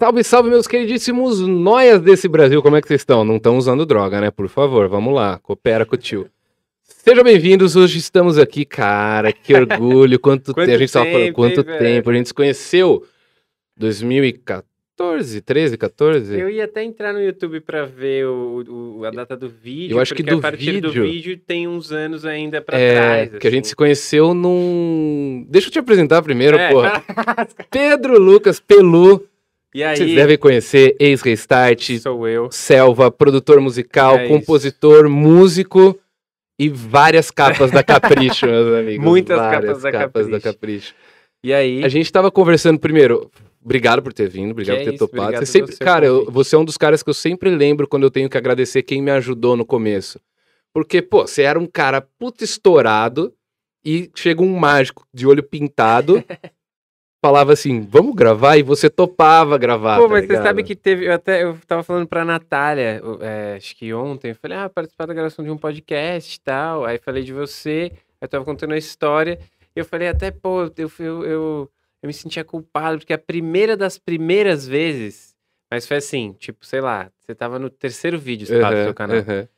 Salve, salve, meus queridíssimos noias desse Brasil. Como é que vocês estão? Não estão usando droga, né? Por favor, vamos lá. Coopera com o tio. Sejam bem-vindos. Hoje estamos aqui, cara. Que orgulho. Quanto, Quanto tempo. A gente falando tempo, quanto hein, velho? tempo. A gente se conheceu 2014, 13, 14? Eu ia até entrar no YouTube pra ver o, o- a data do vídeo. Eu acho que do a partir do vídeo- vídeo tem uns anos ainda pra É, trás. que a gente se assim. conheceu num. Deixa eu te apresentar primeiro, É. porra. Pedro Lucas Pelu. E aí, Vocês devem conhecer, ex-restart, sou eu. Selva, produtor musical, É isso. compositor, músico e várias capas da Capricho, meus amigos. Muitas várias capas da Capricho. Capricho. E aí, A gente tava conversando primeiro. Obrigado por ter vindo, obrigado Que por ter isso, topado. Você sempre, cara, eu- você é um dos caras que eu sempre lembro quando eu tenho que agradecer quem me ajudou no começo. Porque, pô, você era um cara puta estourado e chega um mágico de olho pintado, falava assim, vamos gravar, e você topava gravar. Pô, tá mas você ligado? sabe que teve. Eu até eu tava falando pra Natália, é, acho que ontem, eu falei, ah, participar da gravação de um podcast e tal. Aí falei de você, aí eu tava contando a história. E eu falei até, pô, eu, eu, eu, eu me sentia culpado, porque a primeira das primeiras vezes. Mas foi assim, tipo, sei lá, você tava no terceiro vídeo, sei lá, do seu canal. aham.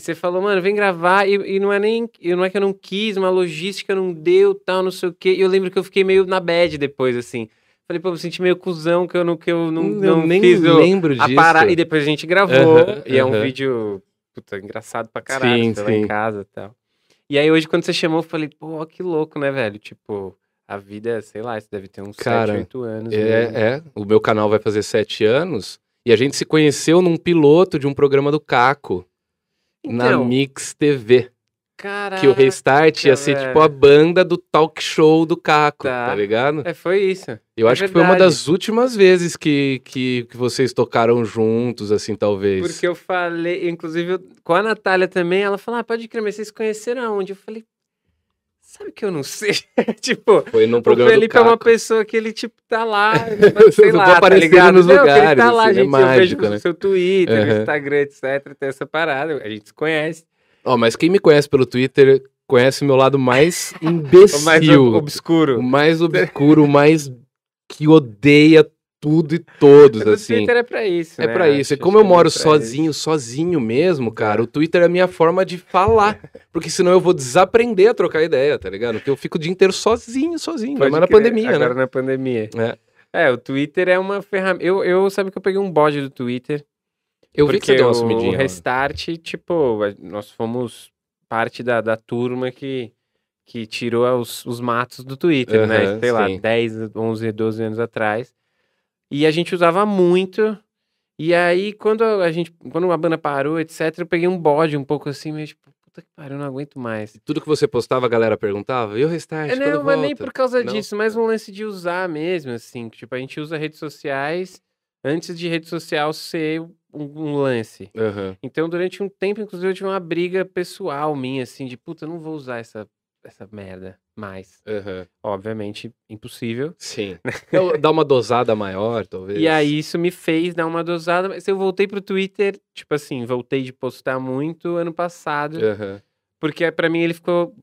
E você falou, mano, vem gravar, e, e não é nem. e Não é que eu não quis, uma logística não deu, tal, não sei o quê. E eu lembro que eu fiquei meio na bad depois, assim. Falei, pô, eu me senti meio cuzão que eu não, que eu não, eu não nem fiz lembro a disso. parar. E depois a gente gravou, e é um vídeo, puta, engraçado pra caralho, Sim, lá sim. em casa e tal. E aí hoje, quando você chamou, eu falei, pô, que louco, né, velho? Tipo, a vida, sei lá, isso deve ter uns Cara, 7, 8 anos. mesmo. É, é, o meu canal vai fazer sete anos e a gente se conheceu num piloto de um programa do Caco, na Então, Mix TV. caraca, Que o Restart ia ser velho. tipo a banda do talk show do Caco, tá, Tá. ligado? É, foi isso. Eu é acho que foi uma verdade. das últimas vezes que, que, que vocês tocaram juntos, assim, talvez. Porque eu falei, inclusive eu- com a Natália também, ela falou: ah, pode crer, mas vocês conheceram aonde? Eu falei, sabe que eu não sei? tipo, Foi num o programa do Felipe é uma pessoa que ele, tipo, tá lá, sei Não lá, tá ligado? nos Não, que ele lugares, tá lá, assim, é gente, eu mágico, vejo né? seu Twitter, Aham. Instagram, etc, tem essa parada, a gente se conhece. Ó, mas quem me conhece pelo Twitter conhece o meu lado mais O imbecil. mais ob- obscuro. O mais obscuro, o mais que odeia tudo e todos, o assim. Twitter é pra isso, É né? pra isso. E como eu é moro sozinho, isso. sozinho mesmo, cara, É. o Twitter é a minha forma de falar. Porque senão eu vou desaprender a trocar ideia, tá ligado? Porque eu fico o dia inteiro sozinho, sozinho. Pode mas na pandemia, Agora né? na pandemia. É. É, o Twitter é uma ferramenta. Eu, eu sabe que eu peguei um bode do Twitter. Eu vi que você deu uma o sumidinha. lá. Restart, tipo, a- nós fomos parte da, da turma que, que tirou os, os matos do Twitter, né? Aham, Sei lá, sim. 10, 11, 12 anos atrás. E a gente usava muito. E aí, quando a gente, quando a banda parou, etc., eu peguei um bode um pouco assim, meio tipo, puta que pariu, eu não aguento mais. Tudo que você postava, a galera perguntava, e o restart? É, não, mas nem volta?" por causa Não? disso, mas um lance de usar mesmo, assim. que, Tipo, a gente usa redes sociais antes de rede social ser um, um lance. Aham. Então, durante um tempo, inclusive, eu tive uma briga pessoal minha, assim, de puta, eu não vou usar essa, essa merda mais. Aham. Obviamente, impossível. Sim. Eu- Dá uma dosada maior, talvez. E aí, isso me fez dar uma dosada. Mas eu voltei pro Twitter, tipo assim, voltei de postar muito ano passado, Aham. porque pra mim ele ficou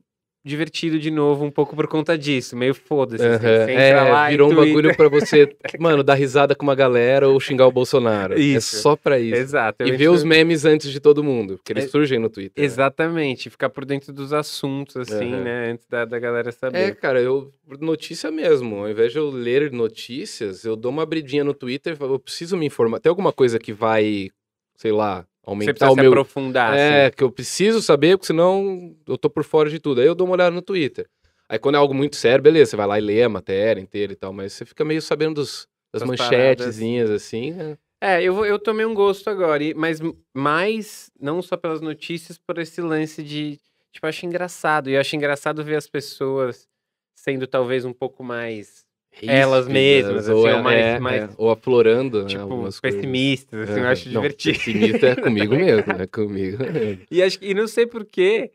divertido de novo, um pouco por conta disso. Meio foda-se. lá É, virou um Twitter- bagulho pra você, mano, dar risada com uma galera ou xingar o Bolsonaro. Isso. É só pra isso. Exato. E ver os memes antes de todo mundo, porque eles É- surgem no Twitter. né? Exatamente, ficar por dentro dos assuntos, assim, Aham. né? Antes da, da galera É, saber. cara, eu notícia mesmo. Ao invés de eu ler notícias, eu dou uma abridinha no Twitter, e falo, eu preciso me informar. Tem alguma coisa que vai, sei lá, aumentar o se meu aprofundar, É, assim. que eu preciso saber, porque senão eu tô por fora de tudo. Aí eu dou uma olhada no Twitter. Aí quando é algo muito sério, beleza, você vai lá e lê a matéria inteira e tal, mas você fica meio sabendo dos, das Das manchetezinhas, assim. né? É, eu, eu tomei um gosto agora, e- mas mais, não só pelas notícias, por esse lance de, tipo, eu acho engraçado. E eu acho engraçado ver as pessoas sendo talvez um pouco mais, Elas Ríspidas, mesmas, assim, ou, ou mais- é, mais- é, ou aflorando, né, tipo, algumas coisas. pessimistas, assim, eu acho Não, divertido. pessimista é comigo mesmo, é comigo mesmo. E, acho, e não sei porquê,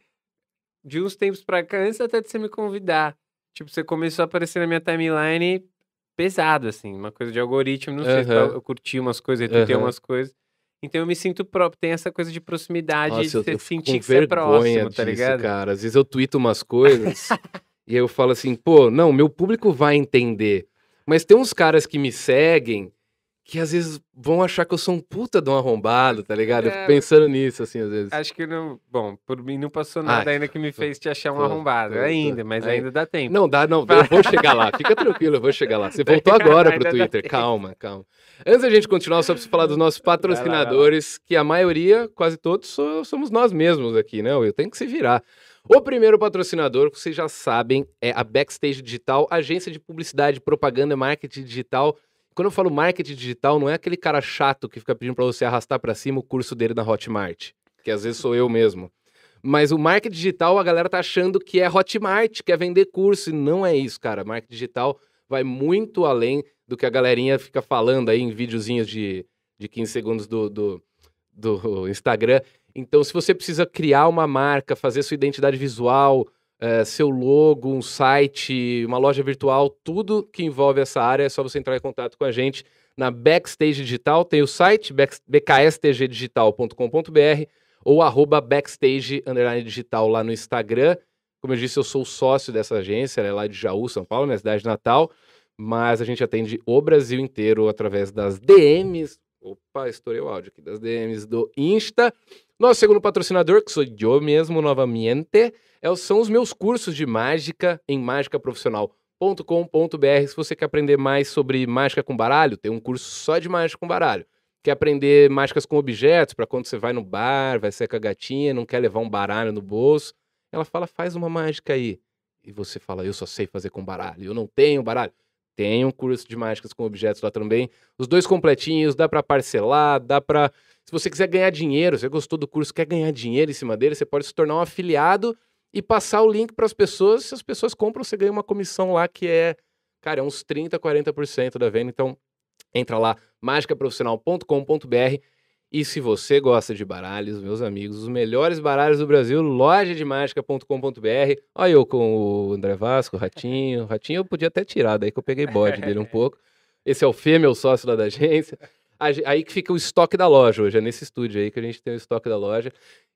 de uns tempos pra cá, antes até de você me convidar, tipo, você começou a aparecer na minha timeline pesado, assim, uma coisa de algoritmo, não sei se Aham. eu, eu curti umas coisas, retuitei Aham. umas coisas. Então eu me sinto próprio, tem essa coisa de proximidade, Nossa, de eu, você eu sentir que você é próximo, disso, tá ligado? cara. Às vezes eu tweeto umas coisas e aí eu falo assim, pô, não, meu público vai entender. Mas tem uns caras que me seguem que às vezes vão achar que eu sou um puta de um arrombado, tá ligado? Eu É, fico pensando nisso, assim, às vezes. Acho que não. Bom, por mim não passou nada Ai, ainda que me fez te achar um tô- arrombado. tô- tô- ainda, mas ai- ainda dá tempo. Não, dá, não. Eu vou chegar lá. Fica tranquilo, eu vou chegar lá. Você voltou agora pro Twitter. Calma, calma. Antes da gente continuar, só preciso falar dos nossos patrocinadores, que a maioria, quase todos, so- somos nós mesmos aqui, né, Will? Tem que se virar. O primeiro patrocinador, que vocês já sabem, é a Backstage Digital, agência de publicidade, propaganda marketing digital. Quando eu falo marketing digital, não é aquele cara chato que fica pedindo pra você arrastar pra cima o curso dele na Hotmart, que às vezes sou eu mesmo. Mas o marketing digital, a galera tá achando que é Hotmart, que é vender curso, e não é isso, cara. Marketing digital vai muito além do que a galerinha fica falando aí em videozinhos de, de 15 segundos do, do, do Instagram. Então, se você precisa criar uma marca, fazer sua identidade visual, eh, seu logo, um site, uma loja virtual, tudo que envolve essa área, é só você entrar em contato com a gente na Backstage Digital. Tem o site bkstgdigital.com.br ou arroba backstage digital lá no Instagram. Como eu disse, eu sou sócio dessa agência, ela é lá de Jaú, São Paulo, minha cidade natal, mas a gente atende o Brasil inteiro através das DMs. Opa, estourei o áudio aqui, das DMs do Insta. Nosso segundo patrocinador, que sou eu mesmo novamente, é, são os meus cursos de mágica em mágicaprofissional.com.br. Se você quer aprender mais sobre mágica com baralho, tem um curso só de mágica com baralho. Quer aprender mágicas com objetos, para quando você vai no bar, vai ser com a gatinha, não quer levar um baralho no bolso. Ela fala, faz uma mágica aí. E você fala, eu só sei fazer com baralho, eu não tenho baralho. Tem um curso de mágicas com objetos lá também. Os dois completinhos, dá para parcelar, dá para se você quiser ganhar dinheiro, você gostou do curso, quer ganhar dinheiro em cima dele, você pode se tornar um afiliado e passar o link para as pessoas. Se as pessoas compram, você ganha uma comissão lá que é, cara, é uns 30, 40% da venda. Então, entra lá, mágicaprofissional.com.br. E se você gosta de baralhos, meus amigos, os melhores baralhos do Brasil, loja de mágica.com.br. Olha eu com o André Vasco, o Ratinho. O Ratinho eu podia até tirar, daí que eu peguei bode dele um pouco. Esse é o Fê, meu sócio lá da agência. Aí que fica o estoque da loja hoje, é nesse estúdio aí que a gente tem o estoque da loja.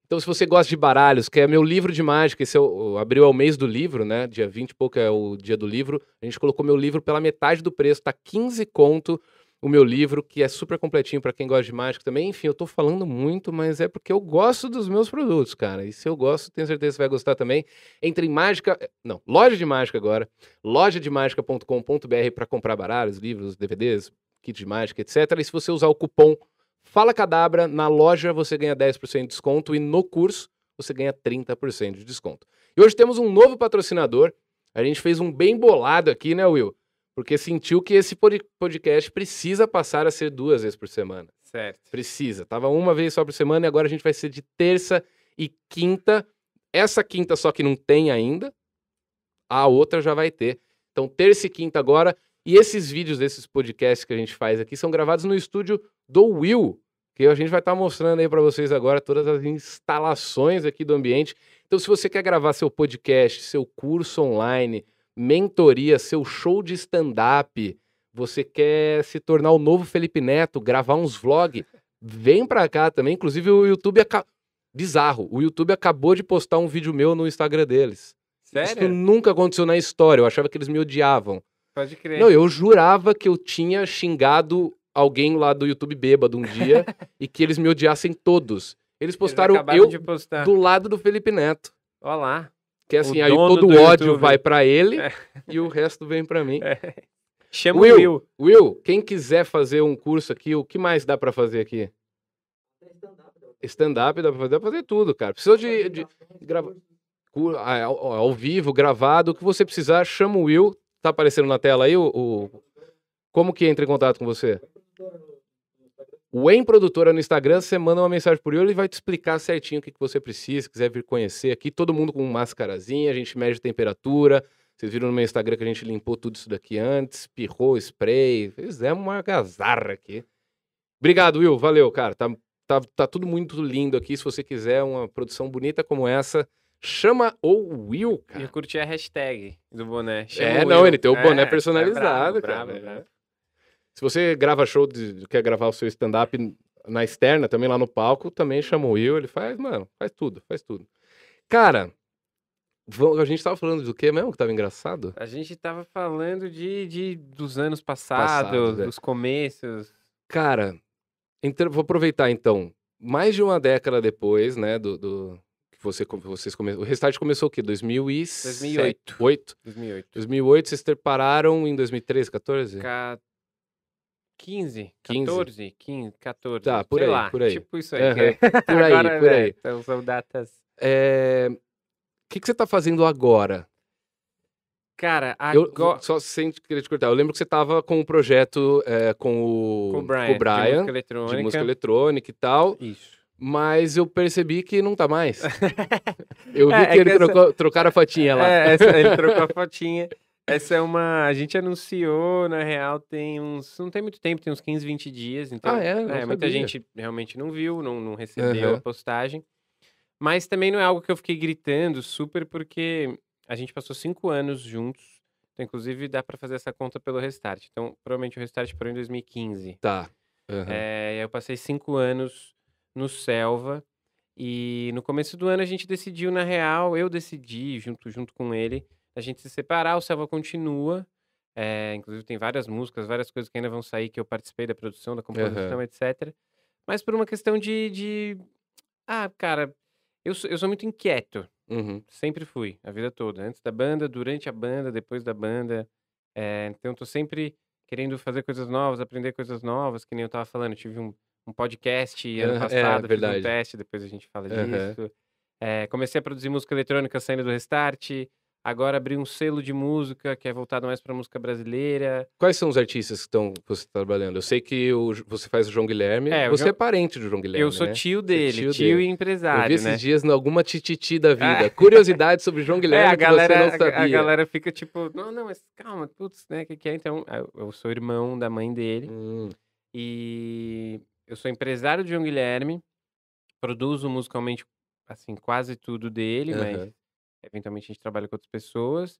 Então, se você gosta de baralhos, quer meu livro de mágica, esse é o- abril é o mês do livro, né? Dia 20 e pouco é o dia do livro. A gente colocou meu livro pela metade do preço, tá 15 conto o meu livro, que é super completinho para quem gosta de mágica também. Enfim, eu tô falando muito, mas é porque eu gosto dos meus produtos, cara. E se eu gosto, tenho certeza que você vai gostar também. Entre em mágica, não, loja de mágica agora, lojademagica.com.br para comprar baralhos, livros, DVDs, kit de mágica, etc. E se você usar o cupom Fala Cadabra, na loja você ganha 10% de desconto e no curso você ganha 30% de desconto. E hoje temos um novo patrocinador. A gente fez um bem bolado aqui, né, Will? Porque sentiu que esse pod- podcast precisa passar a ser duas vezes por semana. Certo. Precisa. Tava uma vez só por semana e agora a gente vai ser de terça e quinta. Essa quinta só que não tem ainda. A outra já vai ter. Então, terça e quinta agora. E esses vídeos desses podcasts que a gente faz aqui são gravados no estúdio do Will, que a gente vai estar mostrando aí para vocês agora todas as instalações aqui do ambiente. Então, se você quer gravar seu podcast, seu curso online, mentoria, seu show de stand-up, você quer se tornar o novo Felipe Neto, gravar uns vlog, vem pra cá também. Inclusive, o YouTube aca... bizarro. O YouTube acabou de postar um vídeo meu no Instagram deles. Isso Sério? nunca aconteceu na história. Eu achava que eles me odiavam. Pode crer. Não, eu jurava que eu tinha xingado alguém lá do YouTube bêbado um dia e que eles me odiassem todos. Eles Eles postaram acabaram eu do lado do Felipe Neto. Olha lá. Que é assim, O aí todo do o ódio YouTube. vai pra ele É. e o resto vem pra mim. Chama Will. o Will. Will, quem quiser fazer um curso aqui, o que mais dá pra fazer aqui? Stand-up dá pra fazer, dá pra fazer tudo, cara. Precisa de, de gravar ao, ao vivo, gravado, o que você precisar, chama o Will. Tá aparecendo na tela aí o, o- como que entra em contato com você? O Em Produtora no Instagram, você manda uma mensagem por ele, ele vai te explicar certinho o que, que você precisa, se quiser vir conhecer aqui, todo mundo com máscarazinha, a gente mede temperatura. Vocês viram no meu Instagram que a gente limpou tudo isso daqui antes, pirrou, spray, fizemos uma gazarra aqui. Obrigado, Will, valeu, cara. Tá, tá, tá tudo muito lindo aqui. Se você quiser uma produção bonita como essa, chama o Will, E cara. curti a hashtag do boné. Chama É, o não, ele tem o boné É, personalizado, é brabo, cara. brabo, É. brabo. Se você grava show, de, quer gravar o seu stand-up na externa, também lá no palco, também chama o Will, ele faz, mano, faz tudo, faz tudo. Cara, a gente tava falando do que mesmo que tava engraçado? A gente tava falando de, de dos anos passados, é. dos começos. Cara, então, vou aproveitar então. Mais de uma década depois, né, do, do que você, vocês começaram. O Restart começou o quê? 2007? 2008. 8? 2008. 2008, vocês pararam em 2013, 14? Ca... 15, 15. 14, 15, 14. Tá, por aí, lá, por aí. Tipo isso aí. Aham, que- Por aí, Agora, por é, aí. Então são datas. É, O que, que você tá fazendo agora? Cara, Eu, agora. só sem querer te cortar, eu lembro que você tava com um projeto é, com o, Com o Brian, com o Brian, de música de eletrônica. música eletrônica e tal, Isso. mas eu percebi que não tá mais. Eu vi É, é que que ele essa- trocou, trocaram a fotinha lá. É, essa, ele trocou a fotinha. Essa é uma. A gente anunciou, na real, tem uns. Não tem muito tempo, tem uns 15, 20 dias. Então, Ah, é? Não muita sabia. gente realmente não viu, não, não recebeu Aham. a postagem. Mas também não é algo que eu fiquei gritando super, porque a gente passou cinco anos juntos. Então, inclusive, dá pra fazer essa conta pelo Restart. Então, provavelmente o Restart parou em 2015. Tá. Aham. É, eu passei cinco anos no Selva. E no começo do ano a gente decidiu, na real, eu decidi, junto, junto com ele, a gente se separar. O Selva continua. é, inclusive tem várias músicas, várias coisas que ainda vão sair que eu participei da produção, da composição, etc. Mas por uma questão de. de... Ah, cara, eu sou, eu sou muito inquieto. Uhum. Sempre fui, a vida toda. Antes da banda, durante a banda, depois da banda. É, então, eu tô sempre querendo fazer coisas novas, aprender coisas novas, que nem eu tava falando. Eu tive um, um podcast ano Aham, é, passado, fiz verdade. um teste, depois a gente fala disso. É, comecei a produzir música eletrônica saindo do Restart. Agora abri um selo de música que é voltado mais pra música brasileira. Quais são os artistas que estão você tá trabalhando? Eu sei que o- você faz o João Guilherme. É, o você João- é parente do João Guilherme. eu sou né? tio dele, tio tio, dele. e Eu vi empresário, esses né? dias em alguma tititi da vida. É. Curiosidade sobre João É, Guilherme a que galera, você não a- sabia. a galera fica tipo, não, não, mas calma, putz, né, o que, que é? Então, eu- sou irmão da mãe dele Hum, e eu sou empresário de João Guilherme, produzo musicalmente, assim, quase tudo dele, mas Aham. Eventualmente a gente trabalha com outras pessoas.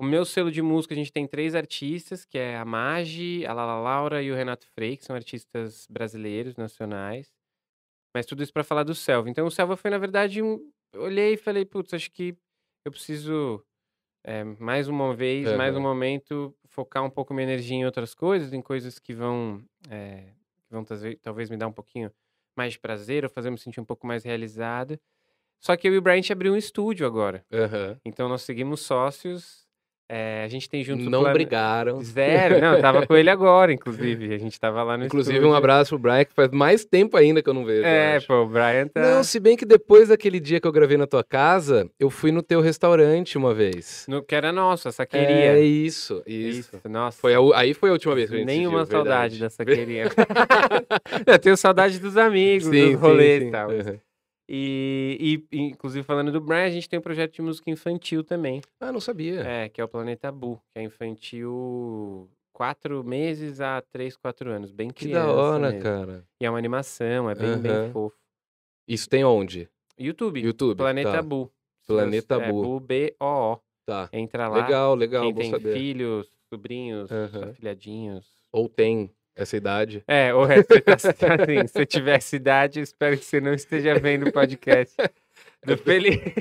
O meu selo de música, a gente tem três artistas, que é a Magi, a Lala Laura e o Renato Frei, que são artistas brasileiros, nacionais. Mas tudo isso para falar do Selva. Então, o Selva foi, na verdade, um... eu olhei e falei, putz, acho que eu preciso, é, mais uma vez, mais um Aham. momento, focar um pouco minha energia em outras coisas, em coisas que vão, é, que vão talvez me dar um pouquinho mais de prazer ou fazer me sentir um pouco mais realizado. Só que eu e o gente abriu um estúdio agora. aham. Então nós seguimos sócios. é, a gente tem junto Não plane- brigaram. Zero. Não, eu tava com ele agora, inclusive. A gente tava lá no Inclusive, estúdio. um abraço pro Brian, que faz mais tempo ainda que eu não vejo. É, pô, o Brian tá. Não, se bem que depois daquele dia que eu gravei na tua casa, eu fui no teu restaurante uma vez. No, que era nosso, a saqueria. É isso, isso. Nossa. Foi a aí foi a última vez que a gente Nenhuma viu, saudade verdade. da saqueria. eu tenho saudade dos amigos, Sim, dos rolês sim, e tal. Uhum. E, e, inclusive, falando do Brian, a gente tem um projeto de música infantil também. Ah, não sabia. É, que é o Planeta Bu, que é infantil quatro meses a três, quatro anos. Bem que criança da hora, mesmo. cara. E é uma animação, é bem, bem Aham. fofo. Isso tem onde? YouTube, YouTube. Planeta tá. Bu. Planeta é, Bu. Bu, B-O-O. Tá. Entra lá. Legal, legal, Quem tem saber. filhos, sobrinhos, Aham. afilhadinhos. Ou tem essa idade. É, ou é, você tá, assim, se eu tivesse idade, eu espero que você não esteja vendo o podcast do Felipe.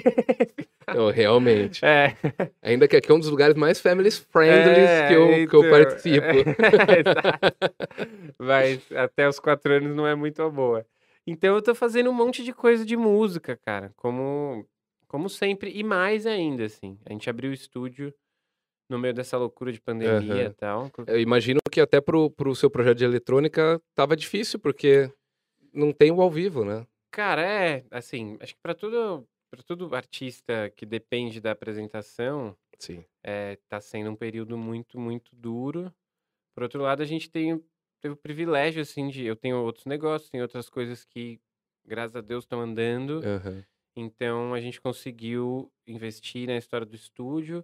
Não, realmente. É, Ainda que aqui é um dos lugares mais family friendly é, que, eu, que eu então, participo. é. Mas até os quatro anos não é muito boa. Então eu tô fazendo um monte de coisa de música, cara. Como, como sempre. E mais ainda, assim. A gente abriu o estúdio no meio dessa loucura de pandemia e Aham. tal. Eu imagino que até pro, pro seu projeto de eletrônica tava difícil, porque não tem o ao vivo, né? Cara, é, assim, acho que pra todo, pra todo artista que depende da apresentação, Sim. é, tá sendo um período muito, muito duro. Por outro lado, a gente tem, teve o privilégio, assim, de. Eu tenho outros negócios, tem outras coisas que, graças a Deus, estão andando. Aham. Então, a gente conseguiu investir na história do estúdio,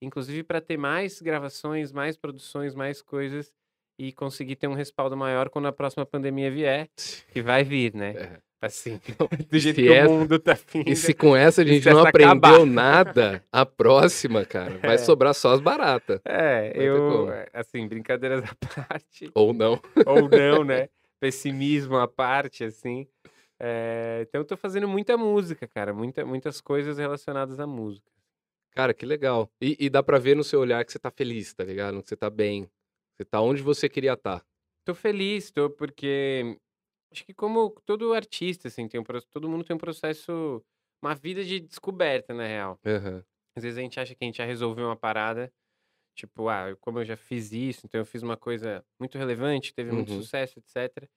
inclusive para ter mais gravações, mais produções, mais coisas e conseguir ter um respaldo maior quando a próxima pandemia vier, que vai vir, né? É. Assim, do jeito que essa- o mundo tá. E se com essa a gente não aprendeu acabar? nada, a próxima, cara, vai É. sobrar só as baratas. É, ter eu, como. assim, brincadeiras à parte, Ou não. ou não, né? Pessimismo à parte, assim. É, então, eu tô fazendo muita música, cara, muita, muitas coisas relacionadas à música. Cara, que legal. E, e dá pra ver no seu olhar que você tá feliz, tá ligado? Que você tá bem. Você tá onde você queria estar. Tô feliz, tô, porque acho que como todo artista, assim, tem um, todo mundo tem um processo, uma vida de descoberta, na real. Aham. Às vezes a gente acha que a gente já resolveu uma parada, tipo, ah, como eu já fiz isso, então eu fiz uma coisa muito relevante, teve muito Uhum. sucesso, etc.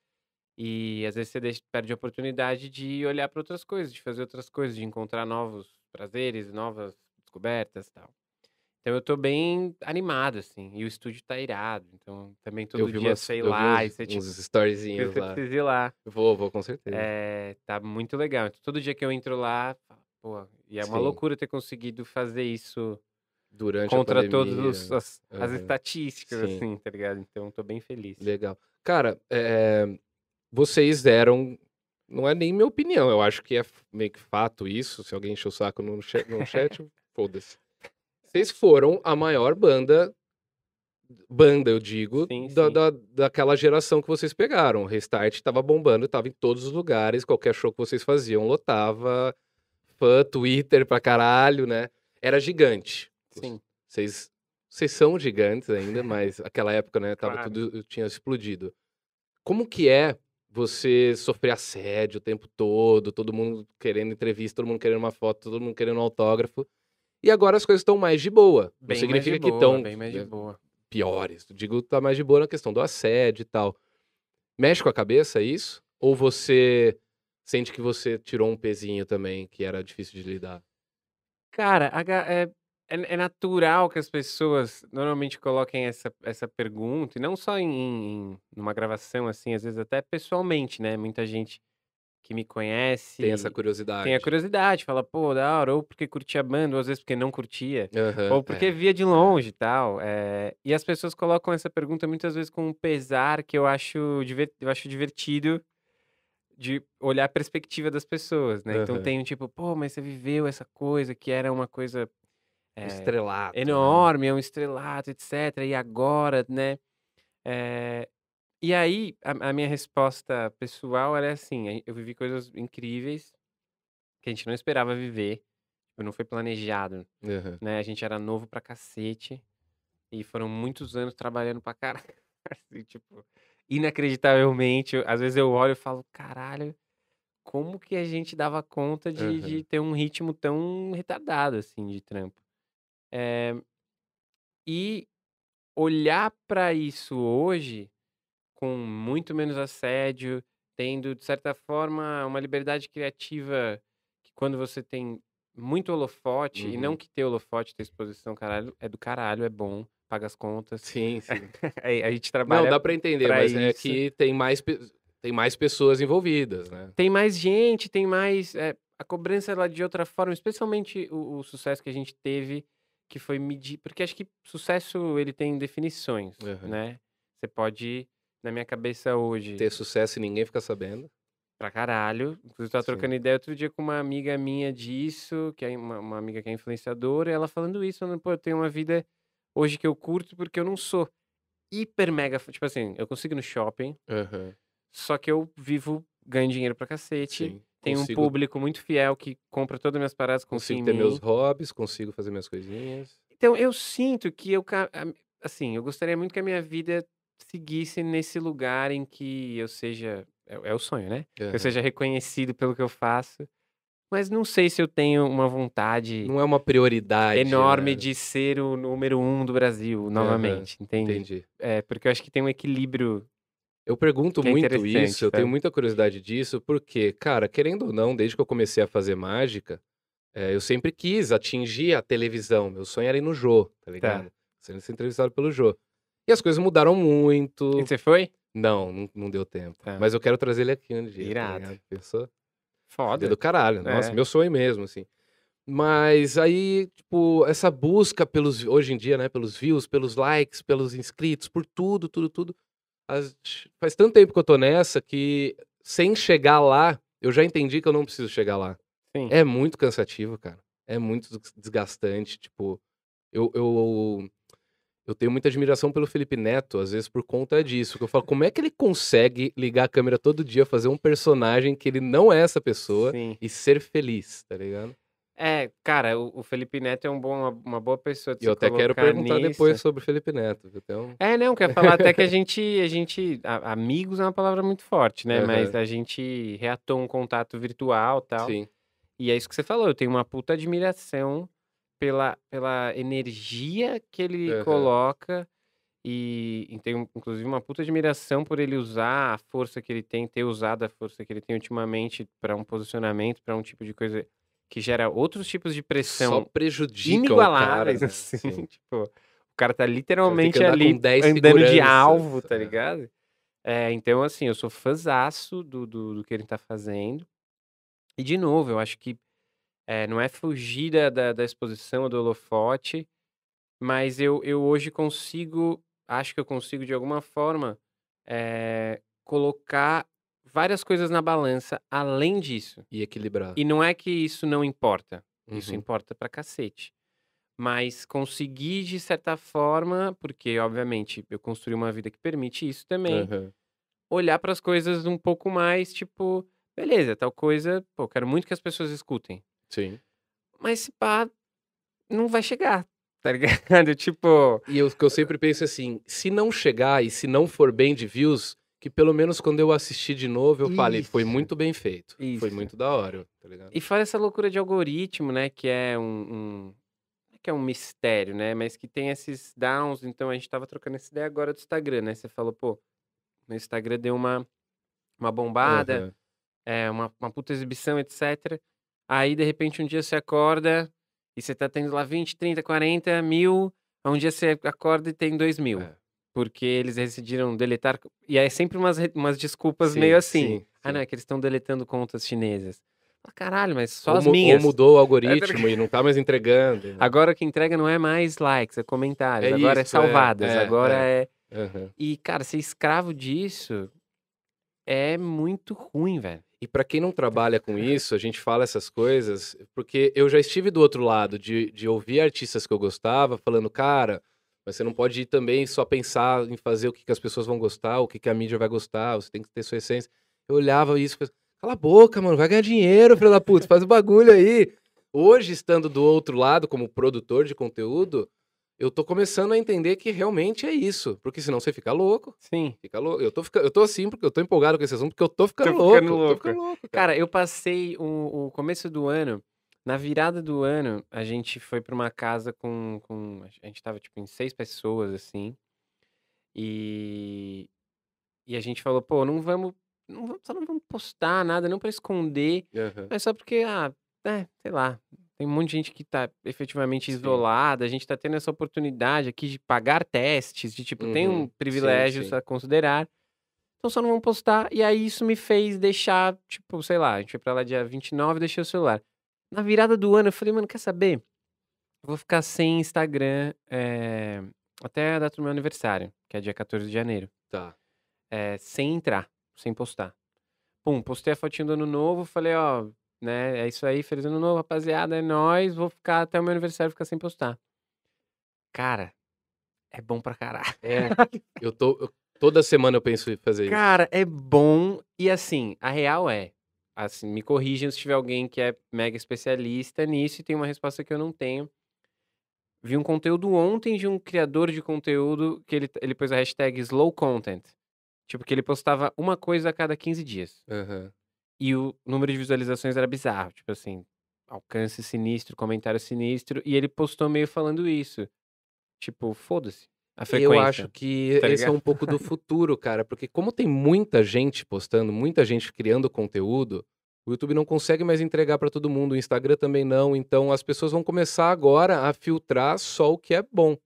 E às vezes você deixa- perde a oportunidade de olhar para outras coisas, de fazer outras coisas, de encontrar novos prazeres, novas descobertas e tal. Então eu tô bem animado, assim, e o estúdio tá irado, então também todo Eu vi dia umas, sei eu lá, e uns, você, tipo, uns storyzinhos lá. precisa ir lá. Vou, vou com certeza. É, tá muito legal. Então, todo dia que eu entro lá, pô, e é uma Sim. loucura ter conseguido fazer isso Durante contra todas as, Aham. estatísticas, Sim. assim, tá ligado? Então, tô bem feliz. Legal. Cara, é, vocês eram. Não é nem minha opinião, eu acho que é meio que fato isso. Se alguém encher o saco no chat, no chat foda-se. Vocês foram a maior banda, banda eu digo, Sim, da, sim. da- daquela geração que vocês pegaram. Restart tava bombando, tava em todos os lugares, qualquer show que vocês faziam lotava. Fã, Twitter pra caralho, né? Era gigante. Sim. Vocês, vocês são gigantes ainda, mas aquela época, né, tava Claro. tudo, tinha explodido. Como que é você sofrer assédio o tempo todo, todo mundo querendo entrevista, todo mundo querendo uma foto, todo mundo querendo um autógrafo, e agora as coisas estão mais de boa. Não Bem mais significa que estão piores. Digo, tá mais de boa na questão do assédio e tal. Mexe com a cabeça isso? Ou você sente que você tirou um pezinho também, que era difícil de lidar? Cara, é, é, é natural que as pessoas normalmente coloquem essa, essa pergunta, e não só em, em numa gravação, assim, às vezes até pessoalmente, né? Muita gente que me conhece Tem essa curiosidade. tem a curiosidade, fala, pô, da hora, ou porque curtia a banda, ou às vezes porque não curtia. Aham, Ou porque é. via de longe e tal. é, E as pessoas colocam essa pergunta muitas vezes com um pesar que eu acho, diver- eu acho divertido de olhar a perspectiva das pessoas, né? Então Aham. tem um tipo, pô, mas você viveu essa coisa que era uma coisa é, estrelato. né? enorme, é um estrelato, etc. E agora, né? É, E aí, a, a minha resposta pessoal era assim: eu vivi coisas incríveis que a gente não esperava viver, tipo, não foi planejado Aham. né? A gente era novo pra cacete. E foram muitos anos trabalhando pra caralho. Assim, tipo, inacreditavelmente. eu- Às vezes eu olho e falo, caralho, como que a gente dava conta de, Aham. de ter um ritmo tão retardado, assim, de trampo? É, e olhar pra isso hoje, com muito menos assédio, tendo, de certa forma, uma liberdade criativa que quando você tem muito holofote, e não Uhum. que ter holofote, ter exposição, caralho, é do caralho, é bom, paga as contas. Sim, sim. a, gente Não, trabalha. dá pra entender, pra mas é isso. que tem mais, tem mais pessoas envolvidas, né? Tem mais gente, tem mais. é, a cobrança ela de outra forma, especialmente o, o sucesso que a gente teve, que foi medir. Porque acho que sucesso ele tem definições, Aham. né? Você pode, na minha cabeça hoje, Ter sucesso e ninguém fica sabendo. pra caralho. Inclusive, eu tava Sim. trocando ideia outro dia com uma amiga minha disso, que é uma, uma amiga que é influenciadora, e ela falando isso, falando, pô, eu tenho uma vida hoje que eu curto porque eu não sou hiper mega. Tipo assim, eu consigo ir no shopping, Aham. só que eu vivo, ganho dinheiro pra cacete. Sim. Tem um Consigo- público muito fiel que compra todas as minhas paradas, Consigo ter meus hobbies, consigo fazer minhas coisinhas. Então, eu sinto que eu, assim, eu gostaria muito que a minha vida seguisse nesse lugar em que eu seja, é, é o sonho, né? Que Aham. eu seja reconhecido pelo que eu faço. Mas não sei se eu tenho uma vontade Não é uma prioridade. enorme né? de ser o número um do Brasil, novamente, entende? Entendi. É, porque eu acho que tem um equilíbrio. Eu pergunto Que é muito isso, eu tenho muita curiosidade disso, porque, cara, querendo ou não, desde que eu comecei a fazer mágica, é, eu sempre quis atingir a televisão. Meu sonho era ir no Jô, tá ligado? Sendo ser entrevistado pelo Jô. E as coisas mudaram muito. E você foi? Não, não, não deu tempo. Tá. Mas eu quero trazer ele aqui um dia. tá Irado. ligado? Pensou? Foda. Do caralho. Nossa, É. meu sonho mesmo, assim. Mas aí, tipo, essa busca pelos, hoje em dia, né, pelos views, pelos likes, pelos inscritos, por tudo, tudo, tudo. as- faz tanto tempo que eu tô nessa que, sem chegar lá, eu já entendi que eu não preciso chegar lá. Sim. É muito cansativo, cara. É muito des- desgastante. Tipo, eu, eu, eu tenho muita admiração pelo Felipe Neto, às vezes por conta disso. Que eu falo, como é que ele consegue ligar a câmera todo dia, fazer um personagem que ele não é essa pessoa Sim. e ser feliz, tá ligado? É, cara, o, o Felipe Neto é um bom, uma, uma boa pessoa de E eu até quero perguntar nisso. depois sobre o Felipe Neto. um- É, não, quer falar até que a gente, a gente, a- amigos é uma palavra muito forte, né? Aham. Mas a gente reatou um contato virtual, tal. Sim. E é isso que você falou, eu tenho uma puta admiração pela, pela energia que ele Aham. coloca e, e tenho inclusive uma puta admiração por ele usar a força que ele tem, ter usado a força que ele tem ultimamente para um posicionamento, para um tipo de coisa que gera outros tipos de Só pressão prejudica o cara, inigualáveis, né? assim, Sim. tipo, o cara tá literalmente ali com 10 andando de alvo, tá é. ligado? É, então, assim, eu sou fãzaço do, do, do que ele tá fazendo. E, de novo, eu acho que é, não é fugir da, da, exposição do holofote, mas eu, eu hoje consigo, acho que eu consigo, de alguma forma, é, colocar várias coisas na balança além disso. E equilibrar. E não é que isso não importa. Isso Uhum. importa pra cacete. Mas conseguir, de certa forma, porque, obviamente, eu construí uma vida que permite isso também, Aham. olhar pras coisas um pouco mais, tipo, beleza, tal coisa, pô, quero muito que as pessoas escutem. Sim. Mas se pá, não vai chegar, tá ligado? Tipo, E eu- que eu sempre penso é assim, se não chegar e se não for bem de views, que pelo menos quando eu assistir de novo, eu fale, foi Isso. muito bem feito. Foi Isso. muito da hora, tá ligado? e fora essa loucura de algoritmo, né, que é um, um- não é que é um mistério, né, mas que tem esses downs, então a gente tava trocando essa ideia agora do Instagram, né, você falou, pô, no Instagram deu uma, uma bombada, Aham. é, uma, uma puta exibição, etc. Aí, de repente, um dia você acorda e você tá tendo lá 20, 30, 40 mil, um dia você acorda e tem 2 mil. É. Porque eles decidiram deletar. E aí é sempre umas, umas desculpas Sim, meio assim. sim, Ah, sim. não, é que eles estão deletando contas chinesas. Ah, caralho, mas só Ou, as mu- ou minhas. mudou o algoritmo e não tá mais entregando. né? Agora o que entrega não é mais likes, é comentários. É agora isso, é é, salvadas. é, agora é. Aham. E, cara, ser escravo disso é muito ruim, velho. E pra quem não trabalha com isso, a gente fala essas coisas, porque eu já estive do outro lado, de, de ouvir artistas que eu gostava falando, cara, mas você não pode ir também só pensar em fazer o que, que as pessoas vão gostar, o que, que a mídia vai gostar, você tem que ter sua essência. Eu olhava isso e cala a boca, mano, vai ganhar dinheiro, filho da puta, faz o bagulho aí. Hoje, estando do outro lado, como produtor de conteúdo, eu tô começando a entender que realmente é isso, porque senão você fica louco. Sim. Fica louco. Eu tô, eu tô assim porque eu tô empolgado com esse assunto, porque eu tô ficando Tô louco. ficando Tô louco. ficando louco, cara. Cara, eu passei o, o começo do ano, na virada do ano, a gente foi pra uma casa com, com. A gente tava, tipo, em seis pessoas, assim. E. E a gente falou, pô, não vamos. Não, vamos- só não vamos postar nada, não pra esconder, Aham. mas só porque, ah, é, sei lá. Tem um monte de gente que tá efetivamente Sim. isolada, a gente tá tendo essa oportunidade aqui de pagar testes, de tipo, tem Uhum. um Sim, privilégios sim. a considerar. Então só não vamos postar. E aí isso me fez deixar, tipo, sei lá, a gente foi pra lá dia 29 e deixei o celular. Na virada do ano, eu falei, mano, quer saber? Eu vou ficar sem Instagram é, até a data do meu aniversário, que é dia 14 de janeiro. Tá. É, sem entrar, sem postar. Pum, postei a fotinha do ano novo, falei, ó, né, é isso aí, feliz ano novo, rapaziada, é nóis, vou ficar até o meu aniversário ficar sem postar. Cara, é bom pra caralho. É, eu tô. eu- toda semana eu penso em fazer isso. Cara, é bom. E assim, a real é. Assim, me corrijam se tiver alguém que é mega especialista nisso e tem uma resposta que eu não tenho. Vi um conteúdo ontem de um criador de conteúdo que ele, ele pôs a hashtag slow content. Tipo, que ele postava uma coisa a cada 15 dias. Aham. E o número de visualizações era bizarro. Tipo assim, alcance sinistro, comentário sinistro. E ele postou meio falando isso. Tipo, foda-se. A frequência. Eu acho que tá esse é um pouco do futuro, cara, porque como tem muita gente postando, muita gente criando conteúdo, o YouTube não consegue mais entregar pra todo mundo, o Instagram também não, então as pessoas vão começar agora a filtrar só o que é bom.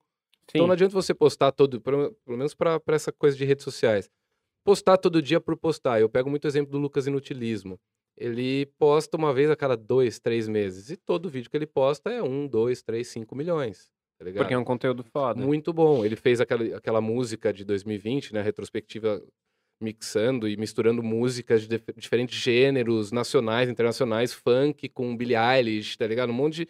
Então Sim. não adianta você postar todo, pelo, pelo menos pra essa coisa de redes sociais. Postar todo dia por postar. Eu pego muito exemplo do Lucas Inutilismo. Ele posta uma vez a cada dois, três meses. E todo vídeo que ele posta é um, dois, três, cinco milhões. Tá? Porque é um conteúdo foda. Muito bom. Ele fez aquela, aquela música de 2020, né? Retrospectiva mixando e misturando músicas de dif- diferentes gêneros, nacionais, internacionais, funk com Billie Eilish, tá ligado? Um monte de.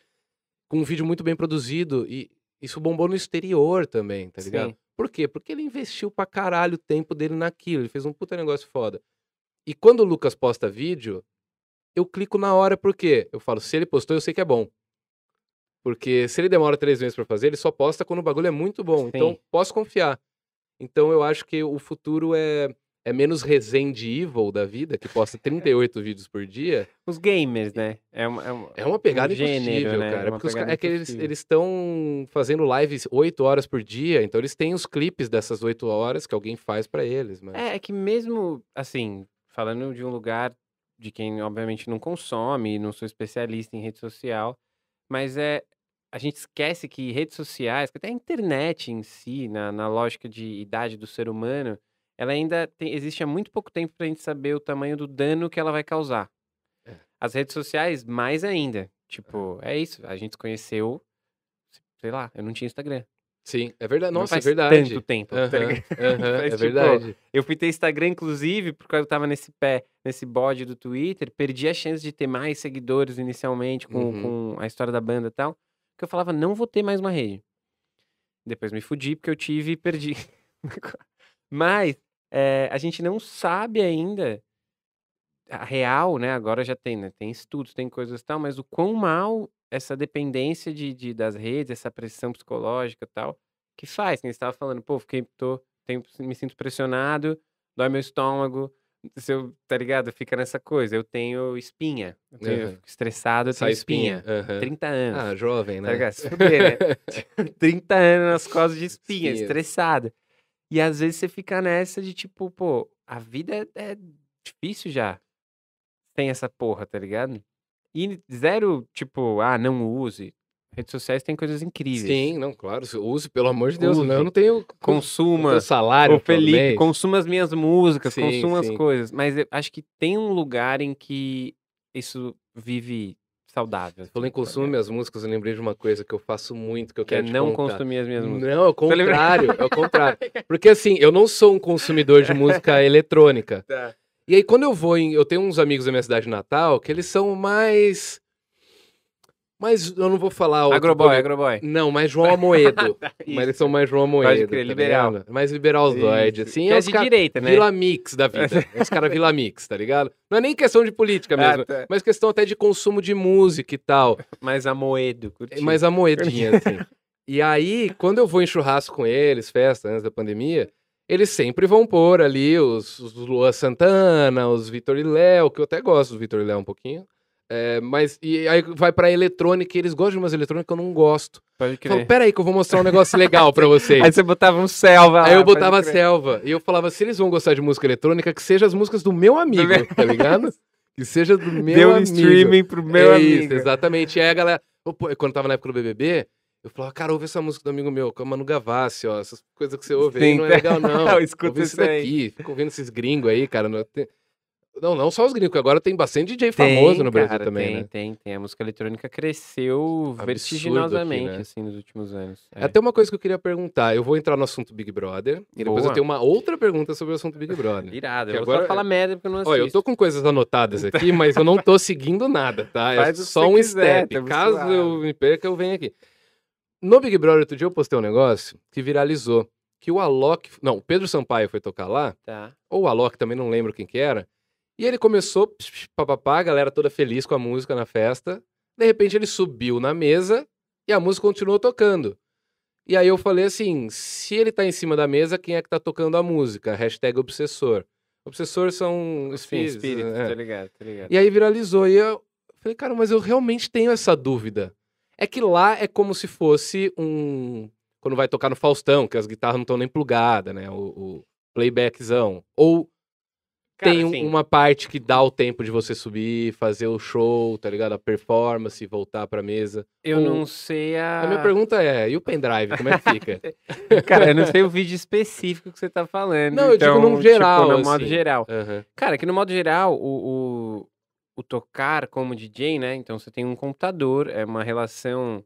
com um vídeo muito bem produzido. E isso bombou no exterior também, tá ligado? Sim. Por quê? Porque ele investiu pra caralho o tempo dele naquilo. Ele fez um puta negócio foda. E quando o Lucas posta vídeo, eu clico na hora, por quê? Eu falo, se ele postou, eu sei que é bom. Porque se ele demora três meses pra fazer, ele só posta quando o bagulho é muito bom. Então, Sim. posso confiar. Então, eu acho que o futuro é, é menos Resende Evil da vida, que posta 38 vídeos por dia. Os gamers, né? É uma, é uma, É uma pegada um gênero, impossível, né? cara. É Porque os é que eles estão fazendo lives 8 horas por dia, então eles têm os clipes dessas 8 horas que alguém faz pra eles. Mas... É, é que mesmo, assim, falando de um lugar de quem obviamente não consome, não sou especialista em rede social, mas é. A gente esquece que redes sociais, que até a internet em si, na, na lógica de idade do ser humano, ela ainda tem- existe há muito pouco tempo pra gente saber o tamanho do dano que ela vai causar. É. As redes sociais, mais ainda. Tipo, é isso. A gente se conheceu, sei lá, eu não tinha Instagram. Sim, é verdade. Não Nossa, é faz verdade. tanto tempo, Aham, tá Faz, é tipo, verdade. Eu fui ter Instagram, inclusive, porque eu tava nesse pé, nesse bode do Twitter, perdi a chance de ter mais seguidores inicialmente com, Uhum. com a história da banda e tal. Porque eu falava, não vou ter mais uma rede. Depois me fudi porque eu tive e perdi. Mas é, a gente não sabe ainda a real, né? Agora já tem, né? Tem estudos, tem coisas e tal, mas o quão mal essa dependência de, de- das redes, essa pressão psicológica e tal, que faz. Quem estava falando, pô, fiquei, tô, tenho- me sinto pressionado, dói meu estômago, se eu, tá ligado? Fica nessa coisa. Eu tenho espinha, eu, tenho, eu fico estressado, eu tenho Sai espinha. espinha. aham. 30 anos. Ah, jovem, Tá né? ligado? Se fuder, né? 30 anos nas costas de espinha, Espinhas. estressado. E às vezes você fica nessa de tipo, pô, a vida é, é difícil já. Tem essa porra, tá ligado? E zero, tipo, ah, não use. Redes sociais tem coisas incríveis. Sim, não, claro. se- Use, pelo amor de Deus. Use. Não, eu não tenho Consuma. não tenho salário. Ô, Felipe, consuma as minhas músicas, Sim, consuma as sim. coisas. Mas eu acho que tem um lugar em que isso vive saudável. Falando em assim, consumo minhas músicas, eu lembrei de uma coisa que eu faço muito, que eu Que é quero te não contar. consumir as minhas músicas. Não, é o contrário, é o contrário. Porque assim, eu não sou um consumidor de música eletrônica. Tá. E aí, quando eu vou em. Eu tenho uns amigos da minha cidade natal que eles são mais. Mas eu não vou falar. outro Agroboy, poli- agroboy. Não, mais João Amoedo. Mas eles são mais João Amoedo. Pode crer, tá liberal. ligado? Mais liberalzoide, Isso. assim. Que é é de cara- direita, né? Vila Mix da vida. É os caras Vila Mix, tá ligado? Não é nem questão de política mesmo. Ah, tá. Mas questão até de consumo de música e tal. Mais amoedo, curti. Mais a moedinha, assim. E aí, quando eu vou em churrasco com eles, festa antes da pandemia, eles sempre vão pôr ali os, os Luan Santana, os Vitor e Léo, que eu até gosto do Vitor e Léo um pouquinho. É, mas e aí vai pra eletrônica e eles gostam de umas eletrônicas que eu não gosto. Pode Eu crer. falo, peraí que eu vou mostrar um negócio legal pra vocês. Aí você botava um selva lá. Aí eu pode botava selva. E eu falava, se eles vão gostar de música eletrônica, que seja as músicas do meu amigo, tá ligado? Que seja do meu Deu amigo. streaming pro meu é amigo. Isso, exatamente. E aí a galera, quando tava na época do BBB, eu falava, cara, ouve essa música do amigo meu, com a Manu Gavassi, ó, essas coisas que você ouve aí Sim, não é legal não. escuta ouve isso aí. daqui, fica ouvindo esses gringos aí, cara. Não, tem- não, não só os gringos, agora tem bastante DJ famoso Tem, no Brasil cara, também, tem, né? Tem, tem. A música eletrônica cresceu Absurdo vertiginosamente, aqui, né? assim, nos últimos anos. É. Até uma coisa que eu queria perguntar, eu vou entrar no assunto Big Brother, e depois eu tenho uma outra pergunta sobre o assunto Big Brother. Irado. Eu vou agora- só falar merda porque eu não assisto. Olha, eu tô com coisas anotadas aqui, mas eu não tô seguindo nada, tá? É Faz que só um quiser, step. tamo Caso eu me perca, eu venho aqui. No Big Brother, outro dia eu postei um negócio que viralizou. Que o Alok. Não, o Pedro Sampaio foi tocar lá, Tá. ou o Alok, também não lembro quem que era. E ele começou, psh, papapá, a galera toda feliz com a música na festa. De repente ele subiu na mesa e a música continuou tocando. E aí eu falei assim: se ele tá em cima da mesa, quem é que tá tocando a música? Hashtag obsessor. Obsessor são Sim, espíritos. espírito, é. tá ligado, tá ligado. E aí viralizou. E eu falei, cara, mas eu realmente tenho essa dúvida. É que lá é como se fosse um. Quando vai tocar no Faustão, que as guitarras não estão nem plugadas, né? O, o playbackzão. Ou Cara, tem um- assim, uma parte que dá o tempo de você subir, fazer o show, tá ligado? A performance, voltar pra mesa. Eu ou- não sei a... A minha pergunta é: e o pendrive, como é que fica? Cara, eu não sei o vídeo específico que você tá falando. Não, eu digo então, num geral, Tipo, no modo assim. geral. Aham. Cara, que no modo geral, o, o, o tocar como DJ, né? Então você tem um computador, é uma relação.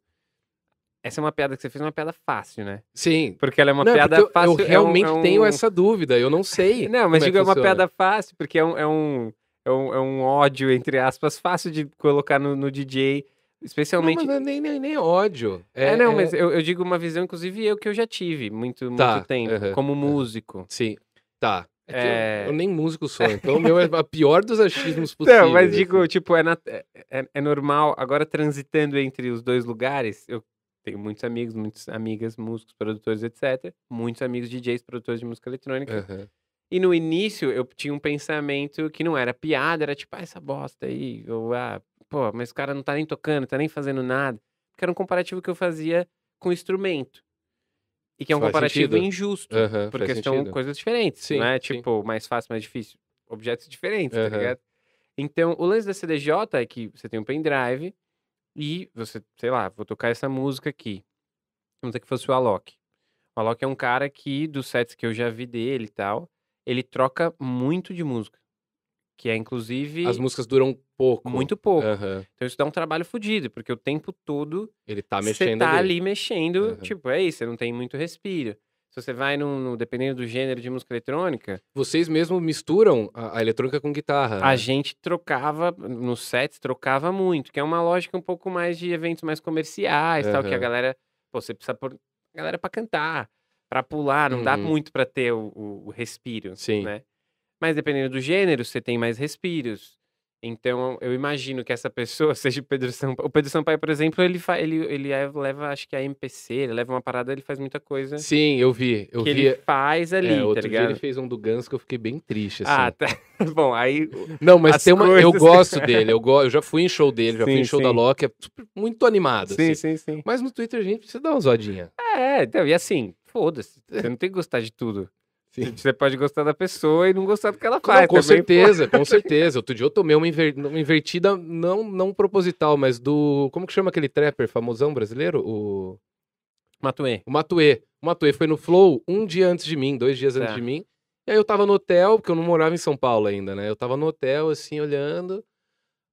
Essa é uma piada que você fez, uma piada fácil, né? Sim. Porque ela é uma Não, é piada eu, fácil. eu é um- realmente é um- tenho essa dúvida, eu não sei. Não, mas como digo, é que uma piada fácil, porque é um, é um, é um, é um ódio, entre aspas, fácil de colocar no, no DJ. Especialmente. Não, mas não é nem, nem, nem ódio. É, não, mas eu, eu digo uma visão, inclusive, eu que eu já tive muito, muito Tá, tempo, aham, como aham. músico. Sim, tá. É É. Eu, eu nem músico sou, então o meu é a pior dos achismos possíveis. Não, mas assim. digo, tipo, é, é, é- é normal. Agora, transitando entre os dois lugares, eu tenho muitos amigos, muitas amigas, músicos, produtores, etc. Muitos amigos DJs, produtores de música eletrônica. Aham. E no início, eu tinha um pensamento que não era piada, era tipo, ah, essa bosta aí. Ou, ah, pô, mas o cara não tá nem tocando, tá nem fazendo nada. Porque era um comparativo que eu fazia com instrumento. E que é um Faz comparativo sentido. injusto. Aham, Porque são sentido. coisas diferentes, Sim, não é? sim. Tipo, mais fácil, mais difícil. Objetos diferentes, tá Aham. ligado? Então, o lance da CDJ é que você tem um pendrive e você, sei lá, vou tocar essa música aqui. Vamos dizer que fosse o Alok. O Alok é um cara que, dos sets que eu já vi dele e tal, ele troca muito de música. Que é, inclusive, As músicas duram pouco. muito pouco. Aham. Então, isso dá um trabalho fodido, porque o tempo todo Ele tá você mexendo tá ali. ali mexendo, Aham. tipo, é isso, você não tem muito respiro. Se você vai no, no- dependendo do gênero de música eletrônica, Vocês mesmo misturam a, a eletrônica com guitarra. a né? gente trocava, nos sets, trocava muito, que é uma lógica um pouco mais de eventos mais comerciais, tal, que a galera, pô, você precisa pôr a galera pra cantar, pra pular, não dá Uhum. muito pra ter o, o- o respiro, Sim. né? Mas dependendo do gênero, você tem mais respiros. Então, eu imagino que essa pessoa seja o Pedro Sampaio. O Pedro Sampaio, por exemplo, ele, fa... ele, ele é- leva, acho que a MPC, ele leva uma parada, ele faz muita coisa Sim, eu vi. Eu que vi. ele faz ali, é, tá outro dia ligado? ele fez um do Guns que eu fiquei bem triste, assim. Ah, tá. Bom, aí. Não, mas as tem uma. Eu coisas- gosto dele. Eu, go... eu já fui em show dele, já fui Sim, em show da sim. Loki. É muito animado. Sim, assim. sim, sim. Mas no Twitter a gente precisa dar uma zoadinha. É, então, e assim, foda-se. Você não tem que gostar de tudo. Sim. Você pode gostar da pessoa e não gostar do que ela Não, faz. com também, certeza, com certeza. Outro dia eu tomei uma, inver- uma invertida, não, não proposital, mas do. Como que chama aquele trapper famosão brasileiro? O. pô. Matuê. O Matuê. O Matuê foi no Flow um dia antes de mim, dois dias antes Tá. de mim. E aí eu tava no hotel, porque eu não morava em São Paulo ainda, né? Eu tava no hotel, assim, olhando.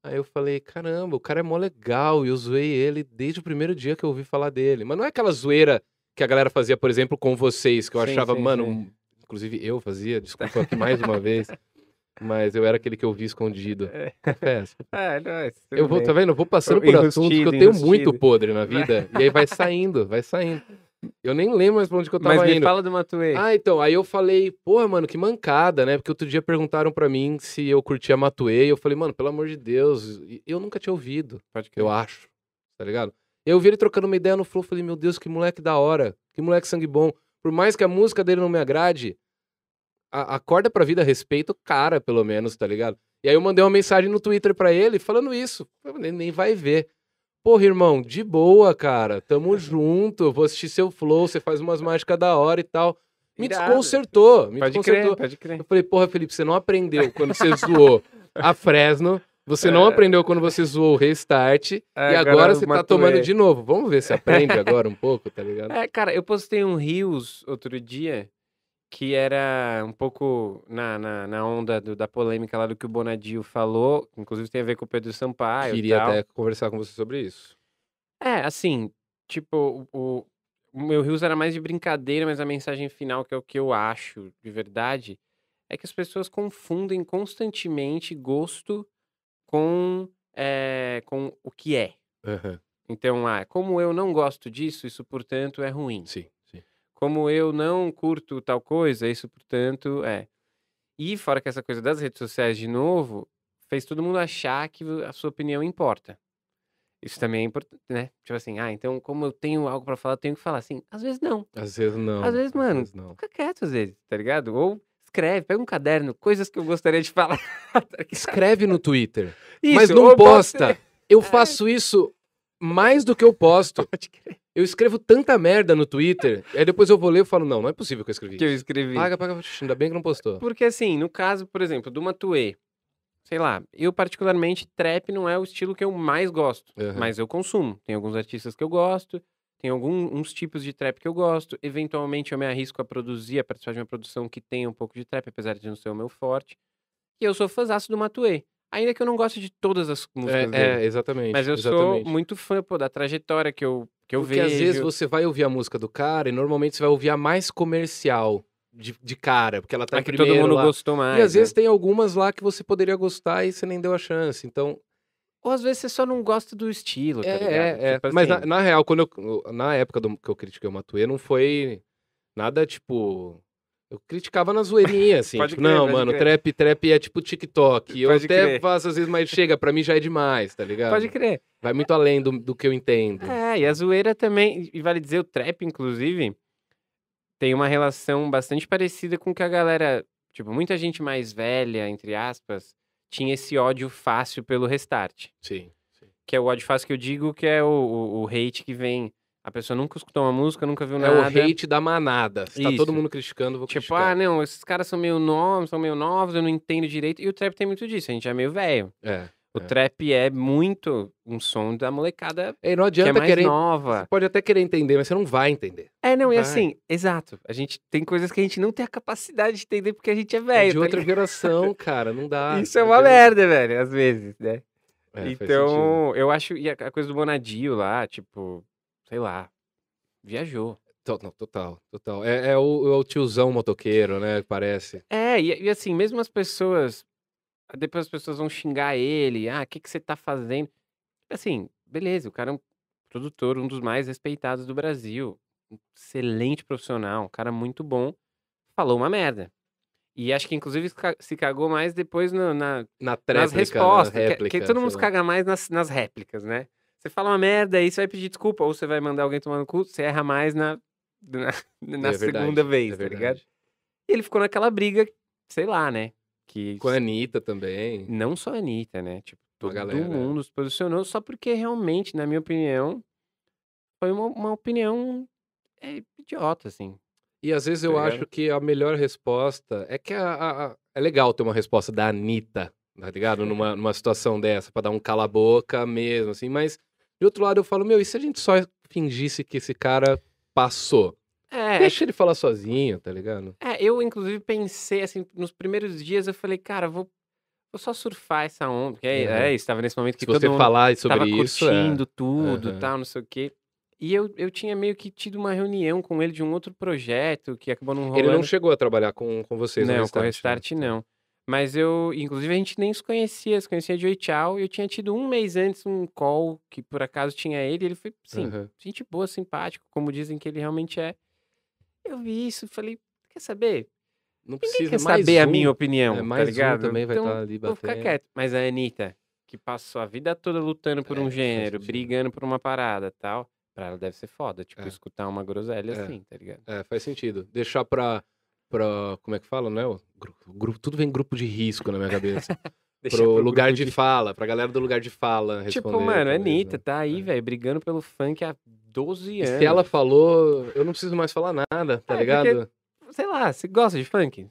Aí eu falei, caramba, o cara é mó legal. E eu zoei ele desde o primeiro dia que eu ouvi falar dele. Mas não é aquela zoeira que a galera fazia, por exemplo, com vocês, que eu Sim, achava, sim, mano. sim. Inclusive eu fazia, desculpa aqui mais uma vez. Mas eu era aquele que eu vi escondido. É. Confesso. É, é, Eu vou, bem. tá vendo? Eu vou passando por Enrustido, assuntos que eu tenho muito podre na vida. e aí vai saindo, vai saindo. Eu nem lembro mais pra onde que eu tava Mas me indo. fala do Matuê. Ah, então, aí eu falei, porra, mano, que mancada, né? Porque outro dia perguntaram pra mim se eu curtia Matuê, e eu falei, mano, pelo amor de Deus, eu nunca tinha ouvido, eu acho, tá ligado? Eu vi ele trocando uma ideia no Flow, falei, meu Deus, que moleque da hora, que moleque sangue bom. Por mais que a música dele não me agrade, a- acorda pra vida, respeita o cara, pelo menos, tá ligado? E aí eu mandei uma mensagem no Twitter pra ele, falando isso, falei, nem vai ver. Porra, irmão, de boa, cara. Tamo junto. eu Vou assistir seu flow, você faz umas mágicas da hora e tal. Me Irado. desconcertou. Me Pode desconcertou. crer, pode crer. Eu falei, porra, Felipe, você não aprendeu quando você zoou a Fresno. Você não É. aprendeu quando você zoou o Restart. e É, agora, agora você tá tomando de novo. Vamos ver se aprende agora um pouco, tá ligado? É, cara, eu postei um Rios outro dia que era um pouco na, na, na onda do- da polêmica lá do que o Bonadio falou, inclusive tem a ver com o Pedro Sampaio e Queria até conversar com você sobre isso. É, assim, tipo, o, o meu Rios era mais de brincadeira, mas a mensagem final, que é o que eu acho de verdade, é que as pessoas confundem constantemente gosto com, é, com o que é. Aham, Então, ah, como eu não gosto disso, isso, portanto, é ruim. Sim, sim. Como eu não curto tal coisa, isso, portanto, é. E fora que essa coisa das redes sociais, de novo, fez todo mundo achar que a sua opinião importa. Isso também é importante, né? Tipo assim, ah, então como eu tenho algo pra falar, eu tenho que falar assim. Às vezes não. Às vezes não. Às vezes, mano, não. Fica quieto às vezes, tá ligado? Ou escreve, pega um caderno, coisas que eu gostaria de falar. Escreve no Twitter. Isso, mas não posta. Eu faço isso mais do que eu posto. Pode crer. Eu escrevo tanta merda no Twitter, aí depois eu vou ler e falo, não, não é possível que eu escrevi Que eu escrevi. Paga, paga, ainda bem que não postou. Porque assim, no caso, por exemplo, do Matuê, sei lá, eu particularmente, trap não é o estilo que eu mais gosto, Aham. mas eu consumo. Tem alguns artistas que eu gosto, tem alguns tipos de trap que eu gosto. Eventualmente eu me arrisco a produzir, a participar de uma produção que tenha um pouco de trap, apesar de não ser o meu forte. E eu sou fãzaço do Matuê. Ainda que eu não goste de todas as músicas dele. É, é, exatamente. Mas eu exatamente. sou muito fã, pô, da trajetória que eu, que eu Porque vejo. às vezes você vai ouvir a música do cara e normalmente você vai ouvir a mais comercial de, de cara, porque ela tá que primeiro todo mundo lá. gostou mais. E às né? vezes tem algumas lá que você poderia gostar e você nem deu a chance. Então, Ou às vezes você só não gosta do estilo, tá é, ligado? é, é. Tipo Mas assim, na, na real, quando eu, na época do- que eu critiquei o Matuê, não foi nada tipo Eu criticava na zoeirinha, assim. Pode tipo, crer, não, pode mano, crer. trap, trap é tipo TikTok. Eu Pode até crer. faço às vezes, mas chega, pra mim já é demais, tá ligado? Pode crer. Vai muito além do, do que eu entendo. É, e a zoeira também, e vale dizer, o trap, inclusive, tem uma relação bastante parecida com que a galera, tipo, muita gente mais velha, entre aspas, tinha esse ódio fácil pelo restart. Sim. sim. Que é o ódio fácil que eu digo, que é o, o, o hate que vem. A pessoa nunca escutou uma música, nunca viu É nada. o hate da manada. Se tá Isso. todo mundo criticando, vou Tipo, criticar. ah, não, esses caras são meio novos, são meio novos, eu não entendo direito. E o trap tem muito disso, a gente é meio velho. É. O É. trap é muito um som da molecada E não que é adianta mais querer. Você nova. pode até querer entender, mas você não vai entender. É, não, e Vai. assim, exato. A gente tem coisas que a gente não tem a capacidade de entender porque a gente é É velho. de tá outra ligado? geração, cara. Não dá. Isso é uma adianta. merda, velho, às vezes, né? É, então, eu acho. E a coisa do Bonadio lá, tipo, sei lá, viajou. To- não, Total, total. É, é o, é o tiozão motoqueiro, né? Parece. É, e, e assim, mesmo as pessoas. Depois as pessoas vão xingar ele. Ah, o que, que você tá fazendo? Assim, beleza, o cara é um produtor, um dos mais respeitados do Brasil. Um excelente profissional, um cara muito bom. Falou uma merda. E acho que inclusive se ca- se cagou mais depois no- na, Na nas tréplica, na respostas. que- réplica, que, todo mundo se caga mais nas, nas réplicas, né? Você fala uma merda, aí você vai pedir desculpa, ou você vai mandar alguém tomar no cu, você erra mais na, na, na É segunda verdade, vez, é tá ligado? E ele ficou naquela briga, sei lá, né? Que Com a Anitta também. não só a Anitta, né? Tipo, todo galera, mundo se posicionou só porque realmente, na minha opinião, foi uma, uma opinião é, idiota, assim. E às vezes Tá eu ligado? acho que a melhor resposta é que a, a- a- é legal ter uma resposta da Anitta, tá ligado? Numa, numa situação dessa, pra dar um cala-boca mesmo, assim. Mas, de outro lado, eu falo, meu, e se a gente só fingisse que esse cara passou? É, Deixa ele falar sozinho, tá ligado? é, eu inclusive pensei, assim, nos primeiros dias eu falei, cara, vou, vou só surfar essa onda, porque é, Uhum. é, estava nesse momento que Se todo você mundo falar sobre tava isso, é... curtindo tudo, Aham. tal, não sei o quê. E eu, eu tinha meio que tido uma reunião com ele de um outro projeto que acabou não rolando. ele não chegou a trabalhar com, com vocês no Não, com o Restart, né? Restart não. Mas eu, inclusive, a gente nem se conhecia, se conhecia de Oi Tchau, e eu tinha tido um mês antes um call que por acaso tinha ele, ele foi, sim, Aham. gente boa, simpático, como dizem que ele realmente é. Eu vi isso falei, quer saber? Não Ninguém precisa quer saber a um, minha opinião, é, tá mais um ligado? também vai então, estar ali vou ficar batendo. quieto. Mas a Anitta, que passou a vida toda lutando por É, um gênero, brigando por uma parada tal, pra ela deve ser foda, tipo, É. escutar uma groselha É. assim, tá ligado? É, faz sentido. Deixar pra, pra. Como é que fala, não é? O grupo, tudo vem grupo de risco na minha cabeça. Pro pro lugar grupo de fala, pra galera do lugar de fala responder. Tipo, mano, a talvez, Anitta né? tá aí, É. velho, brigando pelo funk há 12 E anos. se ela falou, eu não preciso mais falar nada, tá É, ligado? Sei lá, você gosta de funk?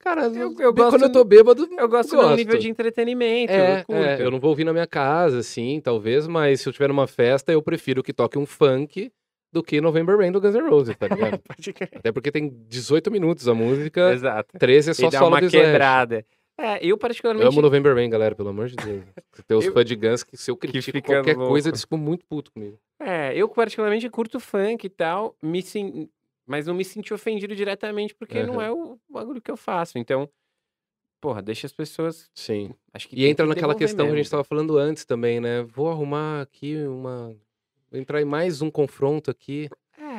Cara, Eu- eu, gosto quando eu tô bêbado, Eu gosto do nível de entretenimento, É, eu é, eu não vou ouvir na minha casa, sim, talvez, mas se eu tiver numa festa, eu prefiro que toque um funk do que November Rain do Guns N' Roses, tá ligado? Pode crer. Até porque tem 18 minutos a música, Exato. 13 é só e dá solo uma do Slash. É, eu Eu particularmente... amo November Rain, galera, pelo amor de Deus. Tem os Eu- fãs de Guns que se eu critico qualquer louco. coisa, eles ficam muito putos comigo. É, eu particularmente curto funk e tal, me sen- mas não me senti ofendido diretamente porque não Aham. é o bagulho que eu faço. Então, porra, deixa as pessoas... Sim. Acho que E entra que naquela questão que a gente mesmo. estava falando antes também, né? Vou arrumar aqui uma. Vou entrar em mais um confronto aqui.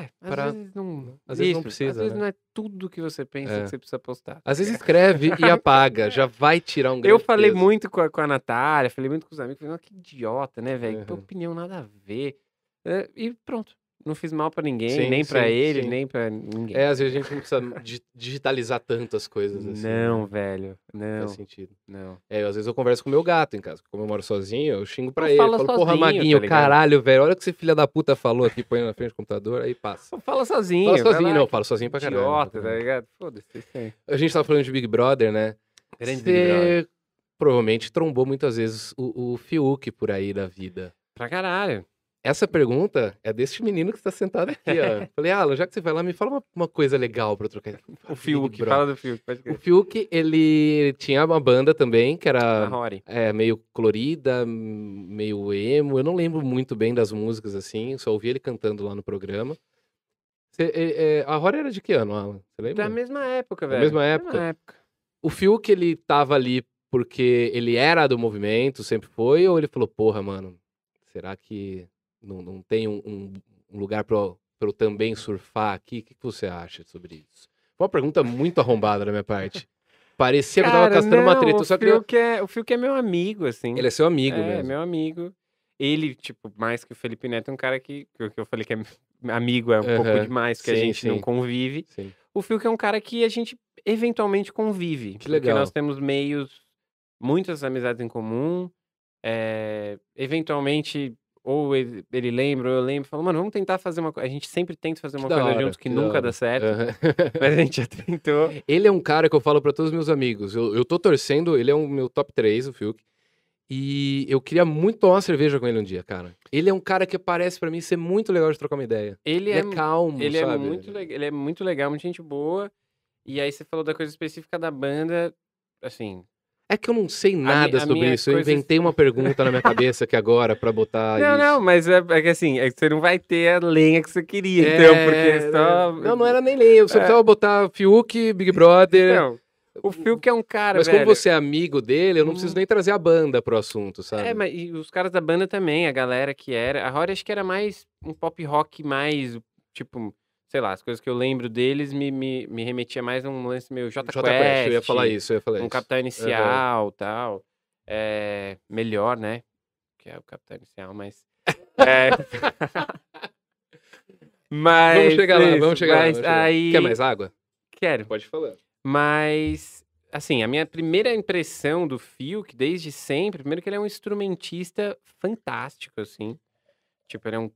É, às pra- vezes não... às vezes não Isso, precisa, Às vezes né? não é tudo que você pensa É. que você precisa postar. Às vezes escreve e apaga, já vai tirar um grande Eu falei peso. muito com a, com a Natália, falei muito com os amigos, falei, "Nossa, que idiota, né, velho? Que Uhum. opinião nada a ver. É, e pronto. Não fiz mal pra ninguém, Sim, nem pra sim, ele, sim. nem pra ninguém. É, às vezes a gente não precisa di- digitalizar tanto as coisas assim. não, né? velho. Não, Faz sentido. não. É, às vezes eu converso com o meu gato em casa. Como eu moro sozinho, eu xingo pra Não, ele. fala Falo, porra, sozinho, Maguinho, tá caralho, velho. Olha o que esse filho da puta falou aqui, põe na frente do computador, aí passa. Fala sozinho. Fala sozinho, não, falo sozinho pra caralho. Idiota, tá ligado? Foda-se. A gente tava falando de Big Brother, né? Grande Big Brother. provavelmente trombou muitas vezes o, o Fiuk por aí da vida. Pra caralho. Essa pergunta é deste menino que está sentado aqui, ó. Falei, Alan, já que você vai lá, me fala uma, uma coisa legal pra eu trocar. O Fiuk, Brother. fala do Fiuk, pode O crer. Fiuk, ele tinha uma banda também, que A era Rory. é, meio colorida, meio emo. Eu não lembro muito bem das músicas, assim. Só ouvi ele cantando lá no programa. Cê- é, é, a Rory era de que ano, Alan? Você lembra? Da mesma época, Da velho. mesma época? época. O Fiuk, ele tava ali porque ele era do movimento, sempre foi, ou ele falou, porra, mano, será que não, não tem um, um- um lugar pra eu, eu também surfar aqui? O que, que você acha sobre isso? Foi uma pergunta muito arrombada da minha parte. Parecia que eu tava Cara, castando uma não, treta. Eu o só queria... Fiuk é, o Fiuk é meu amigo, assim. Ele é seu amigo é, mesmo. meu amigo. Ele, tipo, mais que o Felipe Neto, é um cara que, que eu falei que é amigo, é um pouco Aham, demais, que a sim, gente não sim. convive. Sim. O Fiuk é um cara que a gente eventualmente convive. Que legal. Porque nós temos meios, muitas amizades em comum. é, eventualmente, ou ele, ele lembra, ou eu lembro, falo, mano, vamos tentar fazer uma coisa. A gente sempre tenta fazer uma da coisa hora, juntos que que nunca hora. dá certo, Aham. mas a gente já tentou. Ele é um cara que eu falo pra todos os meus amigos. Eu, eu tô torcendo, ele é o meu top 3, o Fiuk. E eu queria muito tomar uma cerveja com ele um dia, cara. Ele é um cara que parece pra mim ser muito legal de trocar uma ideia. Ele, Ele é, é calmo, ele é sabe? muito legal, ele é muito legal, muita gente boa. E aí você falou da coisa específica da banda, assim, É que eu não sei nada a sobre minha isso. Eu inventei uma pergunta na minha cabeça aqui agora pra botar Não, isso. não, mas é, é que assim, é que você não vai ter a lenha que você queria, então, É, porque só. Não, não era nem. Eu só É. precisava botar Fiuk, Big Brother. Não, o Fiuk é um cara, mas velho. como você é amigo dele, eu não Hum. preciso nem trazer a banda pro assunto, sabe? É, mas e os caras da banda também, a galera que era. A Rory acho que era mais um pop rock mais, tipo, sei lá, as coisas que eu lembro deles me, me, me remetia mais a um lance meio J, J Quest, eu ia falar isso, eu ia falar Um isso. Capital Inicial tal. É, melhor, né? Que é o Capital Inicial, mas. é, mas. Vamos chegar lá, isso, vamos chegar lá. mas vamos chegar lá. Aí... Quer mais água? Quero. Pode falar. Mas, assim, a minha primeira impressão do Fiuk, desde sempre, primeiro que ele é um instrumentista fantástico, assim. Tipo, ele é um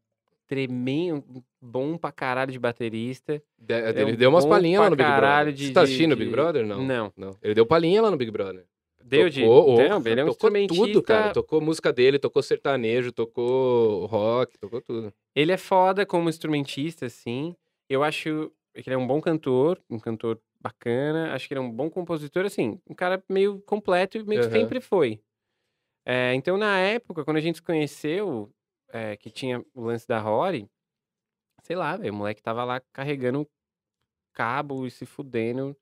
tremendo, bom pra caralho de baterista. De- é ele deu umas palhinhas lá no Big Brother. de- Você tá assistindo o de- Big Brother? Não. Não. Não. Ele deu palhinha lá no Big Brother. Deu de. Tocou, Não, ele é um tocou instrumentista. tudo, cara. Tocou música dele, tocou sertanejo, tocou rock, tocou tudo. Ele é foda como instrumentista, assim. Eu acho que ele é um bom cantor, um cantor bacana. Acho que ele é um bom compositor, assim, um cara meio completo e meio que Aham. sempre foi. É, então, na época, quando a gente se conheceu, é, que tinha o lance da Rory, sei lá, velho, o moleque tava lá carregando cabo e se fudendo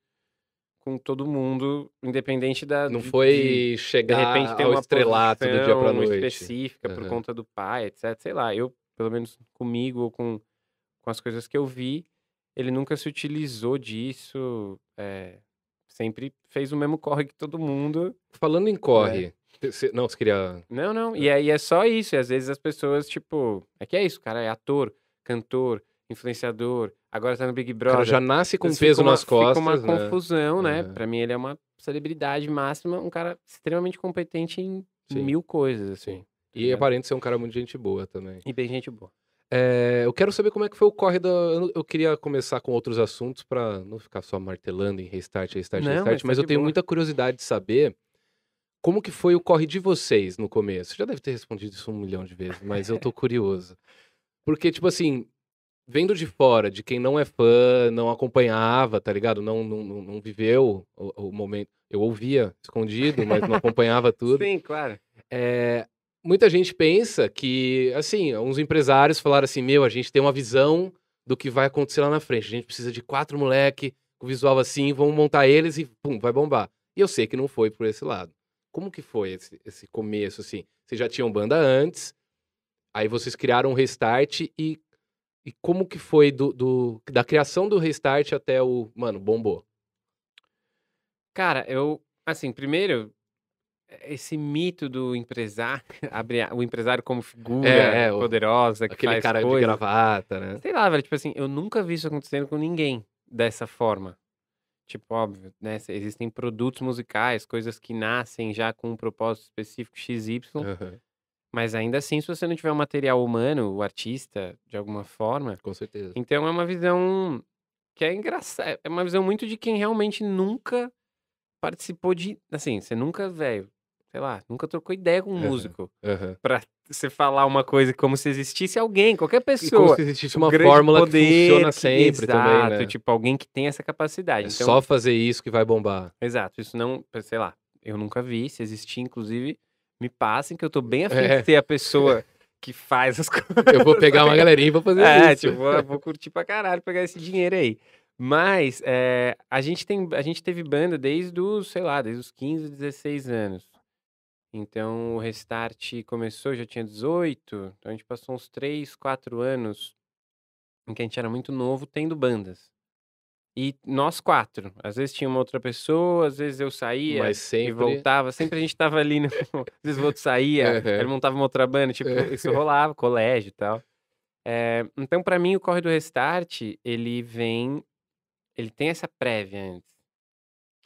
com todo mundo, independente da. Não de- de- foi de chegar repente tem ao uma estrelato do dia pra noite. específica por Aham. conta do pai, etc. Sei lá, eu, pelo menos comigo ou com, com as coisas que eu vi, ele nunca se utilizou disso. é, sempre fez o mesmo corre que todo mundo. Falando em corre. Você- Não, você queria. Não, não. E aí é só isso. E às vezes as pessoas, tipo, é que é isso, o cara é ator, cantor, influenciador, agora tá no Big O cara Brother. já nasce com Mas peso uma- nas costas. Fica uma né? confusão, né? Aham. Pra mim, ele é uma celebridade máxima, um cara extremamente competente em Sim. mil coisas, assim. Sim. tá E ligado? aparente ser um cara muito gente boa também. E bem gente boa. É, eu quero saber como é que foi o corre da. Eu, eu queria começar com outros assuntos pra não ficar só martelando em restart, restart, Não, restart, mas mas, tá eu de tenho boa. muita curiosidade de saber como que foi o corre de vocês no começo. Já deve ter respondido isso um milhão de vezes, mas eu tô curioso. Porque, tipo assim, vendo de fora, de quem não é fã, não acompanhava, tá ligado? Não, não, não, não viveu o, o momento. Eu ouvia escondido, mas não acompanhava tudo. Sim, claro. É, muita gente pensa que, assim, uns empresários falaram assim: meu, a gente tem uma visão do que vai acontecer lá na frente. A gente precisa de quatro moleque com visual assim, vamos montar eles e pum, vai bombar. E eu sei que não foi por esse lado. Como que foi esse, esse começo, assim? Vocês já tinham banda antes, aí vocês criaram um restart e, e como que foi do, do- da criação do restart até o, mano, bombou? Cara, eu, assim, primeiro, esse mito do empresário, o empresário como figura É, é, o- poderosa, que Aquele faz cara de coisa. gravata, né? Sei lá, velho, tipo assim, eu nunca vi isso acontecendo com ninguém dessa forma. Tipo, óbvio, né? Existem produtos musicais, coisas que nascem já com um propósito específico XY, Aham, mas ainda assim, se você não tiver o material humano, o artista, de alguma forma, com certeza. então é uma visão que é engraçada. É uma visão muito de quem realmente nunca participou de. Assim, você nunca, velho, sei lá, nunca trocou ideia com um Aham. músico. Aham. Pra você falar uma coisa como se existisse alguém, qualquer E como pessoa. se existisse um uma fórmula poder que funciona sempre também, exato, né? Tipo, alguém que tem essa capacidade. É Então, só fazer isso que vai bombar. Exato, isso não, sei lá, eu nunca vi, se existir, inclusive, me passem que eu tô bem afim É. de ser a pessoa que faz as coisas. Eu vou pegar uma galerinha e vou fazer É, isso. tipo, vou, vou curtir pra caralho pegar esse dinheiro aí. Mas é, a, gente tem, a gente teve banda desde os, sei lá, desde os 15, 16 anos. Então o Restart começou, já tinha 18. Então a gente passou uns 3, 4 anos em que a gente era muito novo tendo bandas. E nós quatro. Às vezes tinha uma outra pessoa, às vezes eu saía Mas e sempre. voltava. Sempre a gente tava ali. No... Às vezes o outro saía, Aham. ele montava uma outra banda. Tipo, isso rolava, colégio e tal. É, então, pra mim, o Corre do Restart, ele vem. Ele tem essa prévia antes.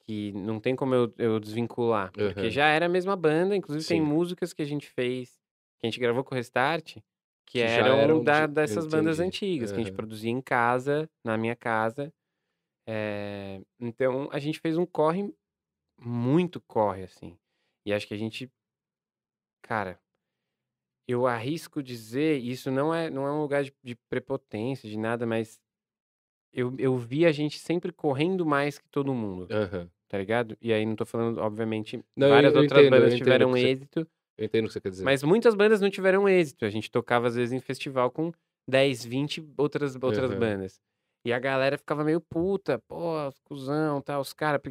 Que não tem como eu, eu desvincular. Porque Aham. já era a mesma banda. Inclusive, tem Sim. músicas que a gente fez, que a gente gravou com o Restart, que, Que eram, eram da- de- dessas bandas antigas, que a gente produzia em casa, na minha casa. É, então, a gente fez um corre, muito corre, assim. E acho que a gente, cara, eu arrisco dizer, isso não é, não é um lugar de, de prepotência, de nada, mas eu, eu vi a gente sempre correndo mais que todo mundo, Aham. Tá ligado? E aí não tô falando, obviamente, Não, várias eu outras entendo, eu bandas entendo o tiveram você- êxito, Eu entendo o que você quer dizer. mas muitas bandas não tiveram êxito. A gente tocava, às vezes, em festival com 10, 20 outras, outras Aham. bandas. E a galera ficava meio puta, pô, cuzão, tal, os caras.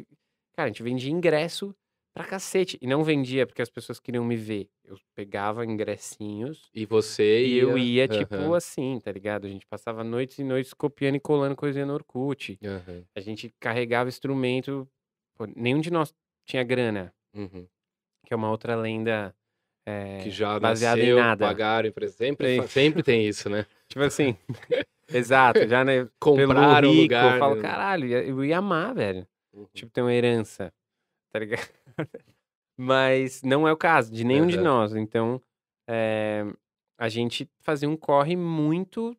Cara, a gente vendia ingresso pra cacete. E não vendia porque as pessoas queriam me ver. Eu pegava ingressinhos E você e eu ia, tipo, Aham. assim, tá ligado? A gente passava noites e noites copiando e colando coisinha no Orkut. Aham. A gente carregava instrumento. Pô, nenhum de nós tinha grana, Uhum. que é uma outra lenda. é, Que já baseada nasceu, em nada. pagaram, empre- sempre, fa- sempre tem isso, né? Tipo assim, exato, já né, Compraram o rico, lugar. eu falo, né? caralho, eu ia amar, velho. Uhum. Tipo, ter uma herança, tá ligado? Mas não é o caso de nenhum de nós. Então, é, a gente fazia um corre muito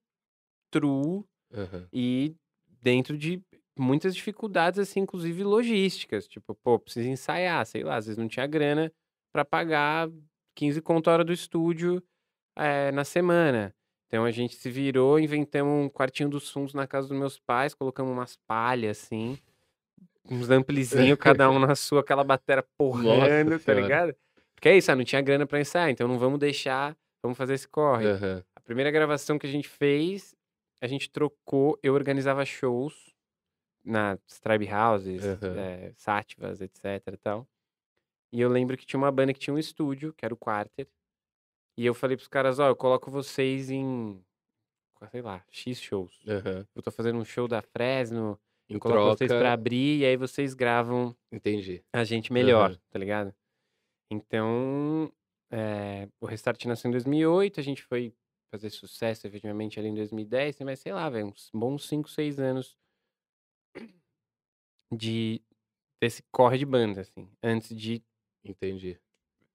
true Aham. e dentro de muitas dificuldades, assim, inclusive logísticas. Tipo, pô, precisa ensaiar, sei lá, às vezes não tinha grana pra pagar 15 conto a hora do estúdio eh, na semana. Então a gente se virou, inventamos um quartinho dos fundos na casa dos meus pais, colocamos umas palhas assim, uns amplizinhos, cada um na sua, aquela bateria porrando, tá Senhora. ligado? Porque é isso, ah, não tinha grana pra ensaiar, então não vamos deixar, vamos fazer esse corre. Aham. A primeira gravação que a gente fez, a gente trocou, eu organizava shows na Tribe Houses, Aham. eh, Sátivas, etc e tal. E eu lembro que tinha uma banda que tinha um estúdio, que era o Quarter. E eu falei pros caras, ó, eu coloco vocês em, sei lá, X shows. Aham. Eu tô fazendo um show da Fresno, Em eu coloco vocês pra troca, abrir, e aí vocês gravam entendi. a gente melhor, Aham. tá ligado? Então, eh, o Restart nasceu em 2008, a gente foi fazer sucesso efetivamente ali em 2010, mas sei lá, velho, uns bons 5, 6 anos de desse corre de banda, assim, antes de Entendi.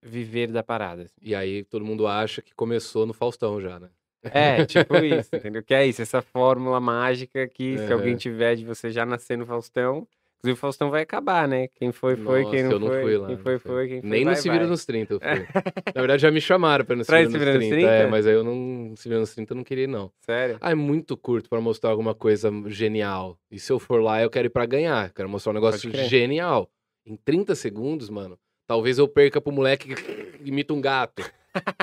viver da parada. assim. E aí todo mundo acha que começou no Faustão já, né? É, tipo isso, entendeu? Que é isso, essa fórmula mágica que se alguém tiver de você já nascer no Faustão, inclusive o Faustão vai acabar, né? Quem foi, foi, quem Nossa, não eu não foi, fui lá. quem não foi, foi, quem foi, Nem no vai, Se Vira vai. nos 30 eu fui. Na verdade, já me chamaram pra no Se Vira no Se nos Vira nos 30. É, 30? mas aí eu não. Se Vira nos 30 eu não queria, não. Sério? Ah, é muito curto pra mostrar alguma coisa genial. E se eu for lá, eu quero ir pra ganhar. Quero mostrar um negócio genial. Em 30 segundos, mano, talvez eu perca pro moleque que imita um gato.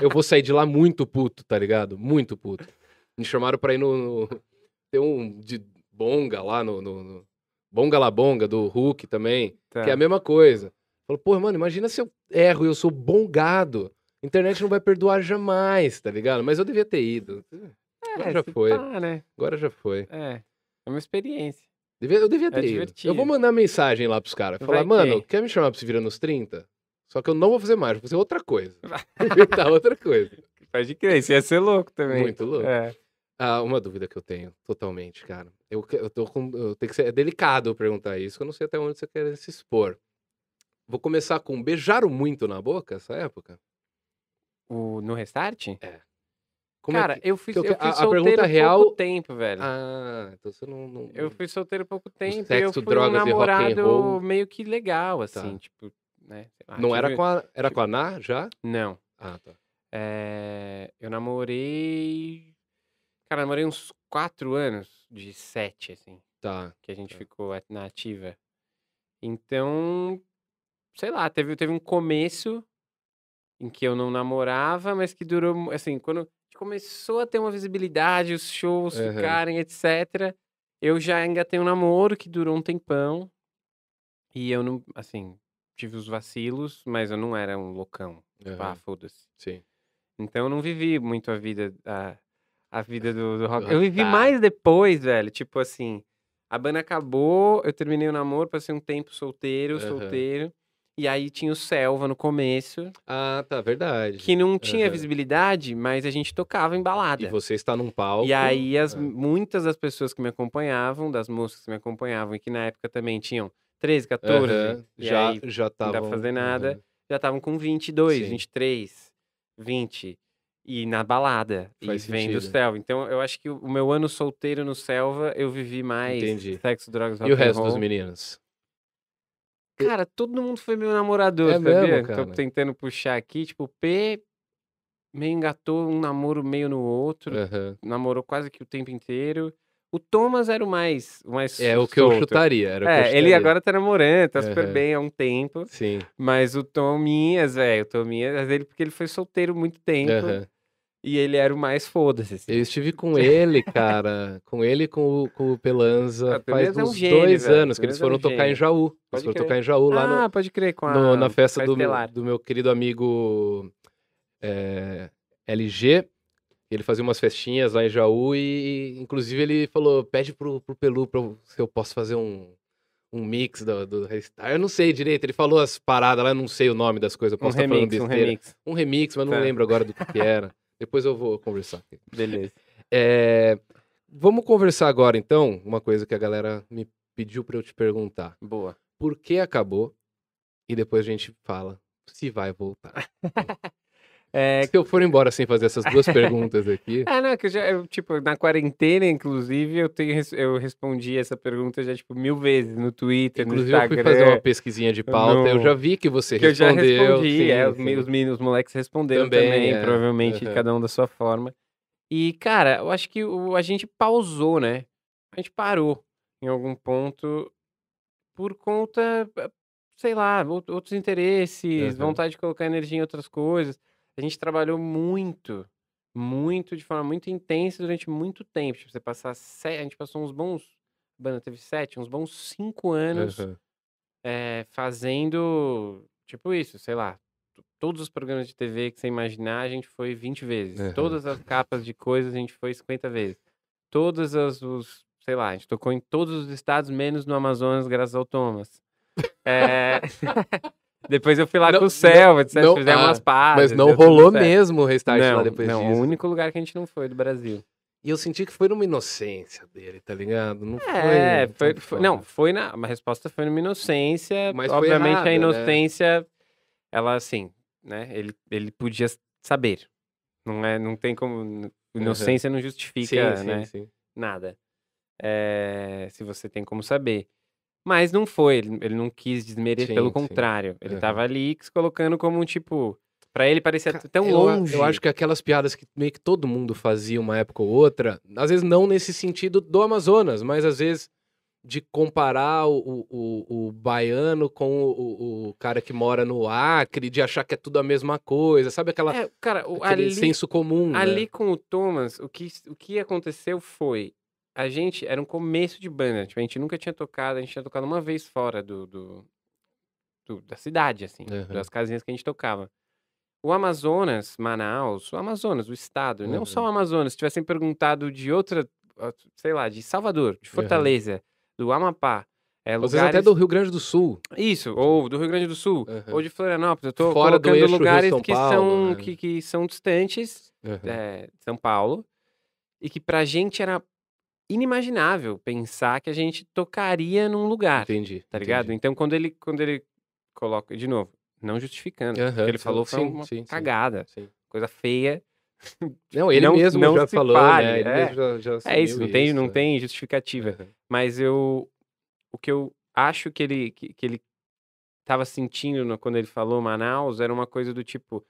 Eu vou sair de lá muito puto, tá ligado? Muito puto. Me chamaram pra ir no. no- Tem um de bonga lá no. no, no- Bonga La Bonga, do Hulk também. Tá. Que é a mesma coisa. Falou, pô, mano, imagina se eu erro e eu sou bongado. A internet não vai perdoar jamais, tá ligado? Mas eu devia ter ido. Agora já se foi. pá, né? Agora já foi. É, é uma experiência. Devia- eu devia ter ido. divertido. Eu vou mandar mensagem lá pros caras. Falar, Vai mano, que- quer me chamar pra se virar nos 30? Só que eu não vou fazer mais, vou fazer outra coisa. Inventar outra coisa. Pode crer, isso ia ser louco também. Muito louco. É. Ah, uma dúvida que eu tenho, totalmente, cara. Eu, eu tô com. Eu tenho que ser, é delicado eu perguntar isso, eu não sei até onde você quer se expor. Vou começar com beijaram muito na boca essa época? O, no Restart? Como é Cara, que- eu fui, eu eu fui a- a solteiro pouco real- tempo, velho. Ah, então você não. não- Eu fui solteiro pouco tempo e eu sexo, fui um drogas and namorado meio que legal, assim, Tá. tipo, né? não era tive- com a. Era com a Ná já? Não. Ah, tá. É, eu namorei... Cara, namorei uns quatro anos, de sete, assim, Tá. que a gente Tá. ficou at- na ativa. Então, sei lá, teve, teve um começo em que eu não namorava, mas que durou, mu- assim, quando a gente começou a ter uma visibilidade, os shows Aham. ficarem, etc., eu já engatei um namoro que durou um tempão. E eu não, assim, tive os vacilos, mas eu não era um loucão. Tipo, ah, Aham, foda-se. Sim. Então eu não vivi muito a vida, a, a vida do, do rock. Eu vivi mais depois, velho. Tipo assim, A banda acabou, eu terminei o namoro, passei um tempo solteiro, Aham. solteiro. E aí tinha o Selva no começo, Ah, tá, verdade. que não tinha Aham. visibilidade, mas a gente tocava em balada. E você está num palco. E aí as, Ah. muitas das pessoas que me acompanhavam, das músicas que me acompanhavam, e que na época também tinham 13, 14, Aham, e já, já não dá tava. pra fazer nada, já estavam com 22, Sim. 23, 20. E na balada, Faz e vendo o sentido. Selva. Então eu acho que o meu ano solteiro no Selva, eu vivi mais Entendi. sexo, drogas, rock E o resto dos meninos? Cara, todo mundo foi meu namorador, É sabia? mesmo, Tô cara? tentando puxar aqui, tipo, o P meio engatou um namoro meio no outro, Aham. namorou quase que o tempo inteiro. O Thomas era o mais, o mais É o que eu chutaria. Era que eu É, ele chutaria. agora tá namorando, tá super Aham. bem há um tempo. Sim. Mas o Tominhas, velho, o Tominhas, ele porque ele foi solteiro muito tempo. aham. E ele era o mais foda-se. assim. Eu estive com ele, cara. com ele e com o, com o Pelanza Ah, faz Pelanza é um uns gênio, dois velho. anos que eles Pelanza é um foram tocar em. Jaú. Eles Pode foram crer. tocar em Jaú lá no, ah, pode crer, com a, no- na festa do, meu- do meu querido amigo é, LG. Ele fazia umas festinhas lá em Jaú e, inclusive, ele falou: pede pro, pro Pelu pra, se eu posso fazer um, um mix do, do Restart. Eu não sei direito, ele falou as paradas lá, eu não sei o nome das coisas, eu Um posso estar falando remix, um besteira. remix. Um remix, mas não Tá. lembro agora do que, que era. Depois eu vou conversar. Beleza. É, vamos conversar agora, então, uma coisa que a galera me pediu pra eu te perguntar. Boa. Por que acabou? E depois a gente fala se vai voltar. É, Se eu for embora sem fazer essas duas perguntas aqui, Ah, não, que eu já, eu, tipo, na quarentena, inclusive, eu, tenho, eu respondi essa pergunta já, tipo, mil vezes no Twitter, inclusive no eu fui Instagram. fazer uma pesquisinha de pauta, eu no- já vi que você que eu já respondeu. respondi, sim, é, os, sim. os, meninos, os moleques responderam Também, também, é, provavelmente, aham. cada um da sua forma. E, cara, eu acho que o, a gente pausou, né? A gente parou em algum ponto por conta, sei lá, out- outros interesses, Aham. vontade de colocar energia em outras coisas. A gente trabalhou muito, muito, de forma muito intensa durante muito tempo. Tipo, você passar sete, a gente passou uns bons, banda teve sete, uns bons cinco anos Aham. é, fazendo, tipo isso, sei lá, todos os programas de TV que você imaginar, a gente foi 20 vezes. Aham. Todas as capas de coisas, a gente foi 50 vezes. Todas as, os, sei lá, a gente tocou em todos os estados, menos no Amazonas, graças ao Thomas. É, Depois eu fui lá Não- com o Selva, etc. não- Fizemos ah, umas pazes. Mas não rolou mesmo o restart Não, lá depois não, disso. o único lugar que a gente não foi do Brasil. E eu senti que foi numa inocência dele, tá ligado? Não É, foi. foi, foi- não, foi na, a resposta foi numa inocência, Mas foi obviamente errada, a né? inocência, ela assim, né, ele, ele podia saber, não é, não tem como, inocência não justifica, sim, sim, né, sim. nada, É, se você tem como saber. Mas não foi, ele, ele não quis desmerecer, Sim, pelo sim. contrário, ele Aham. tava ali se colocando como um tipo, pra ele parecia Ca- tão eu longe. Eu acho que aquelas piadas que meio que todo mundo fazia uma época ou outra, às vezes não nesse sentido do Amazonas, mas às vezes de comparar o, o, o- baiano com o, o- cara que mora no Acre, de achar que é tudo a mesma coisa, sabe aquela, É, cara, aquele ali, senso comum, né? Ali com o Thomas, o que, o que aconteceu foi. A gente era um começo de banda. Tipo, a gente nunca tinha tocado, a gente tinha tocado uma vez fora do, do- do- da cidade, assim, Aham. das casinhas que a gente tocava. O Amazonas, Manaus, o Amazonas, o estado, não só o Uhum. Amazonas, se tivessem perguntado de outra, ah, sei lá, de Salvador, de. Fortaleza, do Amapá, é, Às vezes lugares... até do Rio Grande do Sul. Isso, ou do Rio Grande do Sul, Aham. ou de Florianópolis. Eu tô Fora do colocando lugares Rio-São que, Paulo, são, né? que, que são distantes Aham. é, de São Paulo, e que pra gente era inimaginável pensar que a gente tocaria num lugar, Entendi. tá ligado? entendi. Então quando ele, quando ele coloca, de novo, não justificando, o que ele sim, falou foi sim, uma sim, cagada, coisa feia. Não, ele não- mesmo não já falou, né? Ele é. mesmo já, já É isso, não tem, não é. tem justificativa. Mas eu, o que eu acho que ele, que, que ele tava sentindo no- quando ele falou Manaus era uma coisa do tipo,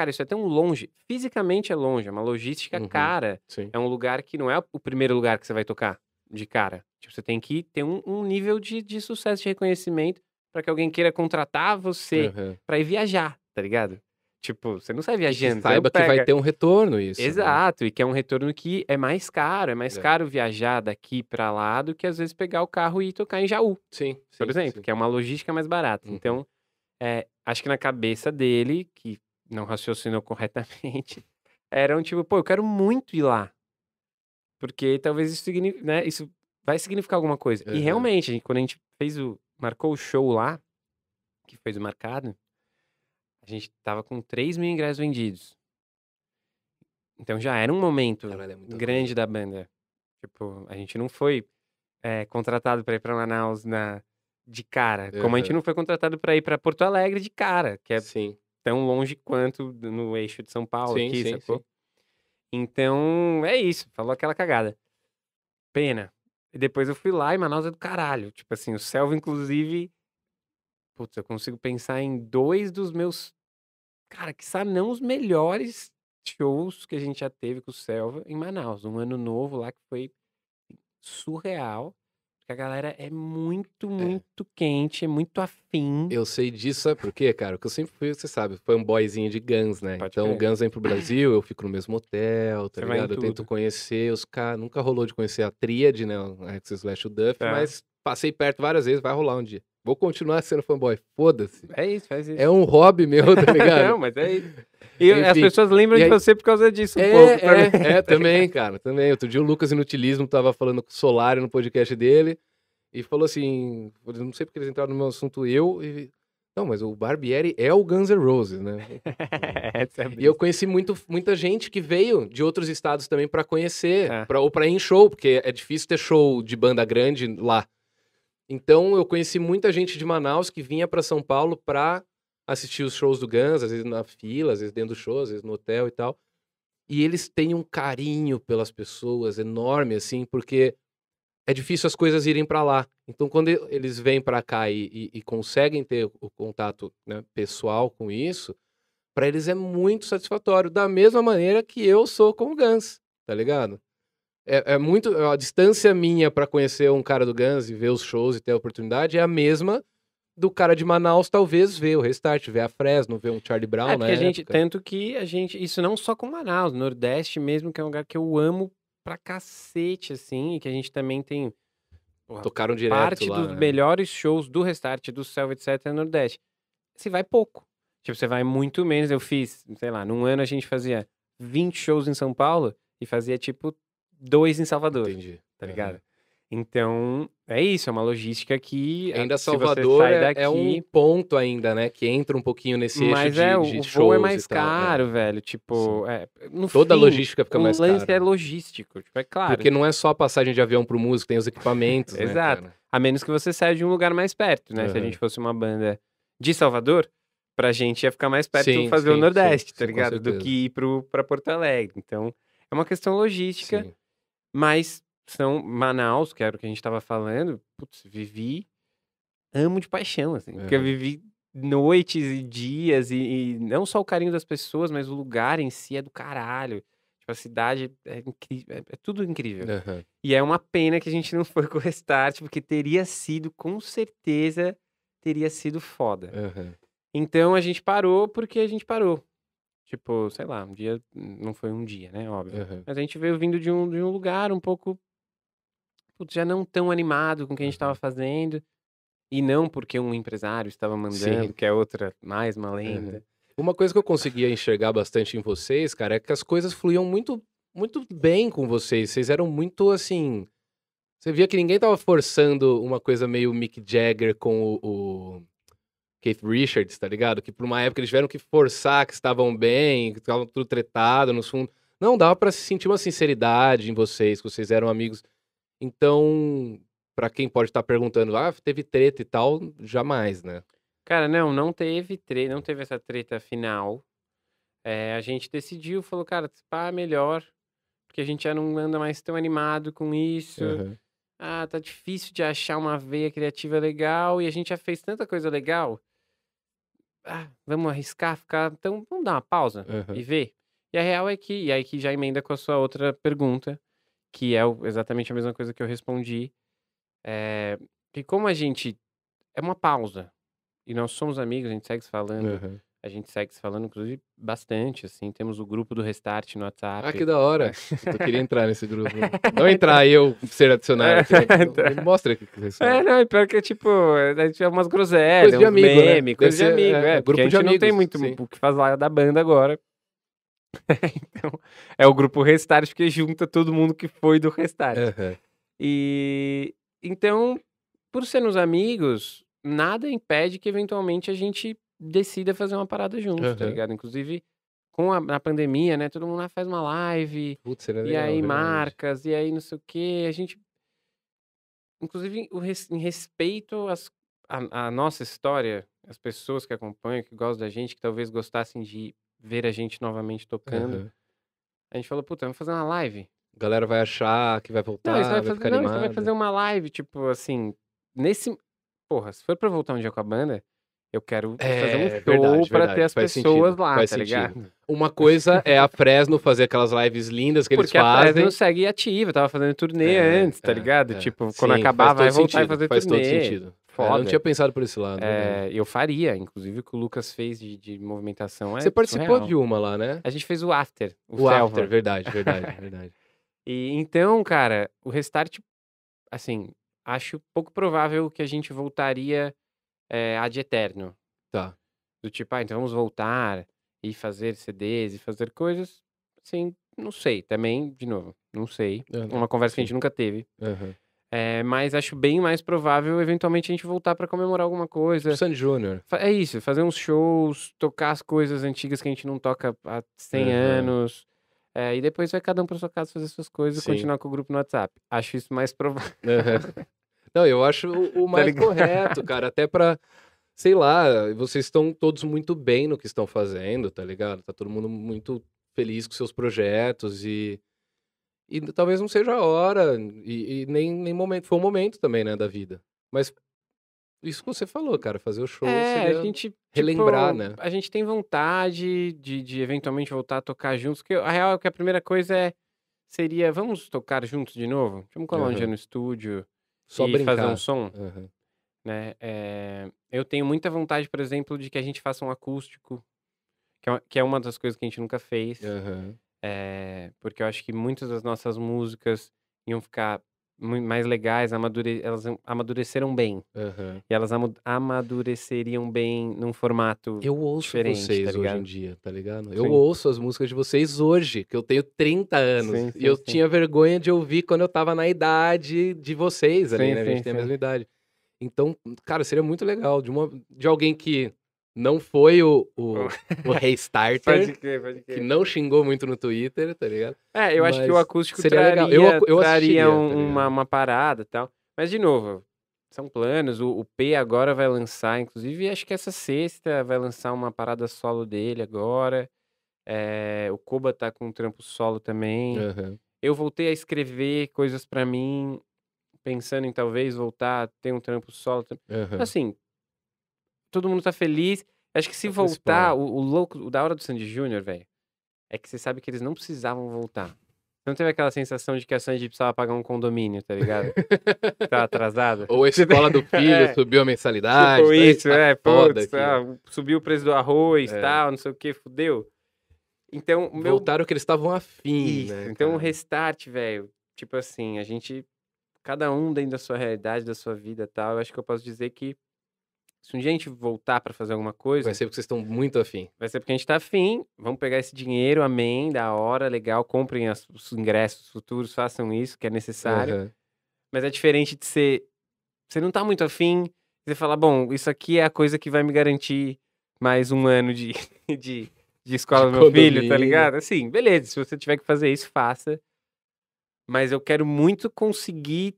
cara, isso é tão longe, fisicamente é longe, é uma logística Uhum. cara. Sim. É um lugar que não é o primeiro lugar que você vai tocar de cara. Tipo, você tem que ter um, um nível de, de sucesso, de reconhecimento, para que alguém queira contratar você Aham. pra ir viajar, tá ligado? Tipo, você não sai viajando. saiba que vai ter um retorno isso. né? Exato, e que é um retorno que é mais caro. É mais É. caro viajar daqui pra lá do que às vezes pegar o carro e ir tocar em Jaú, Sim, por sim, exemplo, sim. que é uma logística mais barata. Uhum. Então, é, acho que na cabeça dele, que não raciocinou corretamente, era um tipo, pô, eu quero muito ir lá. Porque talvez isso, né, isso vai significar alguma coisa. E Aham. realmente, quando a gente fez o. marcou o show lá, que fez o marcado, a gente tava com 3 mil ingressos vendidos. Então já era um momento Caralho, é grande da banda. Tipo, a gente não foi é, contratado pra ir pra Manaus na, de cara. Como a gente não foi contratado pra ir pra Porto Alegre de cara, que é Sim. Tão longe quanto no eixo de São Paulo Sim, aqui, sim, sacou? sim. Então, é isso. Falou aquela cagada. Pena. E depois eu fui lá e Manaus é do caralho. Tipo assim, o Selva, inclusive. Putz, eu consigo pensar em dois dos meus. Cara, que não os melhores shows que a gente já teve com o Selva em Manaus. Um ano novo lá que foi surreal. A galera é muito, muito quente, é muito afim. Eu sei disso, sabe por quê, cara? Porque eu sempre fui, você sabe, fanboyzinho de Guns, né? Pode então o crer. Guns vem pro Brasil, eu fico no mesmo hotel, tá Você ligado? Eu tento conhecer os caras. Nunca rolou de conhecer a tríade, né? O Axel Slash o Duff, Tá. mas passei perto várias vezes, vai rolar um dia. Vou continuar sendo fanboy, foda-se. É isso, faz isso. É um hobby meu, tá ligado? Não, mas é isso. E as Enfim, pessoas lembram e de aí- você por causa disso um É, pouco é, é, também, cara, também. Outro dia o Lucas Inutilismo tava falando com o Solari no podcast dele e falou assim, não sei porque eles entraram no meu assunto, eu e... Não, mas o Barbieri é o Guns N' Roses, né? É E eu conheci muito, muita gente que veio de outros estados também pra conhecer, Tá. pra, ou pra ir em show, porque é difícil ter show de banda grande lá. Então eu conheci muita gente de Manaus que vinha pra São Paulo pra assistir os shows do Guns, às vezes na fila, às vezes dentro do show, às vezes no hotel e tal. E eles têm um carinho pelas pessoas enorme, assim, porque é difícil as coisas irem pra lá. Então, quando eles vêm pra cá e, e- e conseguem ter o contato né, pessoal com isso, pra eles é muito satisfatório. Da mesma maneira que eu sou com o Guns, tá ligado? É, é muito. A distância minha pra conhecer um cara do Guns e ver os shows e ter a oportunidade é a mesma do cara de Manaus, talvez, ver o Restart, ver a Fresno, ver um Charlie Brown, É, né? gente, tanto que a gente, isso não só com Manaus, Nordeste mesmo, que é um lugar que eu amo pra cacete, assim, e que a gente também tem porra, Tocaram direto parte lá, dos né? melhores shows do Restart, do Selva, etc, no Nordeste. Você vai pouco. Tipo, você vai muito menos. Eu fiz, sei lá, num ano a gente fazia 20 shows em São Paulo e fazia, tipo, dois em Salvador, Entendi. tá ligado? Então, é isso, é uma logística que... Ainda Salvador sai é, daqui, é um ponto ainda, né? Que entra um pouquinho nesse eixo Mas de, é, o, de o shows voo é mais tal, é. caro, velho. Tipo, é, Toda a fim, logística fica o mais lance cara. é logístico. Tipo, é claro. Porque não é só a passagem de avião pro músico, tem os equipamentos, né, Exato. cara? A menos que você saia de um lugar mais perto, né? Se a gente fosse uma banda de Salvador, pra gente ia ficar mais perto Sim, fazer o sim, Nordeste, sim, tá sim, com ligado? Do que ir pro, pra Porto Alegre. Então, é uma questão logística. Mas são Manaus, que era o que a gente tava falando, putz, vivi, amo de paixão, assim. Porque eu vivi noites e dias, e, e não só o carinho das pessoas, mas o lugar em si é do caralho. Tipo, a cidade é incrível, é, é tudo incrível. Aham. E é uma pena que a gente não foi com o Restart, porque teria sido, com certeza, teria sido foda. Aham. Então a gente parou porque a gente parou. Tipo, sei lá, um dia, não foi um dia, né, óbvio. Aham. Mas a gente veio vindo de um, de um lugar um pouco. Putz, já não tão animado com o que a gente estava Uhum. fazendo. E não porque um empresário estava mandando, Sim. que é outra, mais uma lenda. Uma coisa que eu conseguia enxergar bastante em vocês, cara, é que as coisas fluíam muito, muito bem com vocês. Vocês eram muito assim. Você via que ninguém tava forçando uma coisa meio Mick Jagger com o, o Keith Richards, tá ligado? Que por uma época eles tiveram que forçar que estavam bem, que estavam tudo tretado no fundo. Não, dava pra se sentir uma sinceridade em vocês, que vocês eram amigos. Então, pra quem pode estar perguntando, ah, teve treta e tal, jamais, né? Cara, não, não teve treta, não teve essa treta final. É, a gente decidiu, falou, cara, pá, melhor, porque a gente já não anda mais tão animado com isso. Aham. Ah, tá difícil de achar uma veia criativa legal e a gente já fez tanta coisa legal. Ah, vamos arriscar, ficar. Então, vamos dar uma pausa Aham. e ver. E a real é que, e aí que já emenda com a sua outra pergunta, que é exatamente a mesma coisa que eu respondi. É, que como a gente. É uma pausa. E nós somos amigos, a gente segue se falando. Aham. A gente segue se falando, inclusive, bastante, assim. Temos o grupo do Restart no WhatsApp. Ah, que da hora. Eu queria entrar nesse grupo. Não entrar eu ser adicionado. Tá. Me Mostra aqui. que você É, sabe. não, é pior que, tipo, a gente é umas groselhas, Coisa de amigo, né? meme, Deve coisa de ser, amigo, é, é, porque grupo a de gente não tem amigos, muito sim. o que falar da banda agora. então, é o grupo Restart, porque junta todo mundo que foi do Restart. Aham. E então, por sermos amigos, nada impede que eventualmente a gente decida fazer uma parada juntos, tá Aham. ligado? Inclusive, com a, pandemia, né? Todo mundo ah, faz uma live, Putz, e legal, aí marcas, e aí não sei o quê. A gente. Inclusive, em respeito às, à, à nossa história, as pessoas que acompanham, que gostam da gente, que talvez gostassem de ver a gente novamente tocando, Aham. a gente falou, puta, vamos fazer uma live. A galera vai achar que vai voltar, Não, isso vai vai fazer, ficar não, vai fazer uma live, tipo assim, nesse. Porra, se for pra voltar um dia com a banda, eu quero fazer um É, show verdade, pra verdade, ter as faz pessoas sentido, lá, faz tá sentido. ligado? Uma coisa é a Fresno fazer aquelas lives lindas que Porque eles a fazem. Fresno segue ativa, tava fazendo turnê É, antes, tá é, ligado? é. Tipo, Sim, quando faz acabar, vai voltar e sentido, fazer Faz todo turnê. É, eu Foda. não tinha pensado por esse lado. verdade. É, eu faria, inclusive o que o Lucas fez de, de movimentação. É Você participou surreal. de uma lá, né? A gente fez o After, o, O. After, verdade, verdade, verdade. E então, cara, o Restart, assim, acho pouco provável que a gente voltaria é, ad eterno. Tá. Do tipo, ah, então vamos voltar e fazer CDs e fazer coisas. Assim, não sei. Também, de novo, não sei. Aham, Uma conversa que a gente nunca teve. Aham. É, mas acho bem mais provável, eventualmente, a gente voltar pra comemorar alguma coisa. Sandy Júnior. É isso, fazer uns shows, tocar as coisas antigas que a gente não toca há 100 Aham. anos. é, e depois vai cada um pra sua casa fazer suas coisas Sim. e continuar com o grupo no WhatsApp. Acho isso mais provável. Aham. Não, eu acho o, o mais ligado? correto, cara. Até pra, sei lá, vocês estão todos muito bem no que estão fazendo, tá ligado? Tá todo mundo muito feliz com seus projetos e. E talvez não seja a hora, e, e nem, nem momento. Foi um momento também, né, da vida. Mas isso que você falou, cara, fazer o show É, a gente. relembrar, tipo, né? A gente tem vontade de, de eventualmente voltar a tocar juntos. Porque a real é que a primeira coisa é. Seria, vamos tocar juntos de novo? Vamos colar um dia no estúdio Só e brincar. fazer um som? Aham. né? É, eu tenho muita vontade, por exemplo, de que a gente faça um acústico, que é uma, que é uma das coisas que a gente nunca fez, Aham. É, porque eu acho que muitas das nossas músicas iam ficar mais legais, amadure, elas amadureceram bem, Aham. e elas amadureceriam bem num formato. Eu ouço diferente, vocês tá hoje em dia, tá ligado? Eu Sim. ouço as músicas de vocês hoje, que eu tenho 30 anos. Sim, e sim, eu sim. tinha vergonha de ouvir quando eu tava na idade de vocês ali, né? A gente tem a mesma idade. Então, cara, seria muito legal de, uma, de alguém que não foi o, o, o restarter, crer, pode que não xingou muito no Twitter, tá ligado? É, eu acho que o Mas acústico seria traria, legal. Eu eu traria um- tá uma, uma parada e tal. Mas, de novo, são planos. O, o P agora vai lançar, inclusive, acho que essa sexta vai lançar uma parada solo dele agora. É, o Koba tá com um trampo solo também. Aham. Eu voltei a escrever coisas pra mim, pensando em talvez voltar a ter um trampo solo. Aham. Assim, todo mundo tá feliz. Acho que se É o voltar, principal. o, o louco, o da hora do Sandy Júnior, velho, é que você sabe que eles não precisavam voltar. Você não teve aquela sensação de que a Sandy precisava pagar um condomínio, tá ligado? tá atrasada? Ou a escola do filho É. subiu a mensalidade. Tá- isso, tá é, foda putz, ah, subiu o preço do arroz, É. tal, não sei o que, fudeu. Então, o meu Voltaram que eles estavam afim, Isso, né? então o cara? restart, velho, tipo assim, a gente, cada um dentro da sua realidade, da sua vida e tal, eu acho que eu posso dizer que se um dia a gente voltar pra fazer alguma coisa, Vai ser porque vocês estão muito afim. vai ser porque a gente tá afim, vamos pegar esse dinheiro, amém, da hora, legal, comprem as- os ingressos futuros, façam isso que é necessário, Aham. mas é diferente de ser, você não tá muito afim, você fala, bom, isso aqui é a coisa que vai me garantir mais um ano de, de, de escola do meu filho, tá ligado? Assim, beleza, se você tiver que fazer isso, faça. Mas eu quero muito conseguir,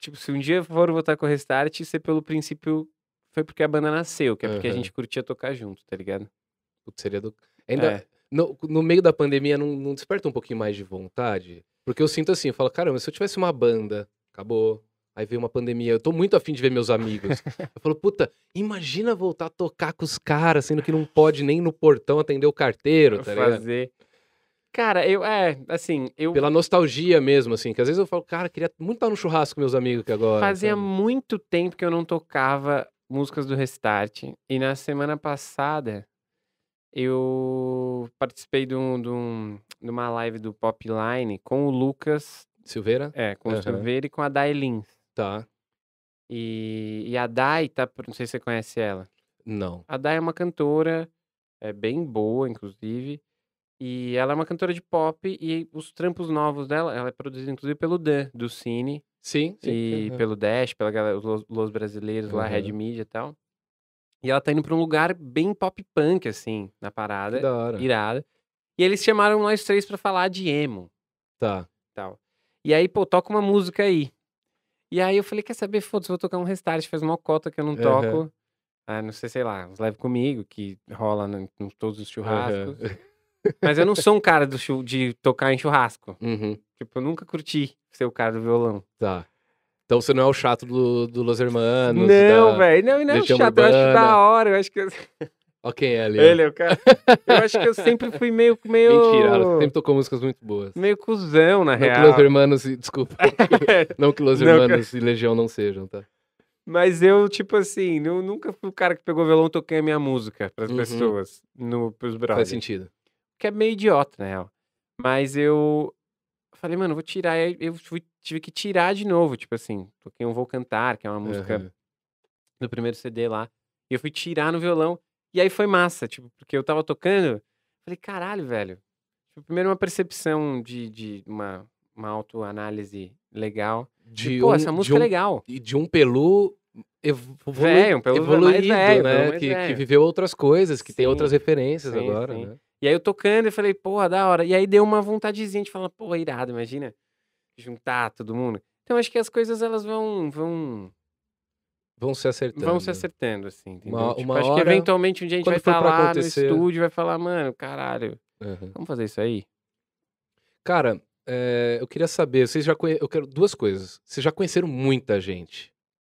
tipo, se um dia for voltar com o Restart, ser pelo princípio, foi porque a banda nasceu, que é porque a Aham. gente curtia tocar junto, tá ligado? Putz, seria do... Ainda, É. no, no meio da pandemia, não, não desperta um pouquinho mais de vontade? Porque eu sinto assim, eu falo, caramba, se eu tivesse uma banda, acabou. Aí veio uma pandemia, eu tô muito afim de ver meus amigos. eu falo, puta, imagina voltar a tocar com os caras, sendo que não pode nem no portão atender o carteiro, tá ligado? fazer. Cara, eu, é, assim, eu Pela nostalgia mesmo, assim, que às vezes eu falo, cara, queria muito estar no churrasco com meus amigos aqui agora. fazia sabe? muito tempo que eu não tocava músicas do Restart. E na semana passada, eu participei de, um, de, um- de uma live do Popline com o Lucas, Silveira? é, com o Aham. Silveira e com a Dai Lins. Tá. E, e a Dai tá, não sei se você conhece ela. Não. A Dai é uma cantora, é bem boa, inclusive. E ela é uma cantora de pop e os trampos novos dela, ela é produzida inclusive pelo Dan, do Cine. Sim, sim. e aham. pelo Dash, pela galera, os Los- Brasileiros lá, Red. Media e tal. E ela tá indo pra um lugar bem pop punk, assim, na parada, da hora. irada. E eles chamaram nós três pra falar de emo Tá. tal. E aí, pô, toca uma música aí. E aí eu falei, quer saber, foda-se, vou tocar um restart, faz uma cota que eu não toco. Ah, não sei, sei lá, uns leve comigo, que rola em todos os churrascos. Mas eu não sou um cara do de tocar em churrasco. Uhum. Tipo, eu nunca curti ser o cara do violão. Tá. Então você não é o chato do, do Los Hermanos. não, velho. Não, não é Legião chato, eu acho Urbana. da hora. Eu acho que Ó quem é ali. ele é o cara. Eu acho que eu sempre fui meio. meio... Mentira, ela sempre tocou músicas muito boas. Meio cuzão, na Não que real. Los Hermanos, desculpa. não que Los Não, que- Hermanos e Legião não sejam, tá? Mas eu, tipo assim, eu nunca fui o cara que pegou violão e toquei a minha música pras Uhum. pessoas, no, pros Faz brothers. sentido. Que é meio idiota, na real. Mas eu falei, mano, vou tirar. Aí Eu fui- tive que tirar de novo, tipo assim, toquei um Vou Cantar, que é uma música Aham. do primeiro CD lá. E eu fui tirar no violão. E aí foi massa, tipo, porque eu tava tocando. Falei, caralho, velho. Tipo, primeiro uma percepção de, de uma, uma autoanálise legal. De Pô, um, essa música um, é legal. e de um Pelu evolu- Velho, um Pelu mais evoluído, velho, né? Pelu Que, que velho. viveu outras coisas, que tem Sim, outras referências sim, agora, sim. né? E aí eu tocando, eu falei, porra, da hora. E aí deu uma vontadezinha de falar, porra, irado, imagina juntar todo mundo. Então acho que as coisas elas vão vão Vão se acertando. vão se acertando assim, entendeu? Uma- Tipo, uma acho hora, que eventualmente um dia a gente vai estar pra lá acontecer- no estúdio e vai falar, mano, caralho, Aham. vamos fazer isso aí? Cara, é, eu queria saber, vocês já conhe... eu quero duas coisas. Vocês já conheceram muita gente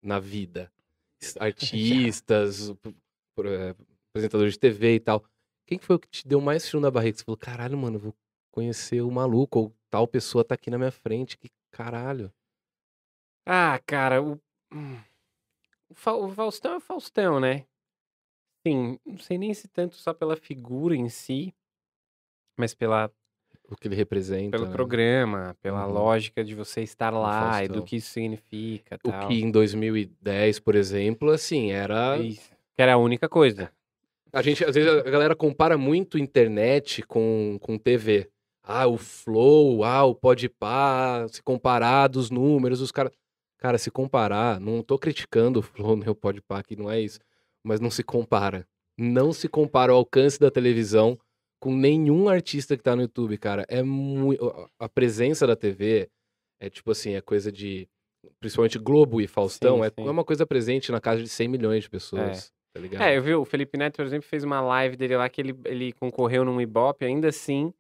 na vida? Artistas, é, apresentadores de TV e tal. Quem que foi o que te deu mais frio na barriga? que Você falou, caralho, mano, vou conhecer o maluco, ou tal pessoa tá aqui na minha frente, que caralho. Ah, cara, o, hum, o Fa- o Faustão é o Faustão, né? Sim, não sei nem se tanto só pela figura em si, mas pela O que ele representa. pelo né? programa, pela Uhum. lógica de você estar lá e do que isso significa, O tal. que em 2010, por exemplo, assim, era. Isso, que era a única coisa. A gente, às vezes, a galera compara muito internet com, com TV. Ah, o Flow, ah, o Podpah, se comparar dos números, os caras... Cara, se comparar, não tô criticando o Flow nem o Podpah, que não é isso, mas não se compara. Não se compara o alcance da televisão com nenhum artista que tá no YouTube, cara. É muito... A presença da TV é tipo assim, é coisa de... Principalmente Globo e Faustão, Sim, é, sim. é uma coisa presente na casa de 100 milhões de pessoas, tá ligado? É, eu vi, o Felipe Neto, por exemplo, fez uma live dele lá que ele, ele concorreu num Ibope, ainda assim,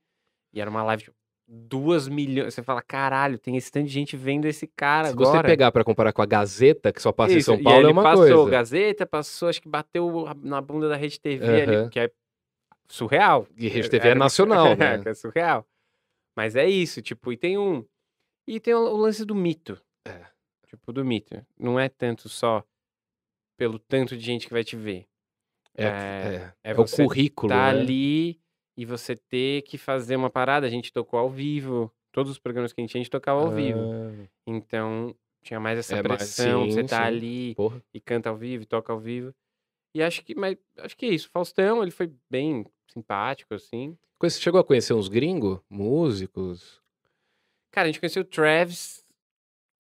e era uma live de duas milhões. Você fala, caralho, tem esse tanto de gente vendo esse cara Se agora. você pegar pra comparar com a Gazeta, que só passa em Isso, São e aí Paulo, é uma passou coisa. Gazeta, passou, acho que bateu na bunda da Rede TV ali, Aham. que é surreal. E Rede TV é Era- nacional, né? é surreal. Mas é isso, tipo, e tem um. E tem o lance do mito. É. Tipo, do mito. Não é tanto só pelo tanto de gente que vai te ver. É, É, é, é é o você currículo, tá né? ali e você ter que fazer uma parada. A gente tocou ao vivo. Todos os programas que a gente tinha, a gente tocava ao vivo. Ah, Então, tinha mais essa É pressão. de você sim, tá sim. ali porra. e canta ao vivo, e toca ao vivo. E acho que, mas acho que é isso. Faustão, ele foi bem simpático, assim. Conhece- Chegou a conhecer uns gringos? Músicos? Cara, a gente conheceu o Travis,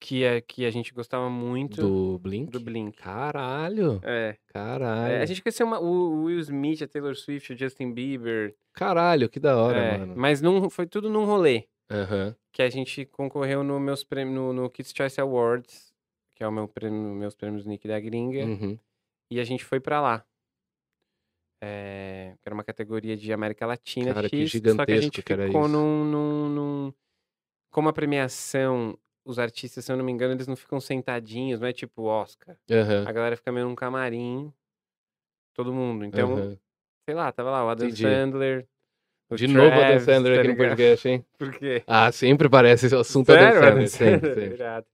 que, é, que a gente gostava muito Do Blink? do Blink. Caralho! É. Caralho! É, a gente conheceu uma- o o Will Smith, a Taylor Swift, o Justin Bieber. Caralho, que da hora, É, mano. mas num, foi tudo num rolê. Aham. Que a gente concorreu no, meus prêmios, no, no Kids Choice Awards, que é o meu prêmio, meus prêmios Nick da Gringa. Uhum. E a gente foi pra lá. É, era uma categoria de América Latina Cara, que X, só que a gigantesco gente ficou isso. num, num, num- Como a premiação, os artistas, se eu não me engano, eles não ficam sentadinhos, não é tipo Oscar. Aham. A galera fica meio num camarim, todo mundo. Então, aham. sei lá, tava lá o Adam Entendi. Sandler. o De novo o Adam Travis, Sandler tá aqui no podcast, hein? Por quê? Ah, sempre parece esse assunto Sério, Adam Adam Sandler. Sempre, Sandler? sempre. Irado.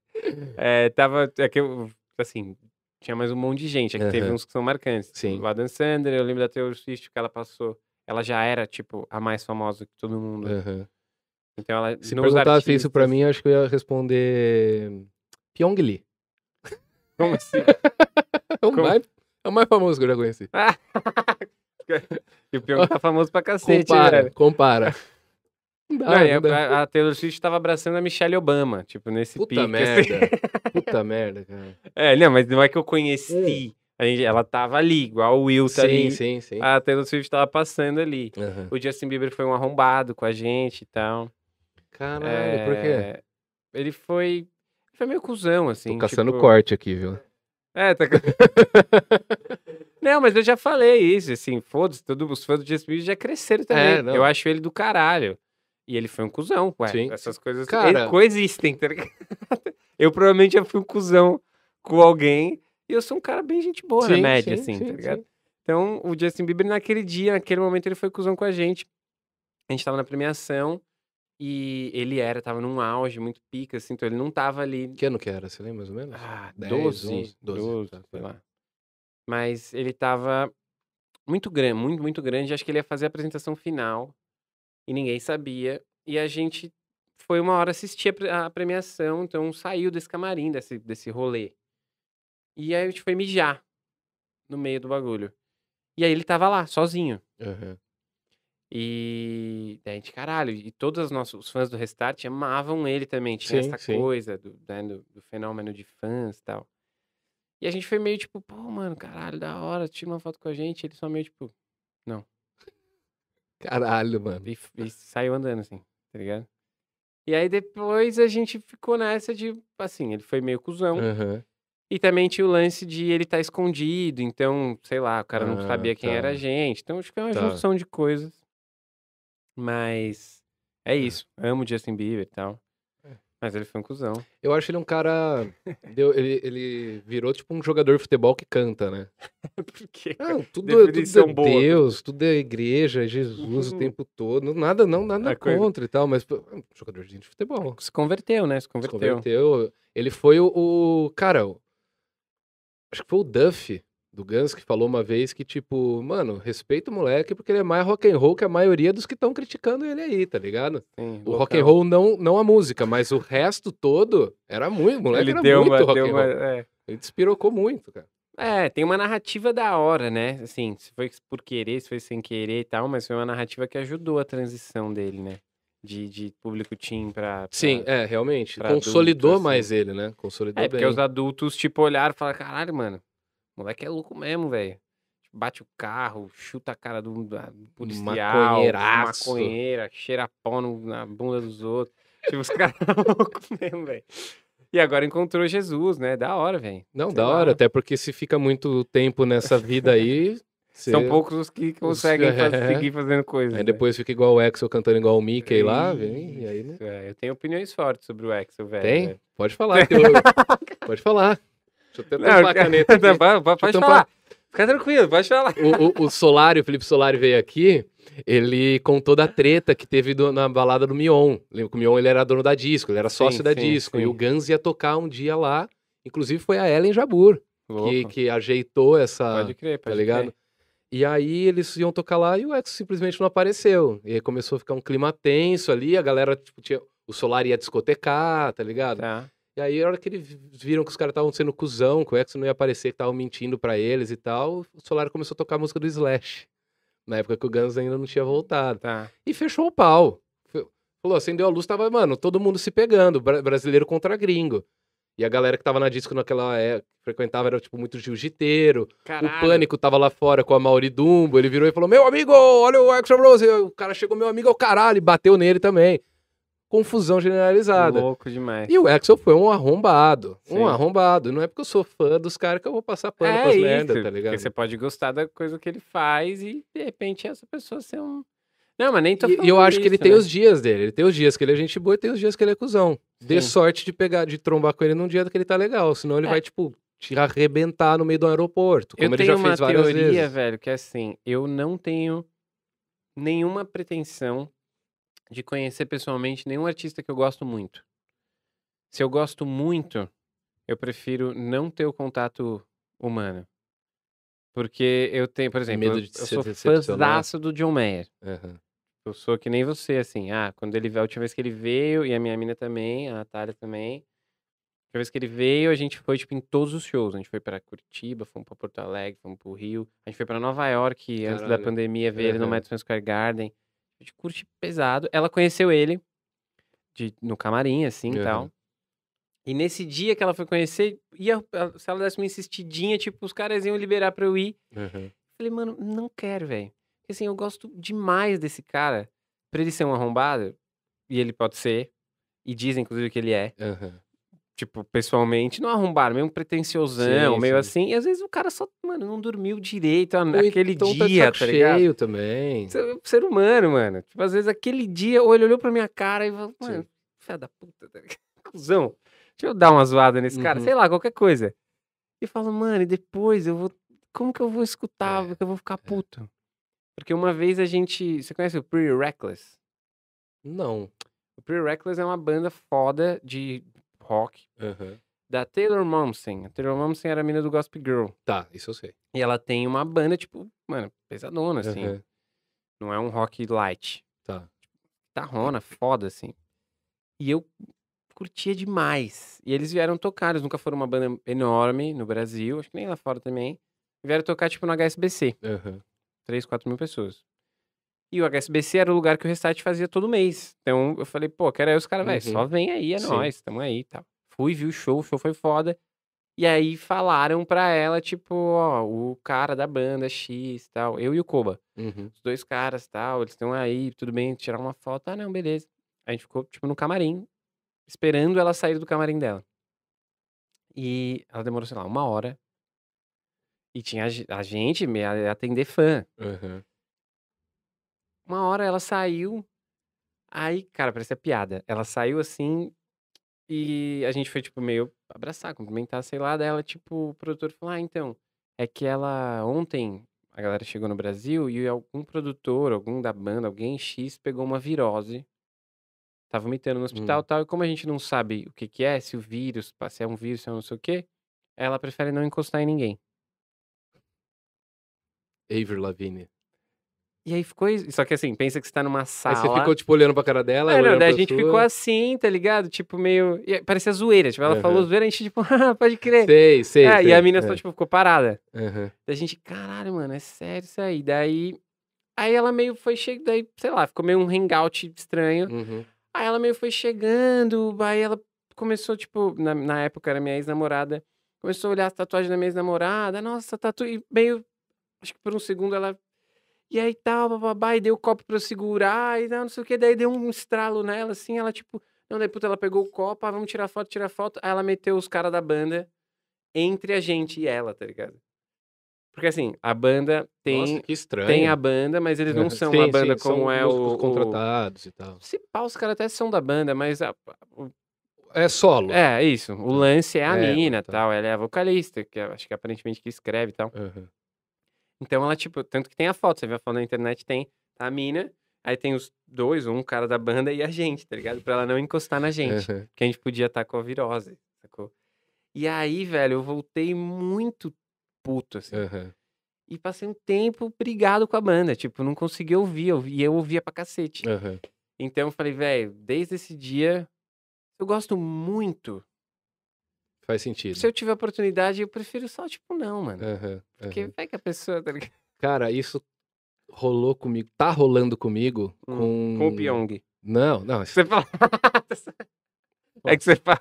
É, tava. É que eu, assim, tinha mais um monte de gente. É que teve uns que são marcantes. Sim. O Adam Sandler, eu lembro da Taylor Swift que ela passou. Ela já era, tipo, a mais famosa que todo mundo. Aham. Então ela. Se nos perguntasse isso pra artistas- mim, acho que eu ia responder Pyong Lee. Como assim? É o, mais, é o mais famoso que eu já conheci. e o Pyong tá famoso pra cacete, Compara, velho. compara. Não dá, Não, não a, a- a Taylor Swift tava abraçando a Michelle Obama, tipo, nesse Puta pique. assim. merda. Puta merda, cara. É, não, mas não é que eu conheci. A gente, ela tava ali, igual o Will tá Sim, ali. sim, sim. A Taylor Swift tava passando ali. Aham. O Justin Bieber foi um arrombado com a gente e tal. Caralho, por quê? É, Ele foi. Foi meio cuzão, assim. Tô caçando tipo- corte aqui, viu? É, tá. Não, mas eu já falei isso, assim, foda-se, todos os fãs do Justin Bieber já cresceram também. É, eu acho ele do caralho. E ele foi um cuzão, ué. Sim. Essas coisas Cara- coexistem, tá ligado? Eu provavelmente já fui um cuzão com alguém e eu sou um cara bem gente boa na Sim, média, sim, assim, sim, tá ligado? Então, o Justin Bieber, naquele dia, naquele momento, ele foi cuzão com a gente. A gente tava na premiação e ele era, tava num auge muito pica, assim, então ele não tava ali Que ano que era? Você lembra mais ou menos? ah, 10, 12, 11, 12, 12, tá, sei tá. lá. Mas ele tava muito grande, muito, muito grande. Acho que ele ia fazer a apresentação final e ninguém sabia. E a gente foi uma hora assistir a pre- a premiação, então saiu desse camarim, desse, desse rolê. E aí a gente foi mijar no meio do bagulho. E aí ele tava lá, sozinho. Aham. E daí a gente, caralho, e todos os nossos os fãs do Restart amavam ele também. Tinha Sim, essa sim. coisa do, né, do, do fenômeno de fãs e tal. E a gente foi meio tipo, pô, mano, caralho, da hora, tira uma foto com a gente. Ele só meio tipo, Caralho, mano. e, e saiu andando assim, tá ligado? E aí depois a gente ficou nessa de, assim, ele foi meio cuzão. Aham. E também tinha o lance de ele estar escondido, então, sei lá, o cara não Ah, sabia quem era a tá. gente. Então, acho que é uma Tá. junção de coisas. Mas é isso. Amo Justin Bieber e tal. É. Mas ele foi um cuzão. Eu acho ele um cara. deu- ele, ele virou tipo um jogador de futebol que canta, né? Por quê? Não, tudo, tudo Definição é boa. Deus, tudo é igreja, é Jesus o tempo todo. Nada, não, nada A coisa- contra e tal, mas pô, é um jogador de futebol. Se converteu, né? Se Se converteu. converteu. Ele foi o, o- Cara, o- acho que foi o Duff do Guns que falou uma vez que, tipo, mano, respeita o moleque porque ele é mais rock and roll que a maioria dos que estão criticando ele aí, tá ligado? Sim, O rock and roll não, não a música, mas o resto todo era muito. O moleque Ele era deu muito uma. rock and uma roll. é. Ele despirocou muito, cara. É, tem uma narrativa da hora, né? Assim, se foi por querer, se foi sem querer e tal, mas foi uma narrativa que ajudou a transição dele, né? De, de público teen pra. pra- Sim, é, realmente. Consolidou assim. mais ele, né? Consolidou É, porque bem. os adultos, tipo, olharam e falaram, caralho, mano, moleque é louco mesmo, velho. Bate o carro, chuta a cara do, do policial, maconheira, cheira pó no- na bunda dos outros. Tipo, os caras loucos mesmo, velho. E agora encontrou Jesus, né? Da hora, velho. Não, sei da lá. hora, até porque se fica muito tempo nessa vida aí. São cê- poucos os que conseguem faz- é. seguir fazendo coisas. Aí né? depois fica igual o Exo cantando igual o Mickey lá, vem, e aí não. Isso, é, eu tenho opiniões fortes sobre o Axel, velho. Tem? velho. Pode falar. eu- Pode falar. Deixa eu até Não, tampar a caneta aqui. Pode- pode falar. Fica tranquilo, pode falar. O, o, o Solari, o Felipe Solari veio aqui, ele contou da treta que teve do- na balada do Mion. Lembra que o Mion ele era dono da disco, ele era sócio Sim, da sim, disco. E sim. o Guns ia tocar um dia lá. Inclusive foi a Ellen Jabur que, que ajeitou essa. Pode crer, pode tá ligado? crer. E aí eles iam tocar lá e o Exo simplesmente não apareceu. E aí começou a ficar um clima tenso ali, a galera, tipo, tinha. O Solari ia discotecar, tá ligado? Tá. E aí, a hora que eles viram que os caras estavam sendo cuzão, que o Exo não ia aparecer, que estavam mentindo pra eles e tal, o Solari começou a tocar a música do Slash. Na época que o Guns ainda não tinha voltado. Tá. E fechou o pau. Falou, acendeu a luz, tava, mano, todo mundo se pegando, bra- brasileiro contra gringo. E a galera que tava na disco naquela época, frequentava, era tipo muito jiu-jiteiro. O Pânico tava lá fora com a Mauri Dumbo, ele virou e falou, meu amigo, olha o Extra Rose. O cara chegou, meu amigo, é o caralho, e bateu nele também. Confusão generalizada. Louco demais. E o Axel foi um arrombado. Sim. Um arrombado. Não é porque eu sou fã dos caras que eu vou passar pano é pras isso, merda, tá Porque ligado? você pode gostar da coisa que ele faz e, de repente, essa pessoa ser um... Não, mas nem tô falando e eu acho que ele isso, tem né? os dias dele. Ele tem os dias que ele é gente boa e tem os dias que ele é cuzão. Dê Sim. sorte de pegar, de trombar com ele num dia que ele tá legal. Senão ele É. vai, tipo, te arrebentar no meio do aeroporto. Como Eu ele tenho já uma fez várias teoria, vezes. velho, que é assim, eu não tenho nenhuma pretensão de conhecer pessoalmente nenhum artista que eu gosto muito. Se eu gosto muito, eu prefiro não ter o contato humano. Porque eu tenho, por exemplo, Medo eu, de eu sou fãzaço do John Mayer. Aham. Eu sou que nem você, assim. Ah, quando ele veio, a última vez que ele veio, e a minha mina também, a Natália também. A última vez que ele veio, a gente foi, tipo, em todos os shows. A gente foi pra Curitiba, fomos pra Porto Alegre, fomos pro Rio. A gente foi pra Nova York, antes da Caralho. pandemia, ver ele no. Madison Square Garden. A gente curte pesado. Ela conheceu ele de, no camarim, assim e Aham. tal. E nesse dia que ela foi conhecer, ia, se ela desse uma insistidinha, tipo, os caras iam liberar pra eu ir. Aham. Falei, mano, não quero, velho. Porque assim, eu gosto demais desse cara. Pra ele ser um arrombado, e ele pode ser, e dizem, inclusive, que ele é. Aham. Tipo, pessoalmente, não arrombado, meio um pretenciosão, Sim, meio sim. assim. E às vezes o cara só, mano, não dormiu direito a- Ou aquele então tá dia, saco tá ligado? cheio também. Ser, ser humano, mano. Tipo, às vezes aquele dia, ou ele olhou pra minha cara e falou, mano, fé da puta, tá ligado? Cusão. Deixa eu dar uma zoada nesse cara, Uhum. sei lá, qualquer coisa. E fala, mano, e depois eu vou. Como que eu vou escutar? É, Porque eu vou ficar puto. Porque uma vez a gente. Você conhece o Pretty Reckless? Não. O Pretty Reckless é uma banda foda de rock Aham. da Taylor Momsen. A Taylor Momsen era a mina do Gospel Girl. Tá, isso eu sei. E ela tem uma banda, tipo, mano, pesadona, assim. Aham. Não é um rock light. Tá. Tarrona, foda, assim. E eu curtia demais. E eles vieram tocar, eles nunca foram uma banda enorme no Brasil, acho que nem lá fora também. Vieram tocar, tipo, no HSBC. Aham. 3, 4 mil pessoas. E o HSBC era o lugar que o Restart fazia todo mês. Então eu falei, pô, quero aí os caras, velho, Uhum. só vem aí, é Sim. nóis, tamo aí e tal. Fui, vi o show, o show foi foda. E aí falaram pra ela, tipo, ó, o cara da banda X tal, eu e o Koba. Uhum. Os dois caras tal, eles estão aí, tudo bem, tirar uma foto. Ah, não, beleza. A gente ficou, tipo, no camarim, esperando ela sair do camarim dela. E ela demorou, sei lá, uma hora. E tinha a ge- a gente me atender fã. Aham. Uma hora ela saiu. Aí, cara, parecia piada. Ela saiu assim e a gente foi, tipo, meio abraçar, cumprimentar, sei lá. Daí ela, tipo, o produtor falou: Ah, então, é que ela ontem a galera chegou no Brasil e algum produtor, algum da banda, alguém X pegou uma virose. Tá vomitando no hospital Hum. e tal. E como a gente não sabe o que que é, se o vírus, se é um vírus, se é um não sei o quê, ela prefere não encostar em ninguém. Avril Lavigne. E aí ficou isso. Só que assim, pensa que você tá numa Aí sala. você ficou, tipo, olhando pra cara dela, É, não, daí a gente sua. ficou assim, tá ligado? Tipo, meio. e aí Parecia zoeira. Tipo, ela falou Aham. zoeira, a gente, tipo, ah, pode crer. Sei, sei, É, sei. e a mina é. só, tipo, ficou parada. Aham. Daí a gente, caralho, mano, é sério isso aí. Daí. Aí ela meio foi chegando, daí, sei lá, ficou meio um hangout estranho. Uhum. Aí ela meio foi chegando, aí ela começou, tipo, na, na época era minha ex-namorada, começou a olhar as tatuagens da minha ex-namorada, nossa, tatu, e meio, acho que por um segundo ela, e aí tal, bababá, e deu o copo pra eu segurar, e não, não sei o que, daí deu um estralo nela, assim, ela, tipo, não, daí, puta, ela pegou o copo, ah, vamos tirar foto, tirar foto, aí ela meteu os caras da banda entre a gente e ela, tá ligado? Porque, assim, a banda tem... Nossa, que estranho. Tem a banda, mas eles não são Sim, uma banda sim, como é o, o, contratados e tal. se pá, os caras até são da banda, mas a- o- É solo. é isso. O lance é a É, mina, tá. tal. Ela é a vocalista, que eu acho que aparentemente que escreve e tal. Aham. Então ela, tipo, tanto que tem a foto, você vê a foto na internet, tem a mina, aí tem os dois, um cara da banda e a gente, tá ligado? Pra ela não encostar na gente. Aham. Porque a gente podia estar com a virose, sacou? E aí, velho, eu voltei muito puto, assim. Aham. E passei um tempo brigado com a banda. Tipo, não conseguia ouvir. eu- E eu ouvia pra cacete. Aham. Então eu falei, velho, desde esse dia, eu gosto muito. Faz sentido. Se eu tiver oportunidade, eu prefiro só, tipo, não, mano. Porque aham. vai que a pessoa, tá ligado? Cara, isso rolou comigo. Tá rolando comigo Hum, com. Com o Pyong. Não, não. Você fala. é que você fala.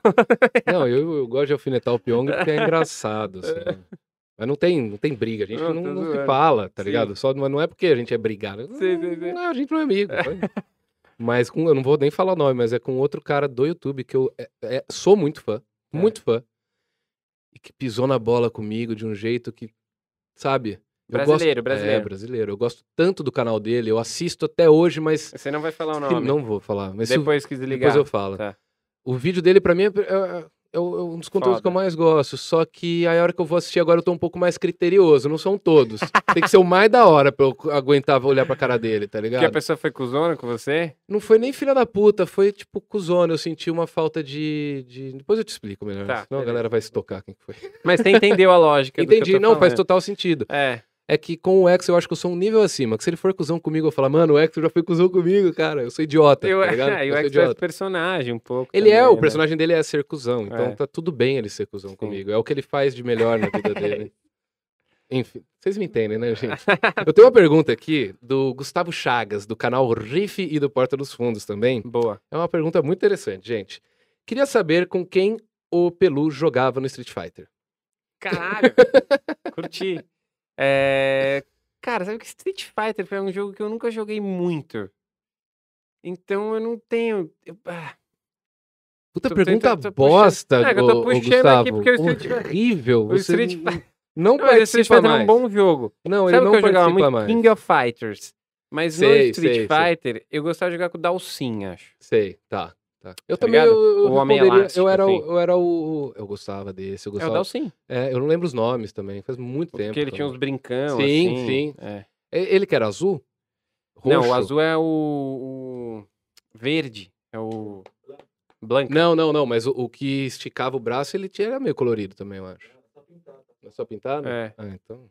Não, eu, eu gosto de alfinetar o Pyong porque é engraçado, assim. Mas não tem, não tem briga, a gente Não, não, não se fala, tá Sim. ligado? Só, mas não é porque a gente é brigado. Sim, sim, sim. Não, a gente não é amigo. Mas com, eu não vou nem falar o nome, mas é com outro cara do YouTube que eu é- é- sou muito fã, É. muito fã. Que pisou na bola comigo de um jeito que, sabe? Eu gosto- Brasileiro, brasileiro. É, brasileiro. Eu gosto tanto do canal dele, eu assisto até hoje, mas. Você não vai falar o nome. Não vou falar. Mas Depois que desligar. depois eu falo. Tá. O vídeo dele, pra mim, é, é- é um dos conteúdos que eu Foda. mais gosto. Só que a hora que eu vou assistir agora eu tô um pouco mais criterioso. Não são todos. Tem que ser o mais da hora pra eu aguentar olhar pra cara dele, tá Porque a ligado? pessoa foi cuzona com você? Não foi nem filha da puta, foi tipo cuzona. Eu senti uma falta de. de- Depois eu te explico melhor. Tá, senão a beleza. galera vai se tocar quem que foi. Mas você entendeu a lógica. que Entendi, não, faz falando. total sentido. É. É que com o X eu acho que eu sou um nível acima. Que se ele for cuzão comigo, eu falo, mano, o X já foi cuzão comigo, cara. Eu sou idiota. Eu, tá ligado? é, e Eu o faz idiota. personagem um pouco. Ele é, também, o né? personagem dele é ser cuzão, então É. tá tudo bem ele ser cuzão Sim. comigo. É o que ele faz de melhor na vida dele. Enfim, vocês me entendem, né, gente? Eu tenho uma pergunta aqui do Gustavo Chagas, do canal Riff e do Porta dos Fundos também. Boa. É uma pergunta muito interessante, gente. Queria saber com quem o Pelu jogava no Street Fighter. Caralho. Curti. É, Cara, sabe que Street Fighter foi um jogo que eu nunca joguei muito. Então eu não tenho. eu- ah, Puta Tô pergunta tentando- tô bosta, puxando- É, eu tô puxando Gustavo. aqui porque o Street Fighter- Horrível. o Street Fighter- não Não, o Street participa Fighter é mais. um bom jogo. Não, Sabe ele o não que eu jogava participa muito? mais. King of Fighters. Mas no Sei, Street sei, sei. Fighter, eu gostava de jogar com o Dalsin, acho. Sei, tá. Tá. Eu Tá também, ligado? eu, eu O Homem Elástico, eu era, assim. o, eu era o... Eu gostava desse, eu É o gostava... Dalsin. É, eu não lembro os nomes também, faz muito tempo. Porque ele tinha uns também. brincão, Sim, assim. sim. É. Ele que era azul? Não, o Roxo? azul é o, o verde. É o Blanca. Não, não, não, mas o, o que esticava o braço, ele tinha, era meio colorido também, eu acho. É só pintado? É. Ah, então...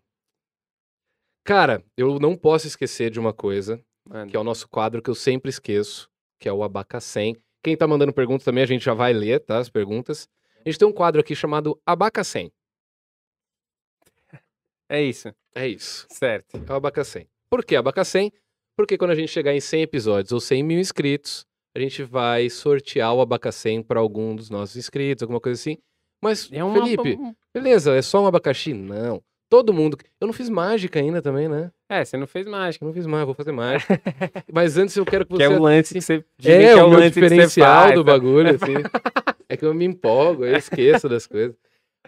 Cara, eu não posso esquecer de uma coisa, Mano. que é o nosso quadro que eu sempre esqueço, que é o Abacacém. Quem tá mandando perguntas também, a gente já vai ler, tá? As perguntas. A gente tem um quadro aqui chamado Abacacém. É isso. É isso. Certo. É o Abacacém. Por que Abacacém? Porque quando a gente chegar em 100 episódios ou 100 mil inscritos, a gente vai sortear o Abacacém para algum dos nossos inscritos, alguma coisa assim. Mas, É uma... Felipe, beleza, é só um abacaxi? Não. Todo mundo. Eu não fiz mágica ainda também, né? É, você não fez mágica. Eu não fiz mágica, vou fazer mágica. Mas antes eu quero que você. Que é o lance que você... É, que o meu lance que você diferencial faz, do tá? bagulho, assim. É que eu me empolgo, eu esqueço das coisas.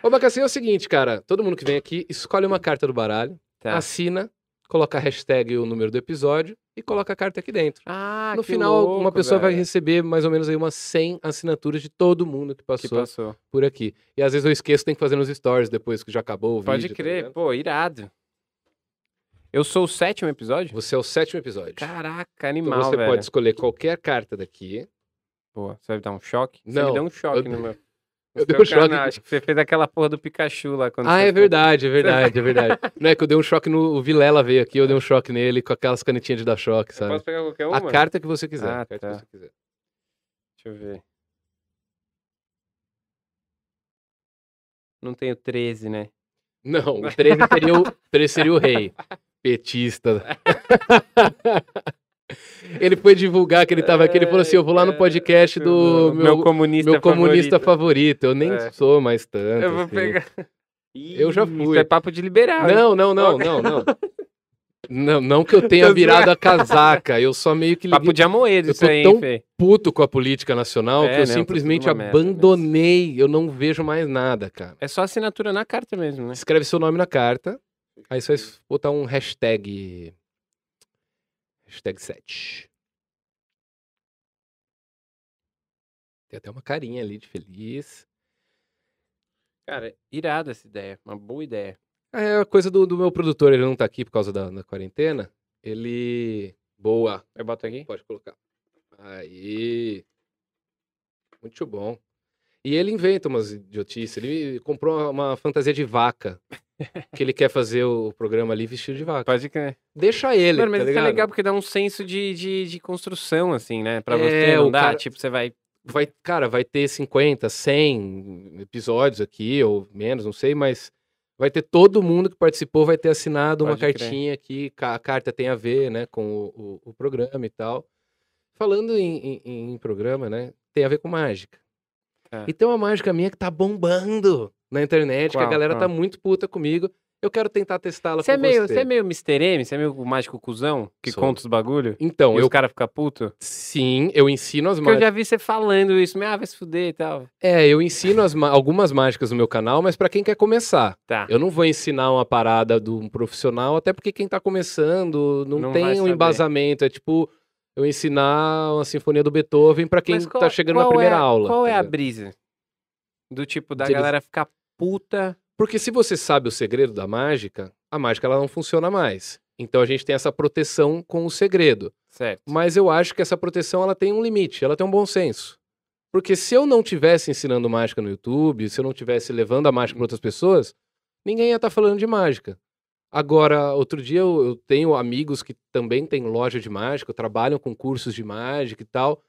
O Abacacim é o seguinte, cara. Todo mundo que vem aqui escolhe uma carta do baralho, Tá. assina, coloca a hashtag e o número do episódio e coloca a carta aqui dentro. Ah, no que final, uma louco, pessoa vai velho. receber mais ou menos aí umas 100 assinaturas de todo mundo que Que passou passou. por aqui. E às vezes eu esqueço, tem que fazer nos stories depois que já acabou o Pode vídeo. tá crer. ligado? Pô, irado. Eu sou o sétimo episódio? você é o sétimo episódio. Caraca, então animal, você velho. pode escolher qualquer carta daqui. Pô, você vai dar um choque? Você Não, me deu um choque eu- no meu... eu no dei um choque. canal. Acho que você fez aquela porra do Pikachu lá. Quando Ah, você é foi- verdade, é verdade, é verdade. Não é que eu dei um choque no. O Vilela veio aqui, eu dei um choque nele com aquelas canetinhas de dar choque, Eu sabe? posso pegar qualquer uma? A carta que você quiser. Ah, a carta tá. que você quiser. Deixa eu ver. Não tenho 13, né? Não, o 13 seria o, 13 seria o rei. Petista. ele foi divulgar que ele tava aqui, ele falou assim: eu vou lá no podcast do meu, comunista meu comunista favorito. favorito. Eu nem É. sou mais tanto. Eu vou assim. pegar. Eu já fui. Isso é papo de liberal. Não, não, não, não, não. Não, não que eu tenha virado a casaca, eu só meio que liguei Papo de Amoedo Eu isso tô aí, tão Fê? puto com a política nacional É, que eu tá simplesmente merda abandonei. Eu não vejo mais nada, cara. É só assinatura na carta mesmo, né? Escreve seu nome na carta, aí você vai botar um hashtag. Hashtag 7. Tem até uma carinha ali de feliz. Cara, irada essa ideia. Uma boa ideia. É a coisa do, do meu produtor, ele não tá aqui por causa da, da quarentena. Ele. Boa. Eu boto aqui? Pode colocar. Aí. Muito bom. E ele inventa umas idiotices. Ele comprou uma fantasia de vaca. Que ele quer fazer o programa ali vestido de vaca. Pode que. Deixa ele. Mano, mas tá isso é ligado? legal porque dá um senso de, de, de construção, assim, né? Pra É, você não o dá, cara- tipo, você vai. Vai, cara, vai ter 50, 100 episódios aqui, ou menos, não sei, mas vai ter todo mundo que participou, vai ter assinado uma Pode crer. cartinha que a carta tem a ver, né, com o, o- o programa e tal. Falando em, em- em programa, né, tem a ver com mágica. É. E tem uma mágica minha que tá bombando na internet, que Qual? a galera tá Qual? muito puta comigo. Eu quero tentar testá-la é, com meio, você. você é meio Mr. M? Você é meio mágico cuzão que Sou. conta os bagulho? Então, e eu os caras ficam puto? sim, eu ensino as Porque eu mágicas. já vi você falando isso, mas ah, vai se fuder e tal. É, eu ensino as ma- algumas mágicas no meu canal, mas pra quem quer começar. Tá. Eu não vou ensinar uma parada de um profissional, até porque quem tá começando não, Não tem um embasamento. É tipo eu ensinar uma sinfonia do Beethoven pra quem Mas tá chegando na qual primeira é, aula. Qual tá é a brisa? Do tipo, da De eles- galera ficar puta. Porque se você sabe o segredo da mágica, a mágica ela não funciona mais. Então a gente tem essa proteção com o segredo. Certo. Mas eu acho que essa proteção ela tem um limite, ela tem um bom senso. Porque se eu não tivesse ensinando mágica no YouTube, se eu não tivesse levando a mágica para outras pessoas, ninguém ia estar falando de mágica. Agora, outro dia eu, eu tenho amigos que também têm loja de mágica, trabalham com cursos de mágica e tal.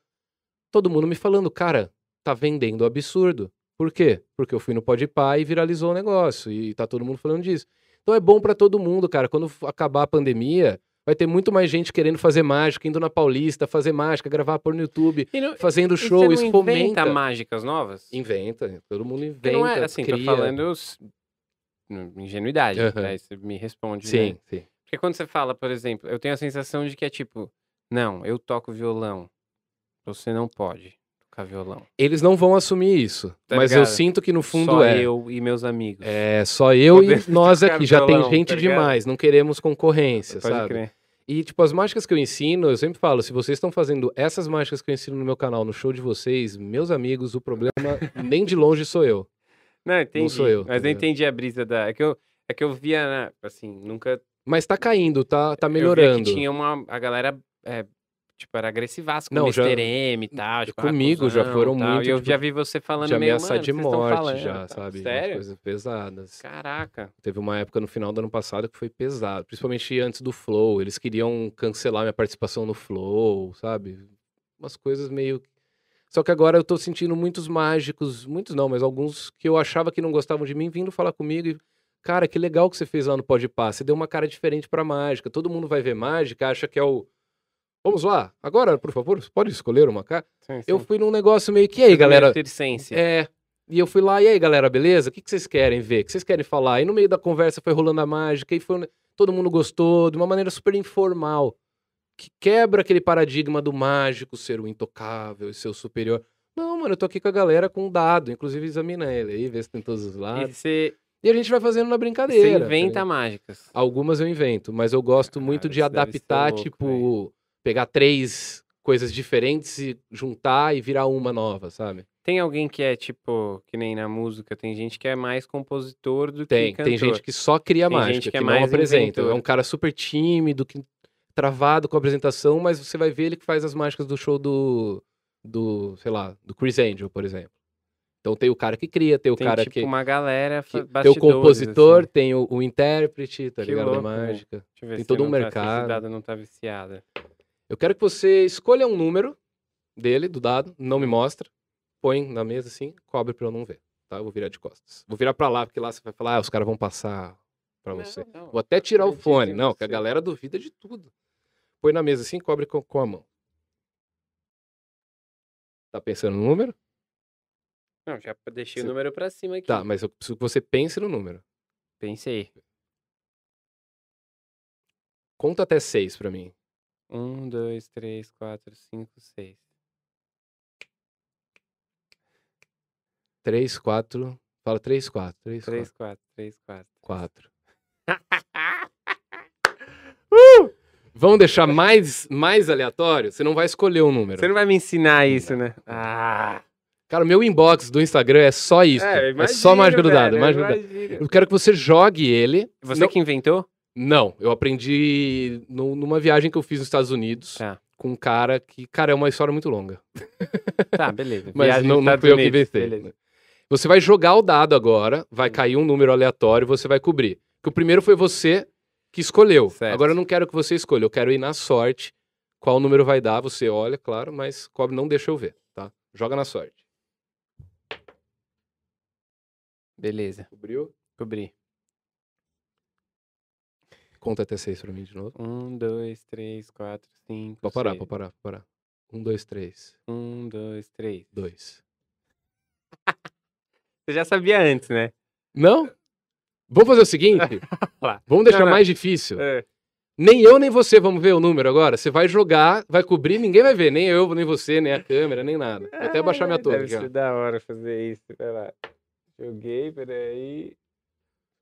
Todo mundo me falando, cara, tá vendendo absurdo. Por quê? Porque eu fui no Podpah e viralizou o negócio e tá todo mundo falando disso. Então é bom pra todo mundo, cara. Quando acabar a pandemia, vai ter muito mais gente querendo fazer mágica, indo na Paulista, fazer mágica, gravar por no YouTube, E não, fazendo e show, você não inventa fomenta. mágicas novas? Inventa, todo mundo inventa. não é assim, cria. tô falando s- ingenuidade. Aham. Aí você me responde. Sim, né? sim. Porque quando você fala, por exemplo, eu tenho a sensação de que é tipo, não, eu toco violão. Você não pode tocar violão. Eles não vão assumir isso, Tá mas eu ligado? sinto que no fundo Só é. eu e meus amigos. É só eu Podemos e nós aqui. Já tem gente tá demais, não queremos concorrência, Pode sabe? crer. E, tipo, as mágicas que eu ensino, eu sempre falo, se vocês estão fazendo essas mágicas que eu ensino no meu canal, no show de vocês, meus amigos, o problema nem de longe sou eu. Não, entendi. sou eu, Mas tá eu entendi a brisa da. É que eu, é que eu via, né, assim, nunca. Mas tá caindo, tá, tá Eu via melhorando. que tinha uma. A galera. é, tipo, era agressivaça com Não, o já- Mr. M e tal. Tipo, ah, comigo já cuzão, foram tal, muito, E eu tipo, já vi você falando de meio, ameaçar mano, de morte falando?" já, Tal. sabe? Umas Sério? coisas pesadas. Caraca. Teve uma época no final do ano passado que foi pesado, principalmente antes do Flow. Eles queriam cancelar minha participação no Flow, sabe? Umas coisas meio. Só que agora eu tô sentindo muitos mágicos, muitos não, mas alguns que eu achava que não gostavam de mim vindo falar comigo e. Cara, que legal que você fez lá no Pode Pá. Você deu uma cara diferente pra mágica. Todo mundo vai ver mágica, acha que é o. Vamos lá, agora, por favor, pode escolher uma cara. Sim, Eu fui num negócio meio que, e aí, galera, Circense. é. E eu fui lá, e aí, galera, beleza? O que, que vocês querem ver? O que vocês querem falar? E no meio da conversa foi rolando a mágica, e foi, todo mundo gostou, de uma maneira super informal. Que quebra aquele paradigma do mágico ser o intocável e ser o superior. Não, mano, eu tô aqui com a galera com um dado, inclusive examina ele aí, vê se tem todos os E lados. você, E a gente vai fazendo na você brincadeira. tá inventa ligado? mágicas. Algumas eu invento, mas eu gosto muito Cara, de deve ser adaptar, louco, tipo, pegar três coisas diferentes e juntar e virar uma nova, sabe? Tem alguém que é tipo, que nem na música, tem gente que é mais compositor do Tem, que cantor. tem gente que só cria Tem mágica, que que, é não mais apresenta. É inventor. um cara super tímido, que, travado com a apresentação, mas você vai ver ele que faz as mágicas do show do, do sei lá, do Chris Angel, por exemplo. Então tem o cara que cria, tem o Tem cara tipo que, uma galera, que tem o compositor, assim. tem o, o intérprete, tá Que ligado? louco, da né? mágica. Deixa eu ver tem se todo um não tá- se mercado. dado não tá viciada. Eu quero que você escolha um número dele, do dado, não me mostra, põe na mesa assim, cobre pra eu não ver, tá? Eu vou virar de costas. Vou virar pra lá, porque lá você vai falar, ah, os caras vão passar pra você. Não, não. Vou até tirar o fone. Não, que a galera duvida de tudo. Põe na mesa assim, cobre com, com a mão. Tá pensando no número? Não, já deixei Você- o número pra cima aqui. Tá, mas eu preciso que você pense no número. Pensei. Conta até seis pra mim. Um, dois, três, quatro, cinco, seis. Três, quatro. Fala três, quatro. Três, Três, quatro. três, quatro. quatro. Uh! Vamos deixar mais, mais aleatório? Você não vai escolher um número. Você não vai me ensinar isso, né? Ah! Cara, o meu inbox do Instagram é só isso. É, eu só imagino, mágica do dado. velho, mágica do dado. imagino. Eu quero que você jogue ele. Você Não- que inventou? Não, eu aprendi no- numa viagem que eu fiz nos Estados Unidos Tá. com um cara que, cara, é uma história muito longa. Tá, beleza. Mas Viagem não, não fui eu que inventei. beleza. Você vai jogar o dado agora, vai Hum. cair um número aleatório e você vai cobrir. Que o primeiro foi você que escolheu. Certo. Agora eu não quero que você escolha, eu quero ir na sorte. Qual número vai dar, você olha, claro, mas cobre não deixa eu ver, tá? Joga na sorte. Beleza, Cobriu? cobri. Conta até seis pra mim de novo. Um, dois, três, quatro, cinco. Pode parar, seis. pode parar, pode parar. Um, dois, três, Um, dois, três. dois. Você já sabia antes, né? Não? Vamos fazer o seguinte? Vamos deixar Não, não. mais difícil. É. Nem eu, nem você vamos ver o número agora. Você vai jogar, vai cobrir, ninguém vai ver. Nem eu, nem você, nem a câmera, nem nada. Vou até baixar minha torre Deve aqui, ó. ser da hora fazer isso. Vai lá. Joguei, peraí.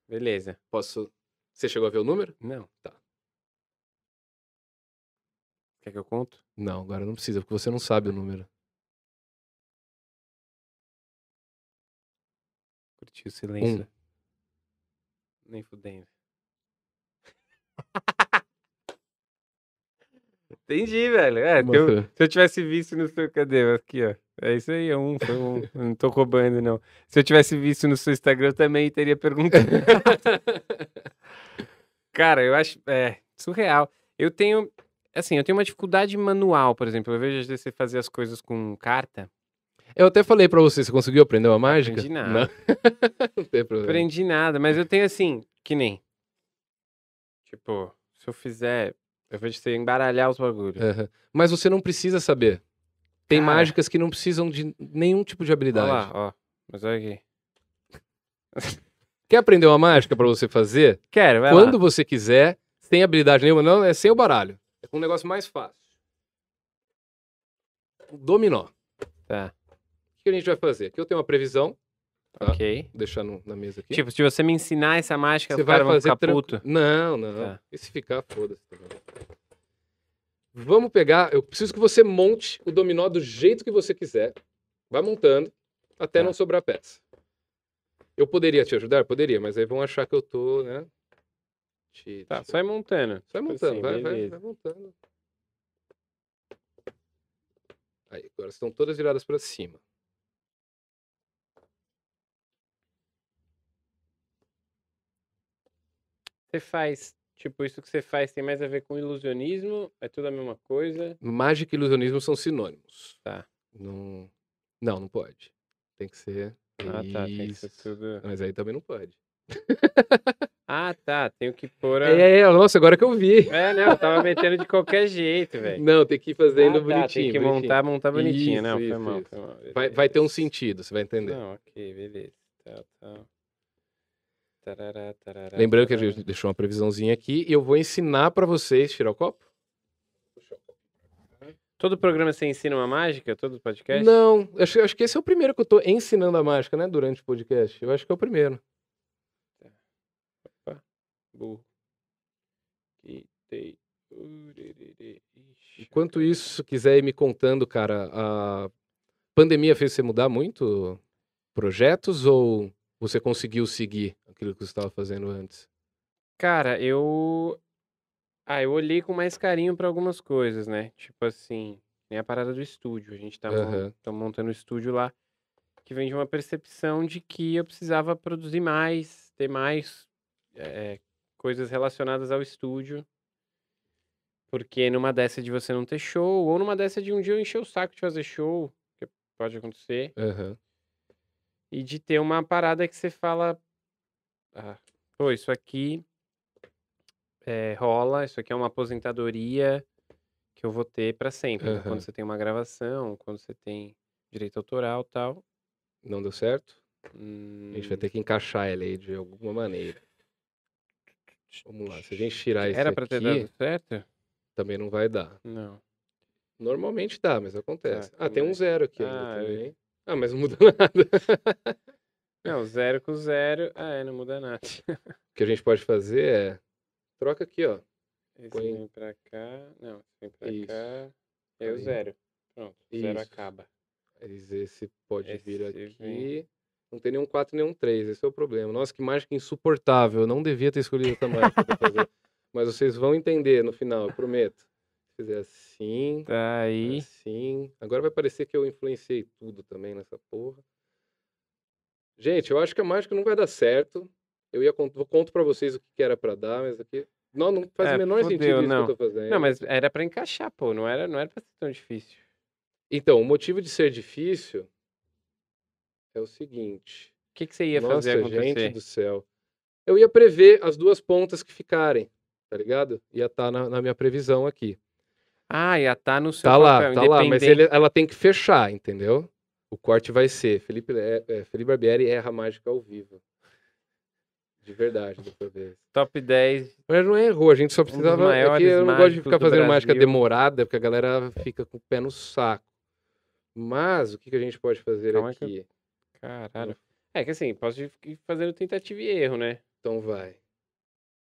Beleza. Posso. Você chegou a ver o número? Não. Tá. Quer que eu conto? Não, agora não precisa, porque você não sabe o número. Curti o silêncio. Um. Nem fudendo. Entendi, velho. É, se eu, se eu tivesse visto no seu. Cadê? Aqui, ó. É isso aí, é um. Foi um. Não tô roubando, não. Se eu tivesse visto no seu Instagram, eu também teria perguntado. Cara, eu acho. É, surreal. Eu tenho. Assim, eu tenho uma dificuldade manual, por exemplo. Eu vejo às vezes você fazer as coisas com carta. Eu até falei pra você, você conseguiu aprender uma mágica? aprendi nada. Não, não tem problema. Aprendi nada, mas eu tenho assim, que nem. Tipo, se eu fizer, eu vejo você embaralhar os bagulhos. Aham. Mas você não precisa saber. Tem Cara. mágicas que não precisam de nenhum tipo de Olha habilidade. lá, ó. Mas olha aqui. Quer aprender uma mágica pra você fazer? Quero, vai Quando lá. você quiser, sem habilidade nenhuma, não, é sem o baralho. É um negócio mais fácil. Dominó. Tá, O que a gente vai fazer? Aqui eu tenho uma previsão, Tá. ok. vou deixar no- na mesa aqui. Tipo, se você me ensinar essa mágica, você vai fazer ficar puto. Não, não. Tá. E se ficar, foda-se. também. Vamos pegar. Eu preciso que você monte o dominó do jeito que você quiser. Vai montando até Tá. não sobrar peça. Eu poderia te ajudar? Poderia, mas aí vão achar que eu tô, né? Te, Tá, ir montando. Vai Tipo montando, assim, vai, vai, vai montando. Aí, agora estão todas viradas para cima. Você faz, tipo, isso que você faz tem mais a ver com ilusionismo? É tudo a mesma coisa? Mágica e ilusionismo são sinônimos. Tá. Não, não, não pode. Tem que ser. Ah, tá, tem que ser Isso. tudo... Mas aí também não pode. Ah, tá, tenho que pôr a... É, é, nossa, agora que eu vi. É, não, eu tava metendo de qualquer jeito, velho. Não, tem que ir fazendo Ah, tá, bonitinho. Tem que bonitinho. montar, montar bonitinho. Isso, não, foi isso, mal, isso. foi mal. Vai, vai ter um sentido, você vai entender. Não, ok, beleza. Tá, tá. Tarará, tarará, Lembrando que a gente deixou uma previsãozinha aqui e eu vou ensinar pra vocês. Tirar o copo? Todo programa você ensina uma mágica? Todo podcast? Não, acho, acho que esse é o primeiro que eu tô ensinando a mágica, né? Durante o podcast. Eu acho que é o primeiro. Burro. Urerê. Ixi, Enquanto isso, se quiser ir me contando, cara, a pandemia fez você mudar muito projetos ou você conseguiu seguir aquilo que você estava fazendo antes? Cara, eu. Ah, eu olhei com mais carinho pra algumas coisas, né? Tipo assim, nem a parada do estúdio. A gente tá, Aham. tá montando o estúdio lá, que vem de uma percepção de que eu precisava produzir mais, ter mais eh, coisas relacionadas ao estúdio. Porque numa dessa de você não ter show, ou numa dessa de um dia eu encher o saco de fazer show, que pode acontecer. Aham. E de ter uma parada que você fala, ah, pô, isso aqui é, rola, isso aqui é uma aposentadoria que eu vou ter pra sempre. né? Aham. Quando você tem uma gravação, quando você tem direito autoral e tal. Não deu certo? A gente vai hum, ter que encaixar ela aí de alguma maneira. Vamos lá, se a gente tirar esse Era pra ter aqui, dado certo? também não vai dar. Não. Normalmente dá, mas acontece. Tá, ah, tem um zero aqui Ah, também. Ah, mas não muda nada. Não, zero com zero. Ah, é, não muda nada. o que a gente pode fazer é. Troca aqui, ó. Esse Põe- vem pra cá. Não, esse vem pra Isso. cá. Aí o zero. Pronto, o zero Isso. acaba. Esse pode vir Esse aqui. vem. Não tem nenhum 4 nenhum 3. Esse é o problema. Nossa, que mágica insuportável. Eu não devia ter escolhido essa mágica pra fazer. Mas vocês vão entender no final, eu prometo. Fizer assim, Tá aí. assim. Agora vai parecer que eu influenciei tudo também nessa porra. Gente, eu acho que a mágica não vai dar certo. Eu ia cont- vou conto pra vocês o que era pra dar, mas aqui não, não faz É, o menor fudeu, sentido isso não. que eu tô fazendo. Não, mas era pra encaixar, pô. Não era, não era pra ser tão difícil. Então, o motivo de ser difícil é o seguinte. O que, que você ia Nossa, fazer acontecer? gente do céu. Eu ia prever as duas pontas que ficarem, tá ligado? Ia estar na, na minha previsão aqui. Ah, ia estar no seu Tá lá, papel, tá lá, mas ele- ela tem que fechar, entendeu? O corte vai ser Felipe, é, é, Felipe Barbieri erra a mágica ao vivo. De verdade, dessa vez. Top 10. Mas não errou, a gente só precisava. é que eu não gosto de ficar do fazendo mágica demorada, porque a galera fica com o pé no saco. Mas o que, que a gente pode fazer Calma que eu- aqui? Caralho. É que assim, posso ir fazendo tentativa e erro, né? Então vai.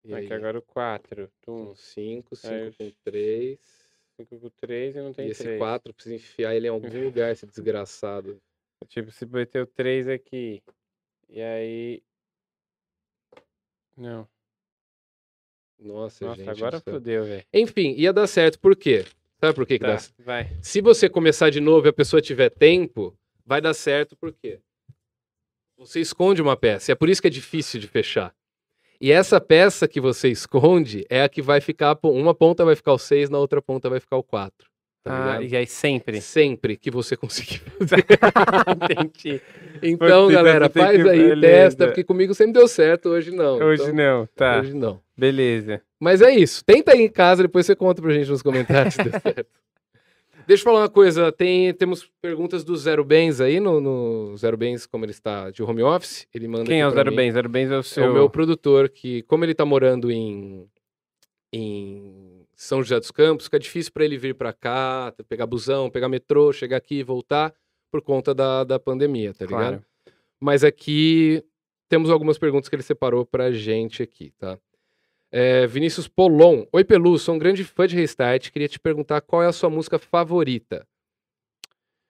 E Aqui aí? agora o 4. Com Um, 5, Aí 5 eu- com 3. 5 com 3 e não tem E esse 3. 4 precisa enfiar ele em algum lugar, esse desgraçado. Tipo, se o 3 aqui. E aí. Não. Nossa, Nossa, gente. agora fodeu, velho. Enfim, ia dar certo. Por quê? Sabe por quê que Tá, dá vai. Se você começar de novo e a pessoa tiver tempo, vai dar certo por quê? Você esconde uma peça. E é por isso que é difícil de fechar. E essa peça que você esconde é a que vai ficar. Uma ponta vai ficar o 6, na outra ponta vai ficar o 4. Tá Ah, ligado? e aí sempre. Sempre que você conseguir. Entendi. Então, Putz, galera, faz que- aí, beleza. testa, porque comigo sempre deu certo, hoje não. Hoje Então, não, tá. Hoje não. Beleza. Mas é isso. Tenta aí em casa, depois você conta pra gente nos comentários se deu certo. Deixa eu falar uma coisa. Tem, temos perguntas do Zero Bens aí no, no Zero Bens, como ele está de home office. Ele manda Quem é o Zero mim. Bens? Zero Bens é o É seu. o meu produtor, que, como ele tá morando em, em São José dos Campos, fica difícil para ele vir para cá, pegar busão, pegar metrô, chegar aqui e voltar por conta da, da pandemia, tá ligado? Claro. Mas aqui temos algumas perguntas que ele separou pra gente aqui, tá? É, Vinícius Polon. Oi, Pelu, sou um grande fã de Restart. Queria te perguntar qual é a sua música favorita.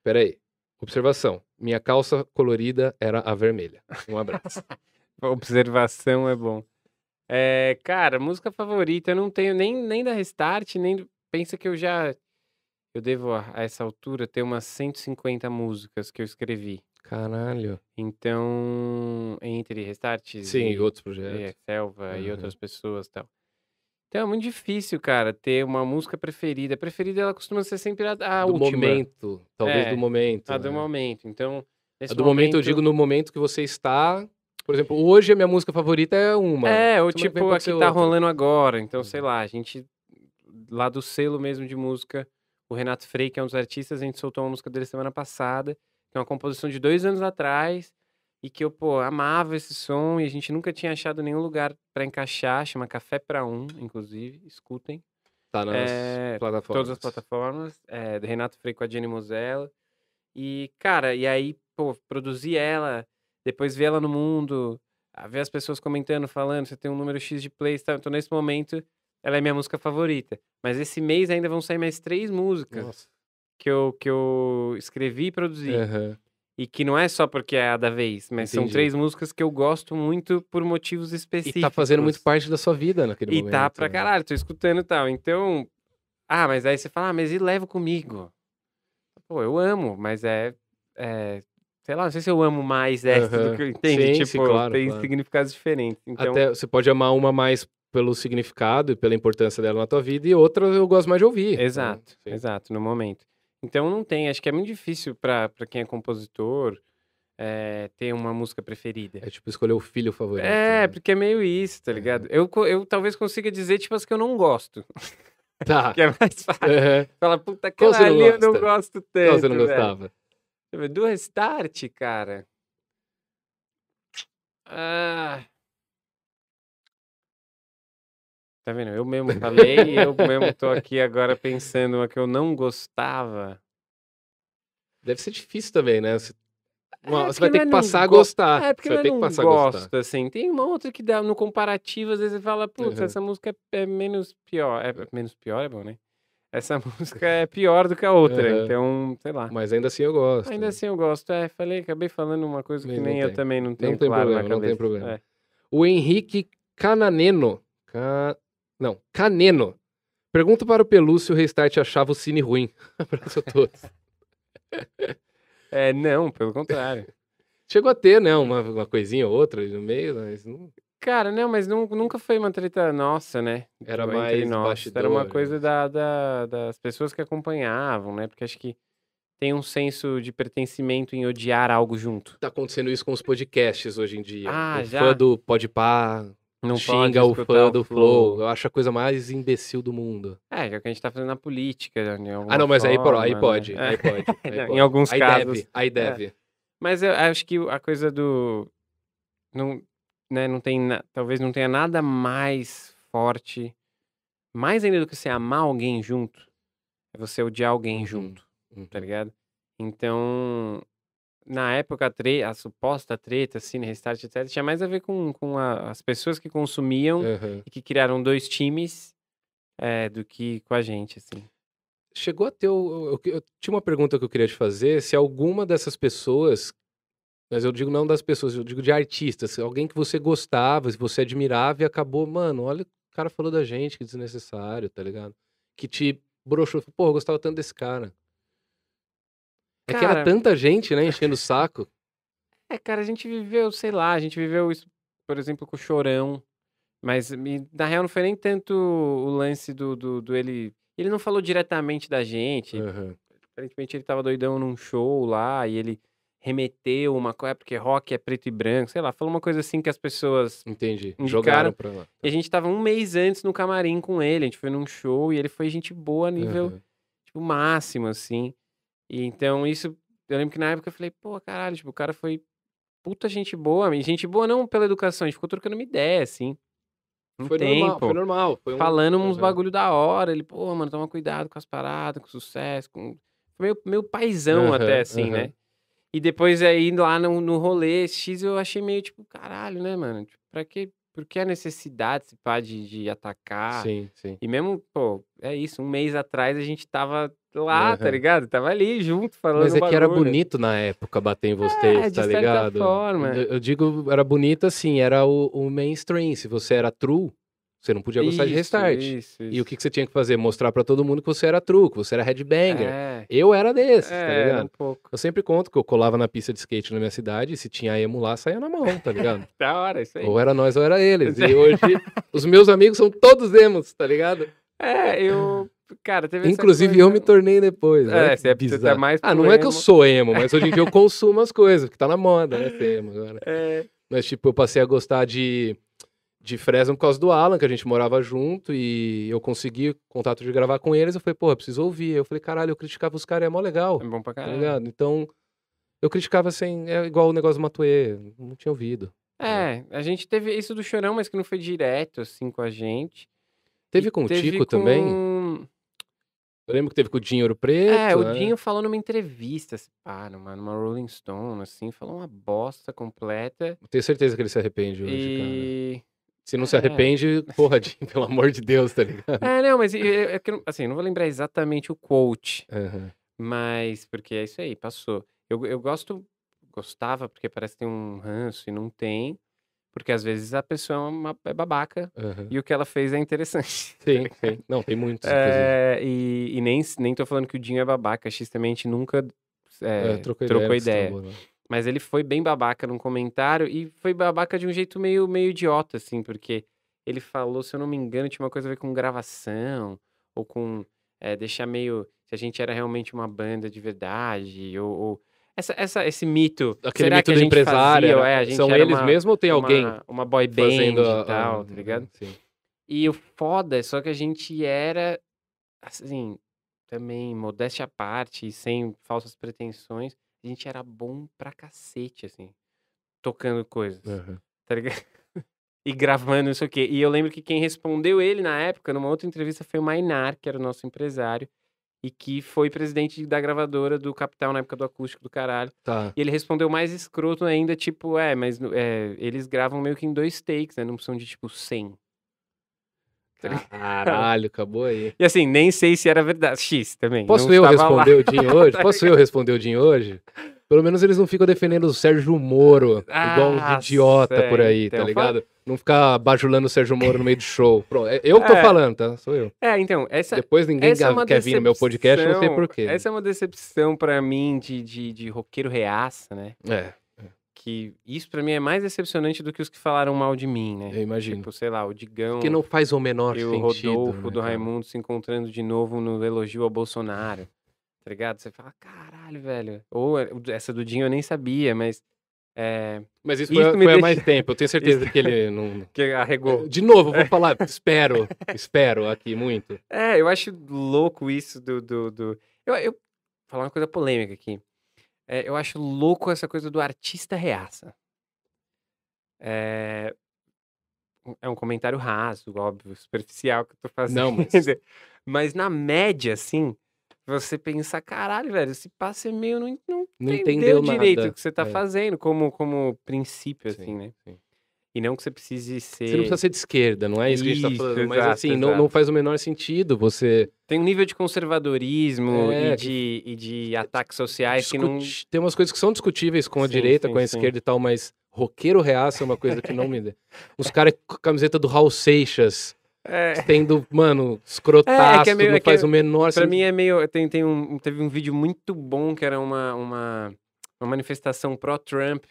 Peraí. Observação. Minha calça colorida era a vermelha. Um abraço. Observação é bom. É, cara, música favorita, eu não tenho nem, nem da Restart, nem. Pensa que eu já. Eu devo, a essa altura, ter umas 150 músicas que eu escrevi. Caralho. Então, entre Restart Sim, e, e outros e projetos. Selva e Aham. outras pessoas e tal. Então é muito difícil, cara, ter uma música preferida. A preferida, ela costuma ser sempre a, a do última. momento. Talvez É, do momento. A do né? momento. Então, A nesse do momento, eu digo no momento que você está. Por exemplo, hoje a minha música favorita é uma. É, ou tipo, a que tá outra. rolando agora. Então, sei Uhum. lá, a gente. Lá do selo mesmo de música, o Renato Frei, que é um dos artistas, a gente soltou uma música dele semana passada, que é uma composição de dois anos atrás, e que eu, pô, amava esse som, e a gente nunca tinha achado nenhum lugar pra encaixar, chama Café pra Um, inclusive, escutem. Tá nas É, plataformas. Todas as plataformas, é, do Renato Frei com a Jenny Mosella. E, cara, e aí, pô, produzir ela, depois ver ela no mundo, ver as pessoas comentando, falando, você tem um número X de plays, tá? Então, nesse momento, ela é minha música favorita. Mas esse mês ainda vão sair mais três músicas Nossa. Que eu, que eu escrevi e produzi. Aham. E que não é só porque é a da vez, mas são Entendi. três músicas que eu gosto muito por motivos E específicos. tá fazendo muito parte da sua vida naquele E momento. tá pra né? caralho, tô escutando e tal. Então, ah, mas aí você fala, ah, mas e levo comigo? Pô, eu amo, mas é, é, sei lá, não sei se eu amo mais essa Aham. do que eu entendo. Sim, tipo, sim, claro, tem claro. significados diferentes. Então, Até você pode amar uma mais pelo significado e pela importância dela na tua vida, e outra eu gosto mais de ouvir. né? exato, exato, no momento. Então não tem, acho que é muito difícil pra quem é compositor é, ter uma música preferida. É tipo escolher o filho favorito. É, né? porque é meio isso, tá Uhum. ligado? Eu, co- eu talvez consiga dizer, tipo, as que eu não gosto. Tá. Que é mais fácil. Aham. Fala, puta, aquela ali eu não gosta? gosto tanto. Qual você não velho. gostava? Eu ver, Do restart, cara. Ah. Tá vendo? Eu mesmo falei e eu mesmo tô aqui agora pensando uma que eu não gostava. Deve ser difícil também, né? Você, Uma- É, você vai ter não é que não passar a go- gostar. É, porque você vai eu ter que não passar a gosto, gostar. assim. Tem uma outra que dá no comparativo, às vezes você fala, putz, Uhum. essa música é, é menos pior. É, menos pior é bom, né? Essa música é pior do que a outra. Uhum. Então, sei lá. Mas ainda assim eu gosto. Ainda assim eu gosto. É, falei, acabei falando uma coisa que Nem- não nem eu tem. também não tenho tem claro na problema, não tem problema. É. O Henrique Cananeno. Ca... Não, Caneno. Pergunta para o Pelu se o Restart achava o Cine ruim. Abraço a todos. É, não, pelo contrário. Chegou a ter, né? Uma, uma coisinha ou outra no meio, mas não. Cara, não, mas nu- nunca foi uma treta nossa, né? Era mais entre nós. Era uma bastidor, coisa né? da, da- das pessoas que acompanhavam, né? Porque acho que tem um senso de pertencimento em odiar algo junto. Tá acontecendo isso com os podcasts hoje em dia. Ah, o já? fã do Podpah Não xinga pode o fã o do Flow. Eu acho a coisa mais imbecil do mundo. É, que é o que a gente tá fazendo na política. De Ah, não, mas aí, por- aí forma, pode. né? Aí pode. aí Não, em pode. alguns aí casos. Deve, aí deve. Mas eu acho que a coisa do. Não, né, não tem. na- Talvez não tenha nada mais forte. Mais ainda do que você amar alguém junto. É você odiar alguém Uhum, junto, uhum. tá ligado? Então. Na época, a, a suposta treta, Cine Restart, etc., tinha mais a ver com, com a- as pessoas que consumiam Aham. e que criaram dois times é, do que com a gente, assim. Chegou a ter. o- Eu, eu tinha uma pergunta que eu queria te fazer: se alguma dessas pessoas. Mas eu digo não das pessoas, eu digo de artistas. se Alguém que você gostava, se você admirava e acabou, mano, olha, o cara falou da gente, que desnecessário, tá ligado? Que te broxou. Pô, eu gostava tanto desse cara. É que era Cara- tanta gente, né, enchendo o saco. É, cara, a gente viveu, sei lá, a gente viveu isso, por exemplo, com o Chorão. Mas na real não foi nem tanto o lance do, do, do ele. Ele não falou diretamente da gente. Aham. Aparentemente ele tava doidão num show lá e ele remeteu uma coisa, porque rock é preto e branco, sei lá, falou uma coisa assim que as pessoas. Entendi. Indicaram. Jogaram pra lá. E a gente tava um mês antes no camarim com ele, a gente foi num show e ele foi gente boa a nível, Aham. tipo, máximo, assim. E então isso, eu lembro que na época eu falei, pô, caralho, tipo, o cara foi puta gente boa, gente boa não pela educação, a gente ficou trocando uma ideia, assim. Um Foi tempo. normal, foi normal. Foi um- falando uns bagulho da hora. Ele, pô, mano, toma cuidado com as paradas, com sucesso. Com... Foi meio, meio paizão Aham, até, assim, aham. né? E depois aí lá no, no rolê X eu achei meio tipo, caralho, né, mano? Tipo, pra quê? Por que a necessidade, se pá, de, de atacar? Sim, sim. E mesmo, pô, é isso, um mês atrás a gente tava lá, tá Aham. ligado? Tava ali junto, falando Mas é que era bonito na época bater em vocês, É, de tá ligado? forma. Eu, eu digo, era bonito assim, era o, o mainstream. Se você era true, você não podia gostar de Isso, restart. Isso, E o que, que você tinha que fazer? Mostrar pra todo mundo que você era que você era headbanger. É, Eu era desses, tá é, ligado? um pouco. Eu sempre conto que eu colava na pista de skate na minha cidade, e se tinha emo lá, saía na mão, tá ligado? Da hora, isso aí. ou era nós ou era eles. E hoje, os meus amigos são todos emos, tá ligado? É, eu. Cara, teve Inclusive, coisa- eu me tornei depois. É, né? você é- tá bizarro. mais Ah, não é que eu emo. sou emo, mas hoje em dia eu consumo as coisas, que tá na moda, né? Ser emo agora. É, Mas, tipo, eu passei a gostar de, de Fresno por causa do Alan, que a gente morava junto, e eu consegui contato de gravar com eles. Eu falei, porra, preciso ouvir. Eu falei, caralho, eu criticava os caras, é mó legal, é bom pra tá caralho. ligado? Então, eu criticava sem. É igual o negócio do Matuê, não tinha ouvido. É, a gente teve isso do Chorão, mas que não foi direto, assim, com a gente. Teve E com o teve Tico também? com- Eu lembro que teve com o Dinho Ouro Preto. É, o né? Dinho falou numa entrevista, se pá, numa, numa Rolling Stone, assim, falou uma bosta completa. Tenho certeza que ele se arrepende hoje, cara. Se não se É. arrepende, porra, Dinho, pelo amor de Deus, tá ligado? É, não, mas é, é que, eu não- assim, não vou lembrar exatamente o quote, Aham. mas. Porque é isso aí, passou. Eu, eu gosto. Gostava, porque parece que tem um ranço e não tem. Porque às vezes a pessoa é, uma, é babaca aham. e o que ela fez é interessante. Sim, sim. Não, tem muitos. É, e, e nem, nem tô falando que o Dinho é babaca, X também a gente nunca é, É, trocou trocou ideia. ideia. tá né? Mas ele foi bem babaca num comentário e foi babaca de um jeito meio, meio idiota, assim, porque ele falou, se eu não me engano, tinha uma coisa a ver com gravação, ou com é, deixar meio. Se a gente era realmente uma banda de verdade, ou. ou- essa, essa, esse mito. Aquele será mito que do empresário. fazia, era- é, a gente São era eles uma, mesmo ou tem alguém uma, uma boy band fazendo e tal, a- tá ligado? Sim. E o foda é só que a gente era, assim, também, modéstia à parte, sem falsas pretensões, a gente era bom pra cacete, assim, tocando coisas, Aham. tá ligado? E gravando, não sei o quê. E eu lembro que quem respondeu ele na época, numa outra entrevista, foi o Mainar, que era o nosso empresário, e que foi presidente da gravadora do Capital na época do acústico do caralho. Tá. E ele respondeu mais escroto ainda, tipo, é, mas é, eles gravam meio que em dois takes, né? Não são de, tipo, 100. Tá? Caralho, acabou aí. E assim, nem sei se era verdade. X também. Posso eu estava lá. responder o Dinho hoje? Tá Posso eu responder o Dinho hoje? Pelo menos eles não ficam defendendo o Sérgio Moro, igual uns Ah, idiota por aí, tá então, ligado? Não ficar bajulando o Sérgio Moro no meio do show. Pronto, é- eu que tô É. falando, tá? Sou eu. É, então, essa, Depois ninguém essa é quer vir no meu podcast, não sei decepção- porquê. Essa é uma decepção pra mim de, de, de roqueiro reaça, né? É, Que isso pra mim é mais decepcionante do que os que falaram mal de mim, né? eu imagino. Tipo, sei lá, o Digão Porque não faz o menor e o sentido. Rodolfo né, do? Raimundo se encontrando de novo no elogio ao Bolsonaro. Tá ligado? Você fala, caralho, velho. Ou é, essa do Dinho eu nem sabia, mas. É, Mas isso, Isso foi, foi há deixa- mais tempo. Eu tenho certeza que ele não. que arregou. De novo, vou falar, espero, espero aqui muito. É, eu acho louco isso do. do, do... Eu, eu vou falar uma coisa polêmica aqui. É, eu acho louco essa coisa do artista reaça. É, é um comentário raso, óbvio, superficial que eu tô fazendo. Não, mas- mas na média, assim, você pensa, caralho, velho, esse passe é meio. Não, não Não entendeu, entendeu direito o que você tá É. fazendo como, como princípio, Sim, assim, né? sim. E não que você precise ser. Você não precisa ser de esquerda, não é isso que a gente tá Isso, falando. Mas exato, assim, não, exato. não faz o menor sentido você Tem um nível de conservadorismo É, e, de, e de ataques sociais que não. Tem umas coisas que são discutíveis com a Sim, direita, sim, com a sim. esquerda e tal, mas roqueiro reaça é uma coisa que não me. Os caras com camiseta do Raul Seixas, É, tendo, mano, escrotaço, meio- não é faz o menor pra sentido. mim é meio. Tem, tem um, teve um vídeo muito bom que era uma, uma, uma manifestação pró-Trump,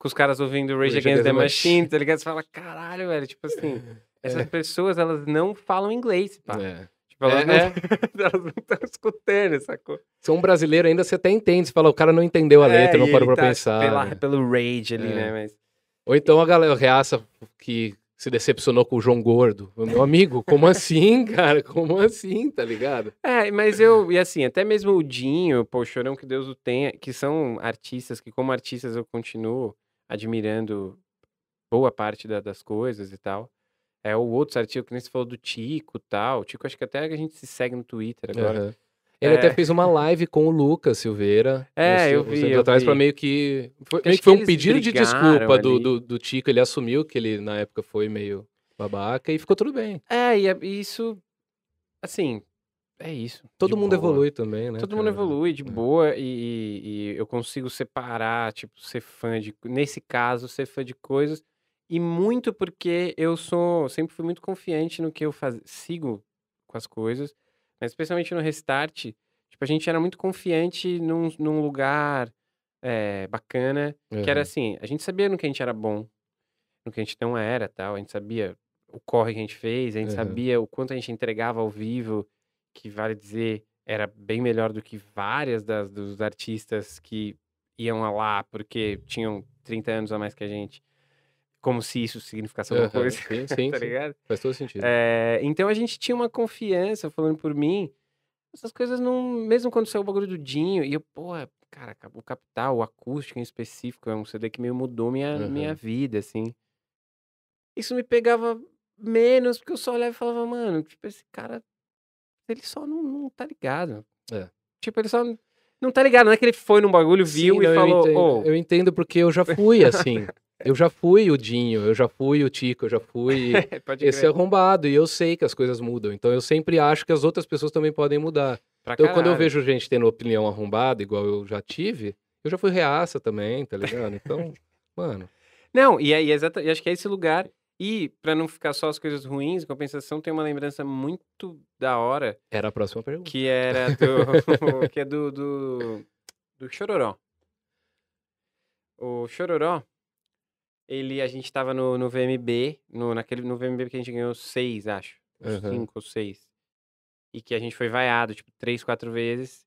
com os caras ouvindo Rage Against the Machine, tá ligado? Você fala, caralho, velho, tipo assim, essas pessoas, elas não falam inglês, pá. É. Tipo, elas É, não é. elas não estão escutando, sacou? Se é um brasileiro ainda, você até entende. Você fala, o cara não entendeu a letra, É, não e parou pra tá pensar. pela- né? Pelo rage ali, É. né? Mas... Ou então a galera reaça que se decepcionou com o João Gordo. Meu amigo, como assim, cara? Como assim, tá ligado? É, mas eu, e assim, até mesmo o Dinho, pô, o Chorão que Deus o tenha, que são artistas que, como artistas, eu continuo admirando boa parte da- das coisas e tal. É, o outros artigos que nem você falou do Tico e tal. O Tico, acho que até a gente se segue no Twitter agora. Aham. Ele É. até fez uma live com o Lucas Silveira. É, uns- eu vi, eu atrás pra meio que. Foi, meio que foi um pedido de desculpa do, do, do Tico. Ele assumiu que ele, na época, foi meio babaca e ficou tudo bem. É, e é- e isso, assim, é isso. Todo mundo boa. evolui também, né? Todo mundo cara? evolui de É. boa e, e- e eu consigo separar, tipo, ser fã de, nesse caso, ser fã de coisas e muito porque eu sou, sempre fui muito confiante no que eu faz, sigo com as coisas, mas especialmente no Restart, tipo, a gente era muito confiante num, num lugar é, bacana, que era assim, a gente sabia no que a gente era bom, no que a gente não era, tal, a gente sabia o corre que a gente fez, a gente Aham. sabia o quanto a gente entregava ao vivo, que vale dizer, era bem melhor do que várias das, dos artistas que iam lá porque tinham 30 anos a mais que a gente. Como se isso significasse alguma Aham, coisa, Sim, sim, tá sim. ligado? Faz todo sentido. É, então a gente tinha uma confiança, falando por mim, essas coisas não. Mesmo quando saiu o bagulho do Dinho, e eu, porra, cara, o Capital, o acústico em específico, é um CD que meio mudou minha, minha Aham. vida, assim. Isso me pegava menos, porque eu só olhava e falava, mano, tipo, esse cara, ele só não, não tá ligado. É. Tipo, ele só não, tá ligado, não é que ele foi num bagulho, viu Sim, e não, eu falou, entendo, ô, eu entendo porque eu já fui assim. eu já fui o Dinho, eu já fui o Tico, eu já fui pode esse arrombado. E eu sei que as coisas mudam. Então eu sempre acho que as outras pessoas também podem mudar. pra Então quando eu vejo gente tendo opinião arrombada, igual eu já tive, eu já fui reaça também, tá ligado? Então, mano. Não, e aí, exata, e acho que é esse lugar. E, pra não ficar só as coisas ruins, em compensação, tem uma lembrança muito da hora, Era a próxima pergunta. que era do. que é do, do. do Chororó. O Chororó, ele, a gente tava no, no VMB, no, naquele, no VMB que a gente ganhou seis, acho. Uns Aham. Cinco ou seis. E que a gente foi vaiado, tipo, três, quatro vezes.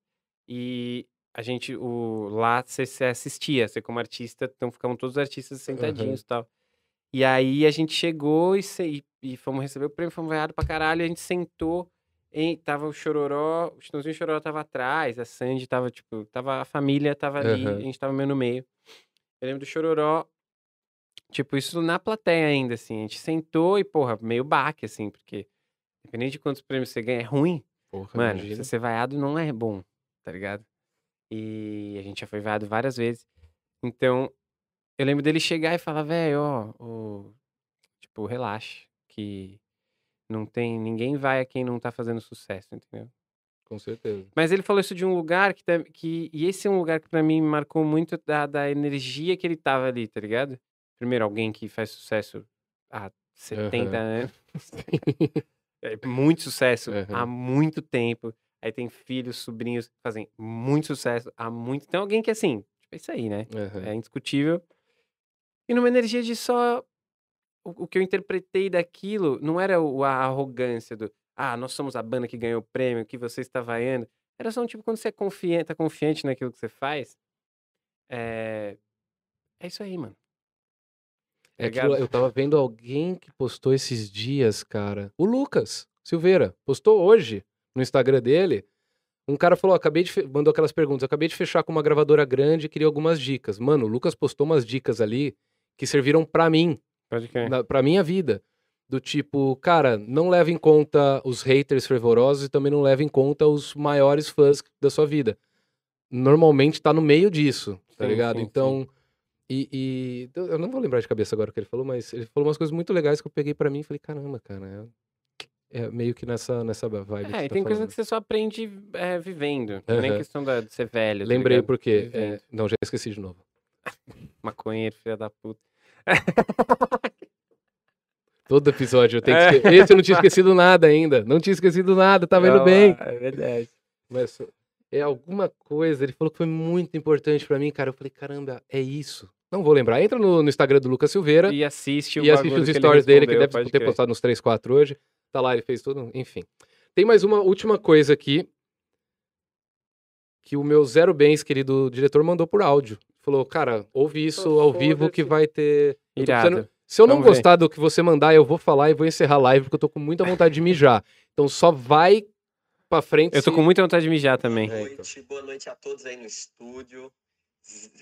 E a gente, o, lá você você assistia, você como artista, então ficavam todos os artistas sentadinhos e tal. E aí a gente chegou e, se- e, e fomos receber o prêmio, fomos vaiados pra caralho, a gente sentou, em, tava o Chororó, o Chitãozinho Chororó tava atrás, a Sandy tava, tipo, tava, a família tava ali, Aham. a gente tava meio no meio. Eu lembro do Chororó, tipo, isso na plateia ainda, assim, a gente sentou e, porra, meio baque, assim, porque independente de quantos prêmios você ganha, é ruim, Porra, Mano, imagina. você ser vaiado não é bom, tá ligado? E a gente já foi vaiado várias vezes. Então, eu lembro dele chegar e falar, velho, ó, o- tipo, relaxa, que não tem, ninguém vai a quem não tá fazendo sucesso, entendeu? Com certeza. Mas ele falou isso de um lugar que, que e esse é um lugar que pra mim marcou muito da, da energia que ele tava ali, tá ligado? Primeiro, alguém que faz sucesso há 70 Aham. anos. É, muito sucesso há Aham. muito tempo. Aí tem filhos, sobrinhos que fazem muito sucesso há muito Então, alguém que, assim, tipo, é isso aí, né? Aham. É indiscutível. E numa energia de só. O, o que eu interpretei daquilo não era o- a arrogância do. Ah, nós somos a banda que ganhou o prêmio, que você está vaiando. Era só um tipo, quando você é confiante, tá confiante naquilo que você faz. É. É isso aí, mano. É Ligado? aquilo, eu tava vendo alguém que postou esses dias, cara. O Lucas Silveira postou hoje no Instagram dele. Um cara falou: acabei de. fe- mandou aquelas perguntas. Acabei de fechar com uma gravadora grande e queria algumas dicas. Mano, o Lucas postou umas dicas ali que serviram pra mim, pra minha vida. Do tipo, cara, não leve em conta os haters fervorosos e também não leve em conta os maiores fãs da sua vida. Normalmente tá no meio disso, tá Sim, ligado? sim, então. E, e- eu não vou lembrar de cabeça agora o que ele falou, mas ele falou umas coisas muito legais que eu peguei pra mim e falei, caramba, cara, é, é meio que nessa, nessa vibe. que É, você e tá tem coisa falando. que você só aprende é, vivendo. Nem Aham. questão da, de ser velho. tá Lembrei ligado? porque. É, não, já esqueci de novo. Maconheiro, filha da puta. Todo episódio eu tenho É. que esquecer. Esse eu não tinha esquecido nada ainda. Não tinha esquecido nada, tava indo Não, bem. É verdade. Mas é alguma coisa, ele falou que foi muito importante pra mim, cara. Eu falei, caramba, é isso. Não vou lembrar. Entra no, no Instagram do Lucas Silveira E assiste o e assiste os stories dele, que deve ter crer. postado nos 3, 4 hoje. Tá lá, ele fez tudo, enfim. Tem mais uma última coisa aqui. Que o meu Zero Bens, querido diretor, mandou por áudio. Falou, cara, ouve isso Pô, ao vivo que vai ter. Irado. Se eu não Vamos ver. gostar do que você mandar, eu vou falar e vou encerrar a live, porque eu tô com muita vontade de mijar. Então só vai pra frente. Eu tô se- com muita vontade de mijar também. Boa noite, boa noite a todos aí no estúdio.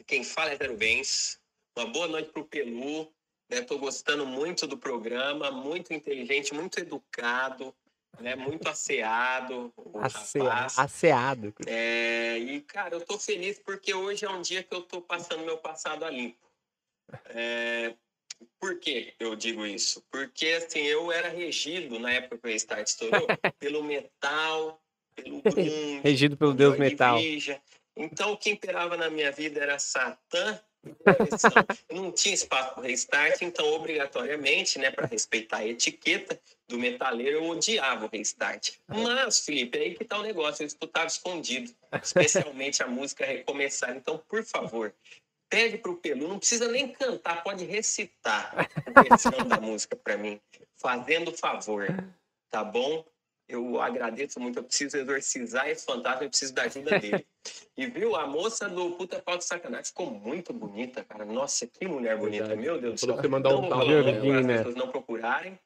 Quem fala é Zero Bens. Uma boa noite pro Pelu. Né? Tô gostando muito do programa, muito inteligente, muito educado, né? muito asseado. O rapaz. Asseado. É, e, cara, eu tô feliz porque hoje é um dia que eu tô passando meu passado a limpo. É, por que eu digo isso? Porque, assim, eu era regido, na época que o Restart estourou, pelo metal, pelo grunge, Regido pelo Deus Metal. Então, o que imperava na minha vida era Satã. Não tinha espaço para restart, então, obrigatoriamente, né, para respeitar a etiqueta do metaleiro, eu odiava o restart. Mas, Felipe, aí que tá o negócio, eu escutava escondido, especialmente a música Recomeçar. Então, por favor, pede pro Pelu, não precisa nem cantar, pode recitar o refrão da música para mim, fazendo favor, tá bom? Eu agradeço muito, eu preciso exorcizar esse fantasma, eu preciso da ajuda dele. E viu, a moça do puta pau de sacanagem ficou muito bonita, cara. Nossa, que mulher bonita, Verdade. meu Deus do céu. você mandar um tal falar o nome Georgina. para as pessoas não procurarem,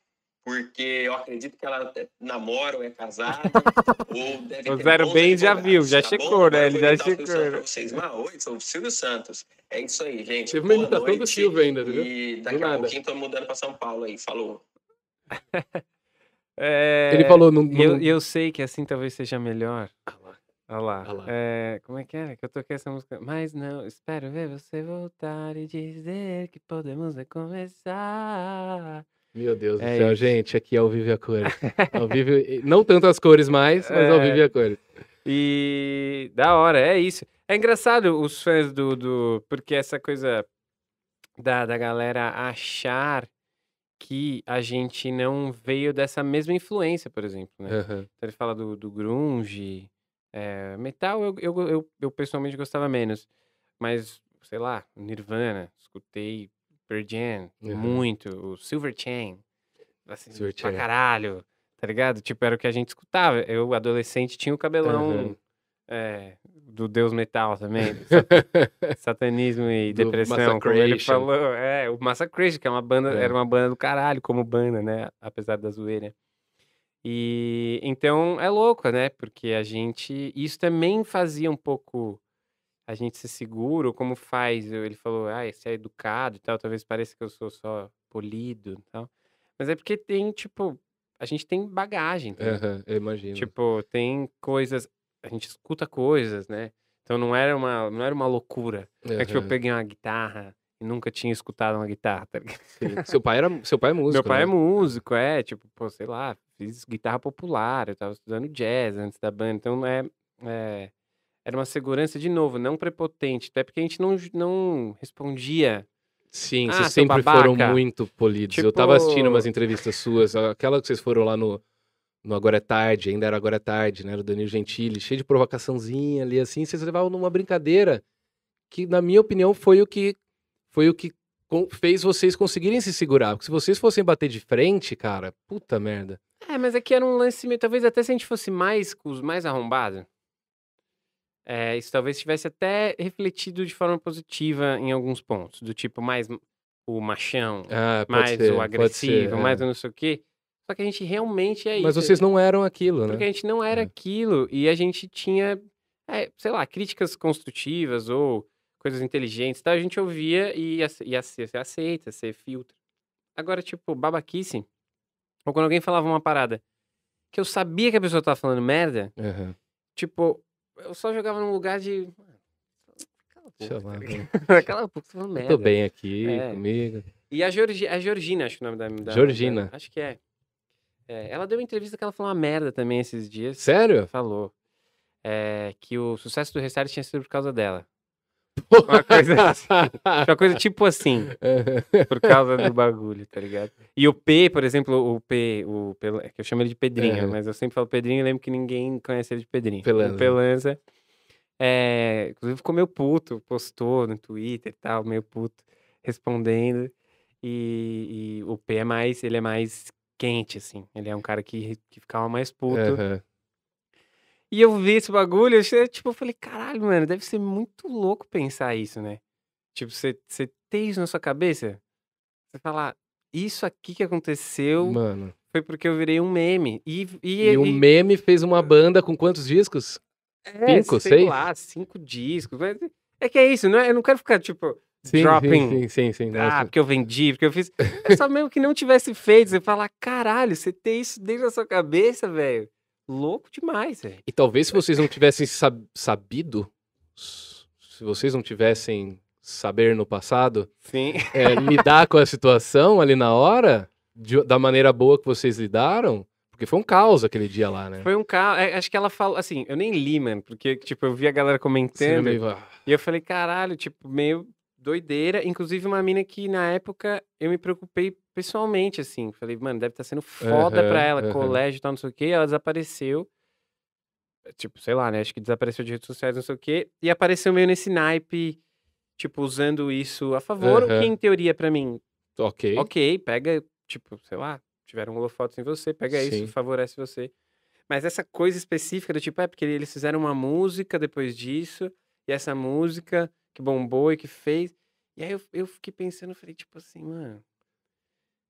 porque eu acredito que ela é- namora ou é casada, ou deve O Zero Bens já viu, já tá checou, né? Ele já checou, né? vocês. Oi, sou o Silvio Santos. É isso aí, gente. Teve uma imitação do. Silvio ainda, viu? E Do daqui a nada. pouquinho tô mudando pra São Paulo aí. Falou. É, Ele falou, não. E eu, eu sei que assim talvez seja melhor. Ah lá. Olha lá. Ah lá. É, como é que era que eu toquei essa música? Mas não, espero ver você voltar e dizer que podemos recomeçar. Meu Deus do É céu, isso. gente, aqui é ao vivo e a cores. Ao vivo, não tanto as cores mais, mas ao É. vivo e a cores. E da hora, é isso. É engraçado os fãs do. do porque essa coisa da, da galera achar que a gente não veio dessa mesma influência, por exemplo, né? Aham. Então ele fala do, do grunge, é, metal eu, eu, eu, eu pessoalmente gostava menos, mas, sei lá, Nirvana, escutei Pearl Jam, Uhum. muito, o Silverchain, assim, pra Silverchair. caralho, tá ligado? Tipo, era o que a gente escutava. Eu, adolescente, tinha o cabelão Uhum. é, do Deus Metal também, satanismo e Do depressão, como ele falou. É, o Massacration, que é uma banda, É. era uma banda do caralho, como banda, né? Apesar da zoeira. E então é louco, né? Porque a gente. Isso também fazia um pouco a gente ser seguro, como faz. Ele falou, ah, você é educado e tal, talvez pareça que eu sou só polido e tal. Mas é porque tem, tipo, a gente tem bagagem, entendeu? Aham, eu imagino. Tipo, tem coisas. A gente escuta coisas, né? Então não era uma, não era uma loucura. Não é que tipo, eu peguei uma guitarra e nunca tinha escutado uma guitarra, tá. Seu pai era, seu pai é músico. Meu pai é né? músico, é, tipo, pô, sei lá, fiz guitarra popular, eu tava estudando jazz antes da banda, então é, é era uma segurança, de novo, não prepotente, até porque a gente não, não respondia. Sim, Ah, vocês sempre foram babaca. muito polidos. Eu tava assistindo Tipo- umas entrevistas suas, aquela que vocês foram lá no, no Agora é Tarde, ainda era Agora é Tarde, né? O Danilo Gentili, cheio de provocaçãozinha ali, assim, vocês levavam numa brincadeira que, na minha opinião, foi o que foi o que fez vocês conseguirem se segurar. Porque se vocês fossem bater de frente, cara, puta merda. É, mas aqui era um lance, meio- talvez até se a gente fosse mais, com os mais arrombados, é, isso talvez tivesse até refletido de forma positiva em alguns pontos, do tipo mais o machão, Ah, mais ser, o agressivo, ser, mais é. o não sei o quê. Só que a gente realmente é Mas isso. vocês não eram aquilo, Porque né? a gente não era É. aquilo e a gente tinha, é, sei lá, críticas construtivas ou coisas inteligentes, tá? A gente ouvia e ia, ser aceita, você filtra. Agora, tipo, babaquice, ou quando alguém falava uma parada que eu sabia que a pessoa tava falando merda, Aham. tipo, eu só jogava num lugar de. Cala a boca, lá, tá né? ligado? Cala a boca, você falando merda. Eu tô bem aqui É. comigo. E a, Georgi, a Georgina, acho que é o nome da. da Georgina. da- acho que é. É, Ela deu uma entrevista que ela falou uma merda também esses dias. Sério? Falou. É, que o sucesso do Restart tinha sido por causa dela. Uma coisa assim. Uma coisa tipo assim, por causa do bagulho, tá ligado? E o P, por exemplo, o P, o Pel- que eu chamo ele de Pedrinho, É. mas eu sempre falo Pedrinho e lembro que ninguém conhece ele de Pedrinho. Pelanza. O Pelanza, é, inclusive ficou meio puto, postou no Twitter e tal, meio puto, respondendo. E, e o P é mais, ele é mais quente, assim. Ele é um cara que, que ficava mais puto. Aham. E eu vi esse bagulho, eu, tipo, eu falei, caralho, mano, deve ser muito louco pensar isso, né? Tipo, você, você ter isso na sua cabeça, você falar, isso aqui que aconteceu Mano. foi porque eu virei um meme. E, e, E o meme fez uma banda com quantos discos? é, cinco, sei seis? lá, cinco discos. mas É que é isso, não é? Eu não quero ficar, tipo, Sim, Dropping. sim, sim, sim, sim. ah, porque eu vendi, porque eu fiz. É só mesmo que não tivesse feito. Você falar, caralho, você ter isso dentro da sua cabeça, velho. Louco demais, velho. E talvez se vocês não tivessem sab- sabido, se vocês não tivessem saber no passado, Sim. é, lidar com a situação ali na hora, de- da maneira boa que vocês lidaram, porque foi um caos aquele dia lá, né? Foi um carro. acho que ela falou. Assim, eu nem li, mano, porque, tipo, eu vi a galera comentando. meio, ah, E eu falei, caralho, tipo, meio doideira. Inclusive, uma mina que na época eu me preocupei pessoalmente, assim. Falei, mano, deve estar sendo foda Aham, pra ela, aham. colégio e tal, não sei o quê. Ela desapareceu. Tipo, sei lá, né? Acho que desapareceu de redes sociais, não sei o quê. E apareceu meio nesse naipe, tipo, usando isso a favor. O Aham. que, em teoria, pra mim, ok. ok, pega, tipo, sei lá, tiveram holofotes em você, pega Sim. isso, favorece você. Mas essa coisa específica do tipo, é porque eles fizeram uma música depois disso, e essa música que bombou e que fez. E aí eu, eu fiquei pensando, falei, tipo assim, mano.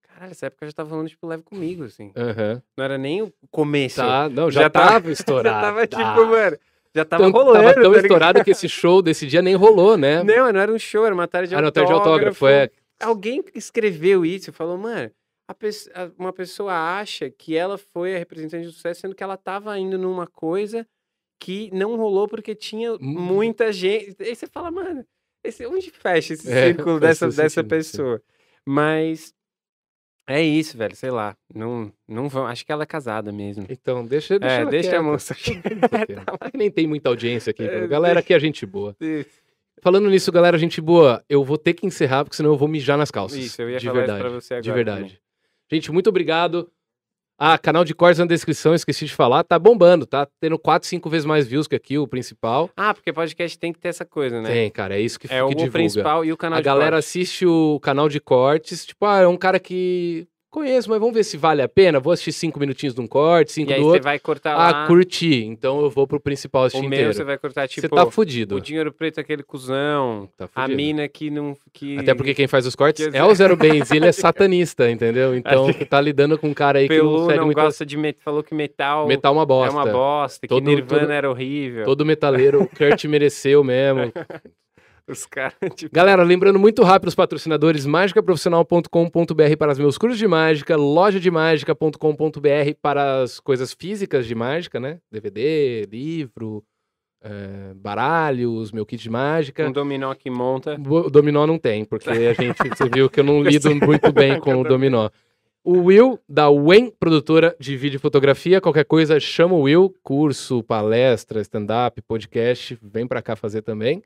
Caralho, essa época eu já tava falando, tipo, leve comigo, assim. Aham. Não era nem o começo. Tá, não, já, Já tava- tava estourado. Já tava, tipo, Ah, mano. Já tava tão- rolando. Tava tão tá estourado que esse show desse dia nem rolou, né? Não, não era um show, era uma tarde de ah, não, tarde de autógrafo. autógrafo, é. Alguém escreveu isso e falou, mano, a pes- a- uma pessoa acha que ela foi a representante do sucesso, sendo que ela tava indo numa coisa que não rolou porque tinha Hum. muita gente. Aí você fala, mano, esse, onde fecha esse É, círculo dessa, dessa sentido, sim. pessoa? Mas é isso, velho, sei lá. Não, não vão, acho que ela é casada mesmo. Então, deixa, deixa é, deixa a quieta. moça. É que nem tem muita audiência aqui. É, galera aqui é gente boa. Isso, Falando nisso, galera, gente boa, eu vou ter que encerrar, porque senão eu vou mijar nas calças. Isso, eu ia de falar verdade, pra você De agora verdade. também. Gente, muito obrigado. Ah, canal de cortes na descrição, esqueci de falar. Tá bombando, tá tendo 4, 5 vezes mais views que aqui, o principal. Ah, porque podcast tem que ter essa coisa, né? Tem, cara, é isso que, É que o divulga. principal e o canal A de galera cortes. assiste o canal de cortes, tipo, ah, é um cara que conheço, mas vamos ver se vale a pena. Vou assistir 5 minutinhos de um corte, 5 E aí do você outro. vai cortar Ah, lá. curti. Então eu vou pro principal O assistir meu inteiro. você vai cortar, Você tipo, tá fudido. o dinheiro preto é aquele cuzão. Tá A fudido. mina que não. Que... Até porque quem faz os cortes que- é o Zero Bens, e ele é satanista, entendeu? Então você tá lidando com um cara aí que Pelu não não, segue muito gosta de metal. Falou que metal, metal é uma bosta. é uma bosta, Todo- que Nirvana todo- era horrível. Todo metaleiro, o Kurt mereceu mesmo. Os caras, tipo. Galera, lembrando muito rápido os patrocinadores, mágicaprofissional.com.br para os meus cursos de mágica, lojademagica.com.br para as coisas físicas de mágica, né? DVD, livro, eh, baralhos, meu kit de mágica. Um dominó que monta. O dominó não tem, porque a gente, você viu que eu não lido muito bem com o dominó. O Will, da Wen Produtora de Vídeo e Fotografia. Qualquer coisa, chama o Will. Curso, palestra, stand-up, podcast. Vem pra cá fazer também.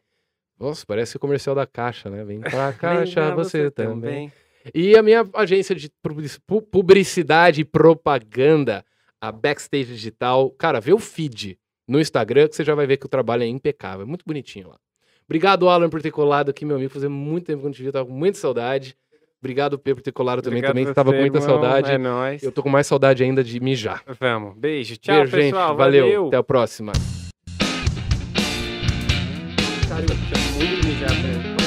Nossa, parece o comercial da Caixa, né? Vem pra Caixa Lembra você, também. E a minha agência de publici- pu- publicidade e propaganda, a Backstage Digital. Cara, vê o feed no Instagram que você já vai ver que o trabalho é impecável. É muito bonitinho lá. Obrigado, Alan, por ter colado aqui, meu amigo. Fazia muito tempo que eu não te vi, tava com muita saudade. Obrigado, Pedro, por ter colado também. Obrigado também você, tava com muita irmão. saudade. É nóis. Eu tô com mais saudade ainda de mijar. Vamos. Beijo. Tchau, Beijo, pessoal. gente. Valeu. Valeu. Até a próxima. Cara, eu quero muito mijar, velho.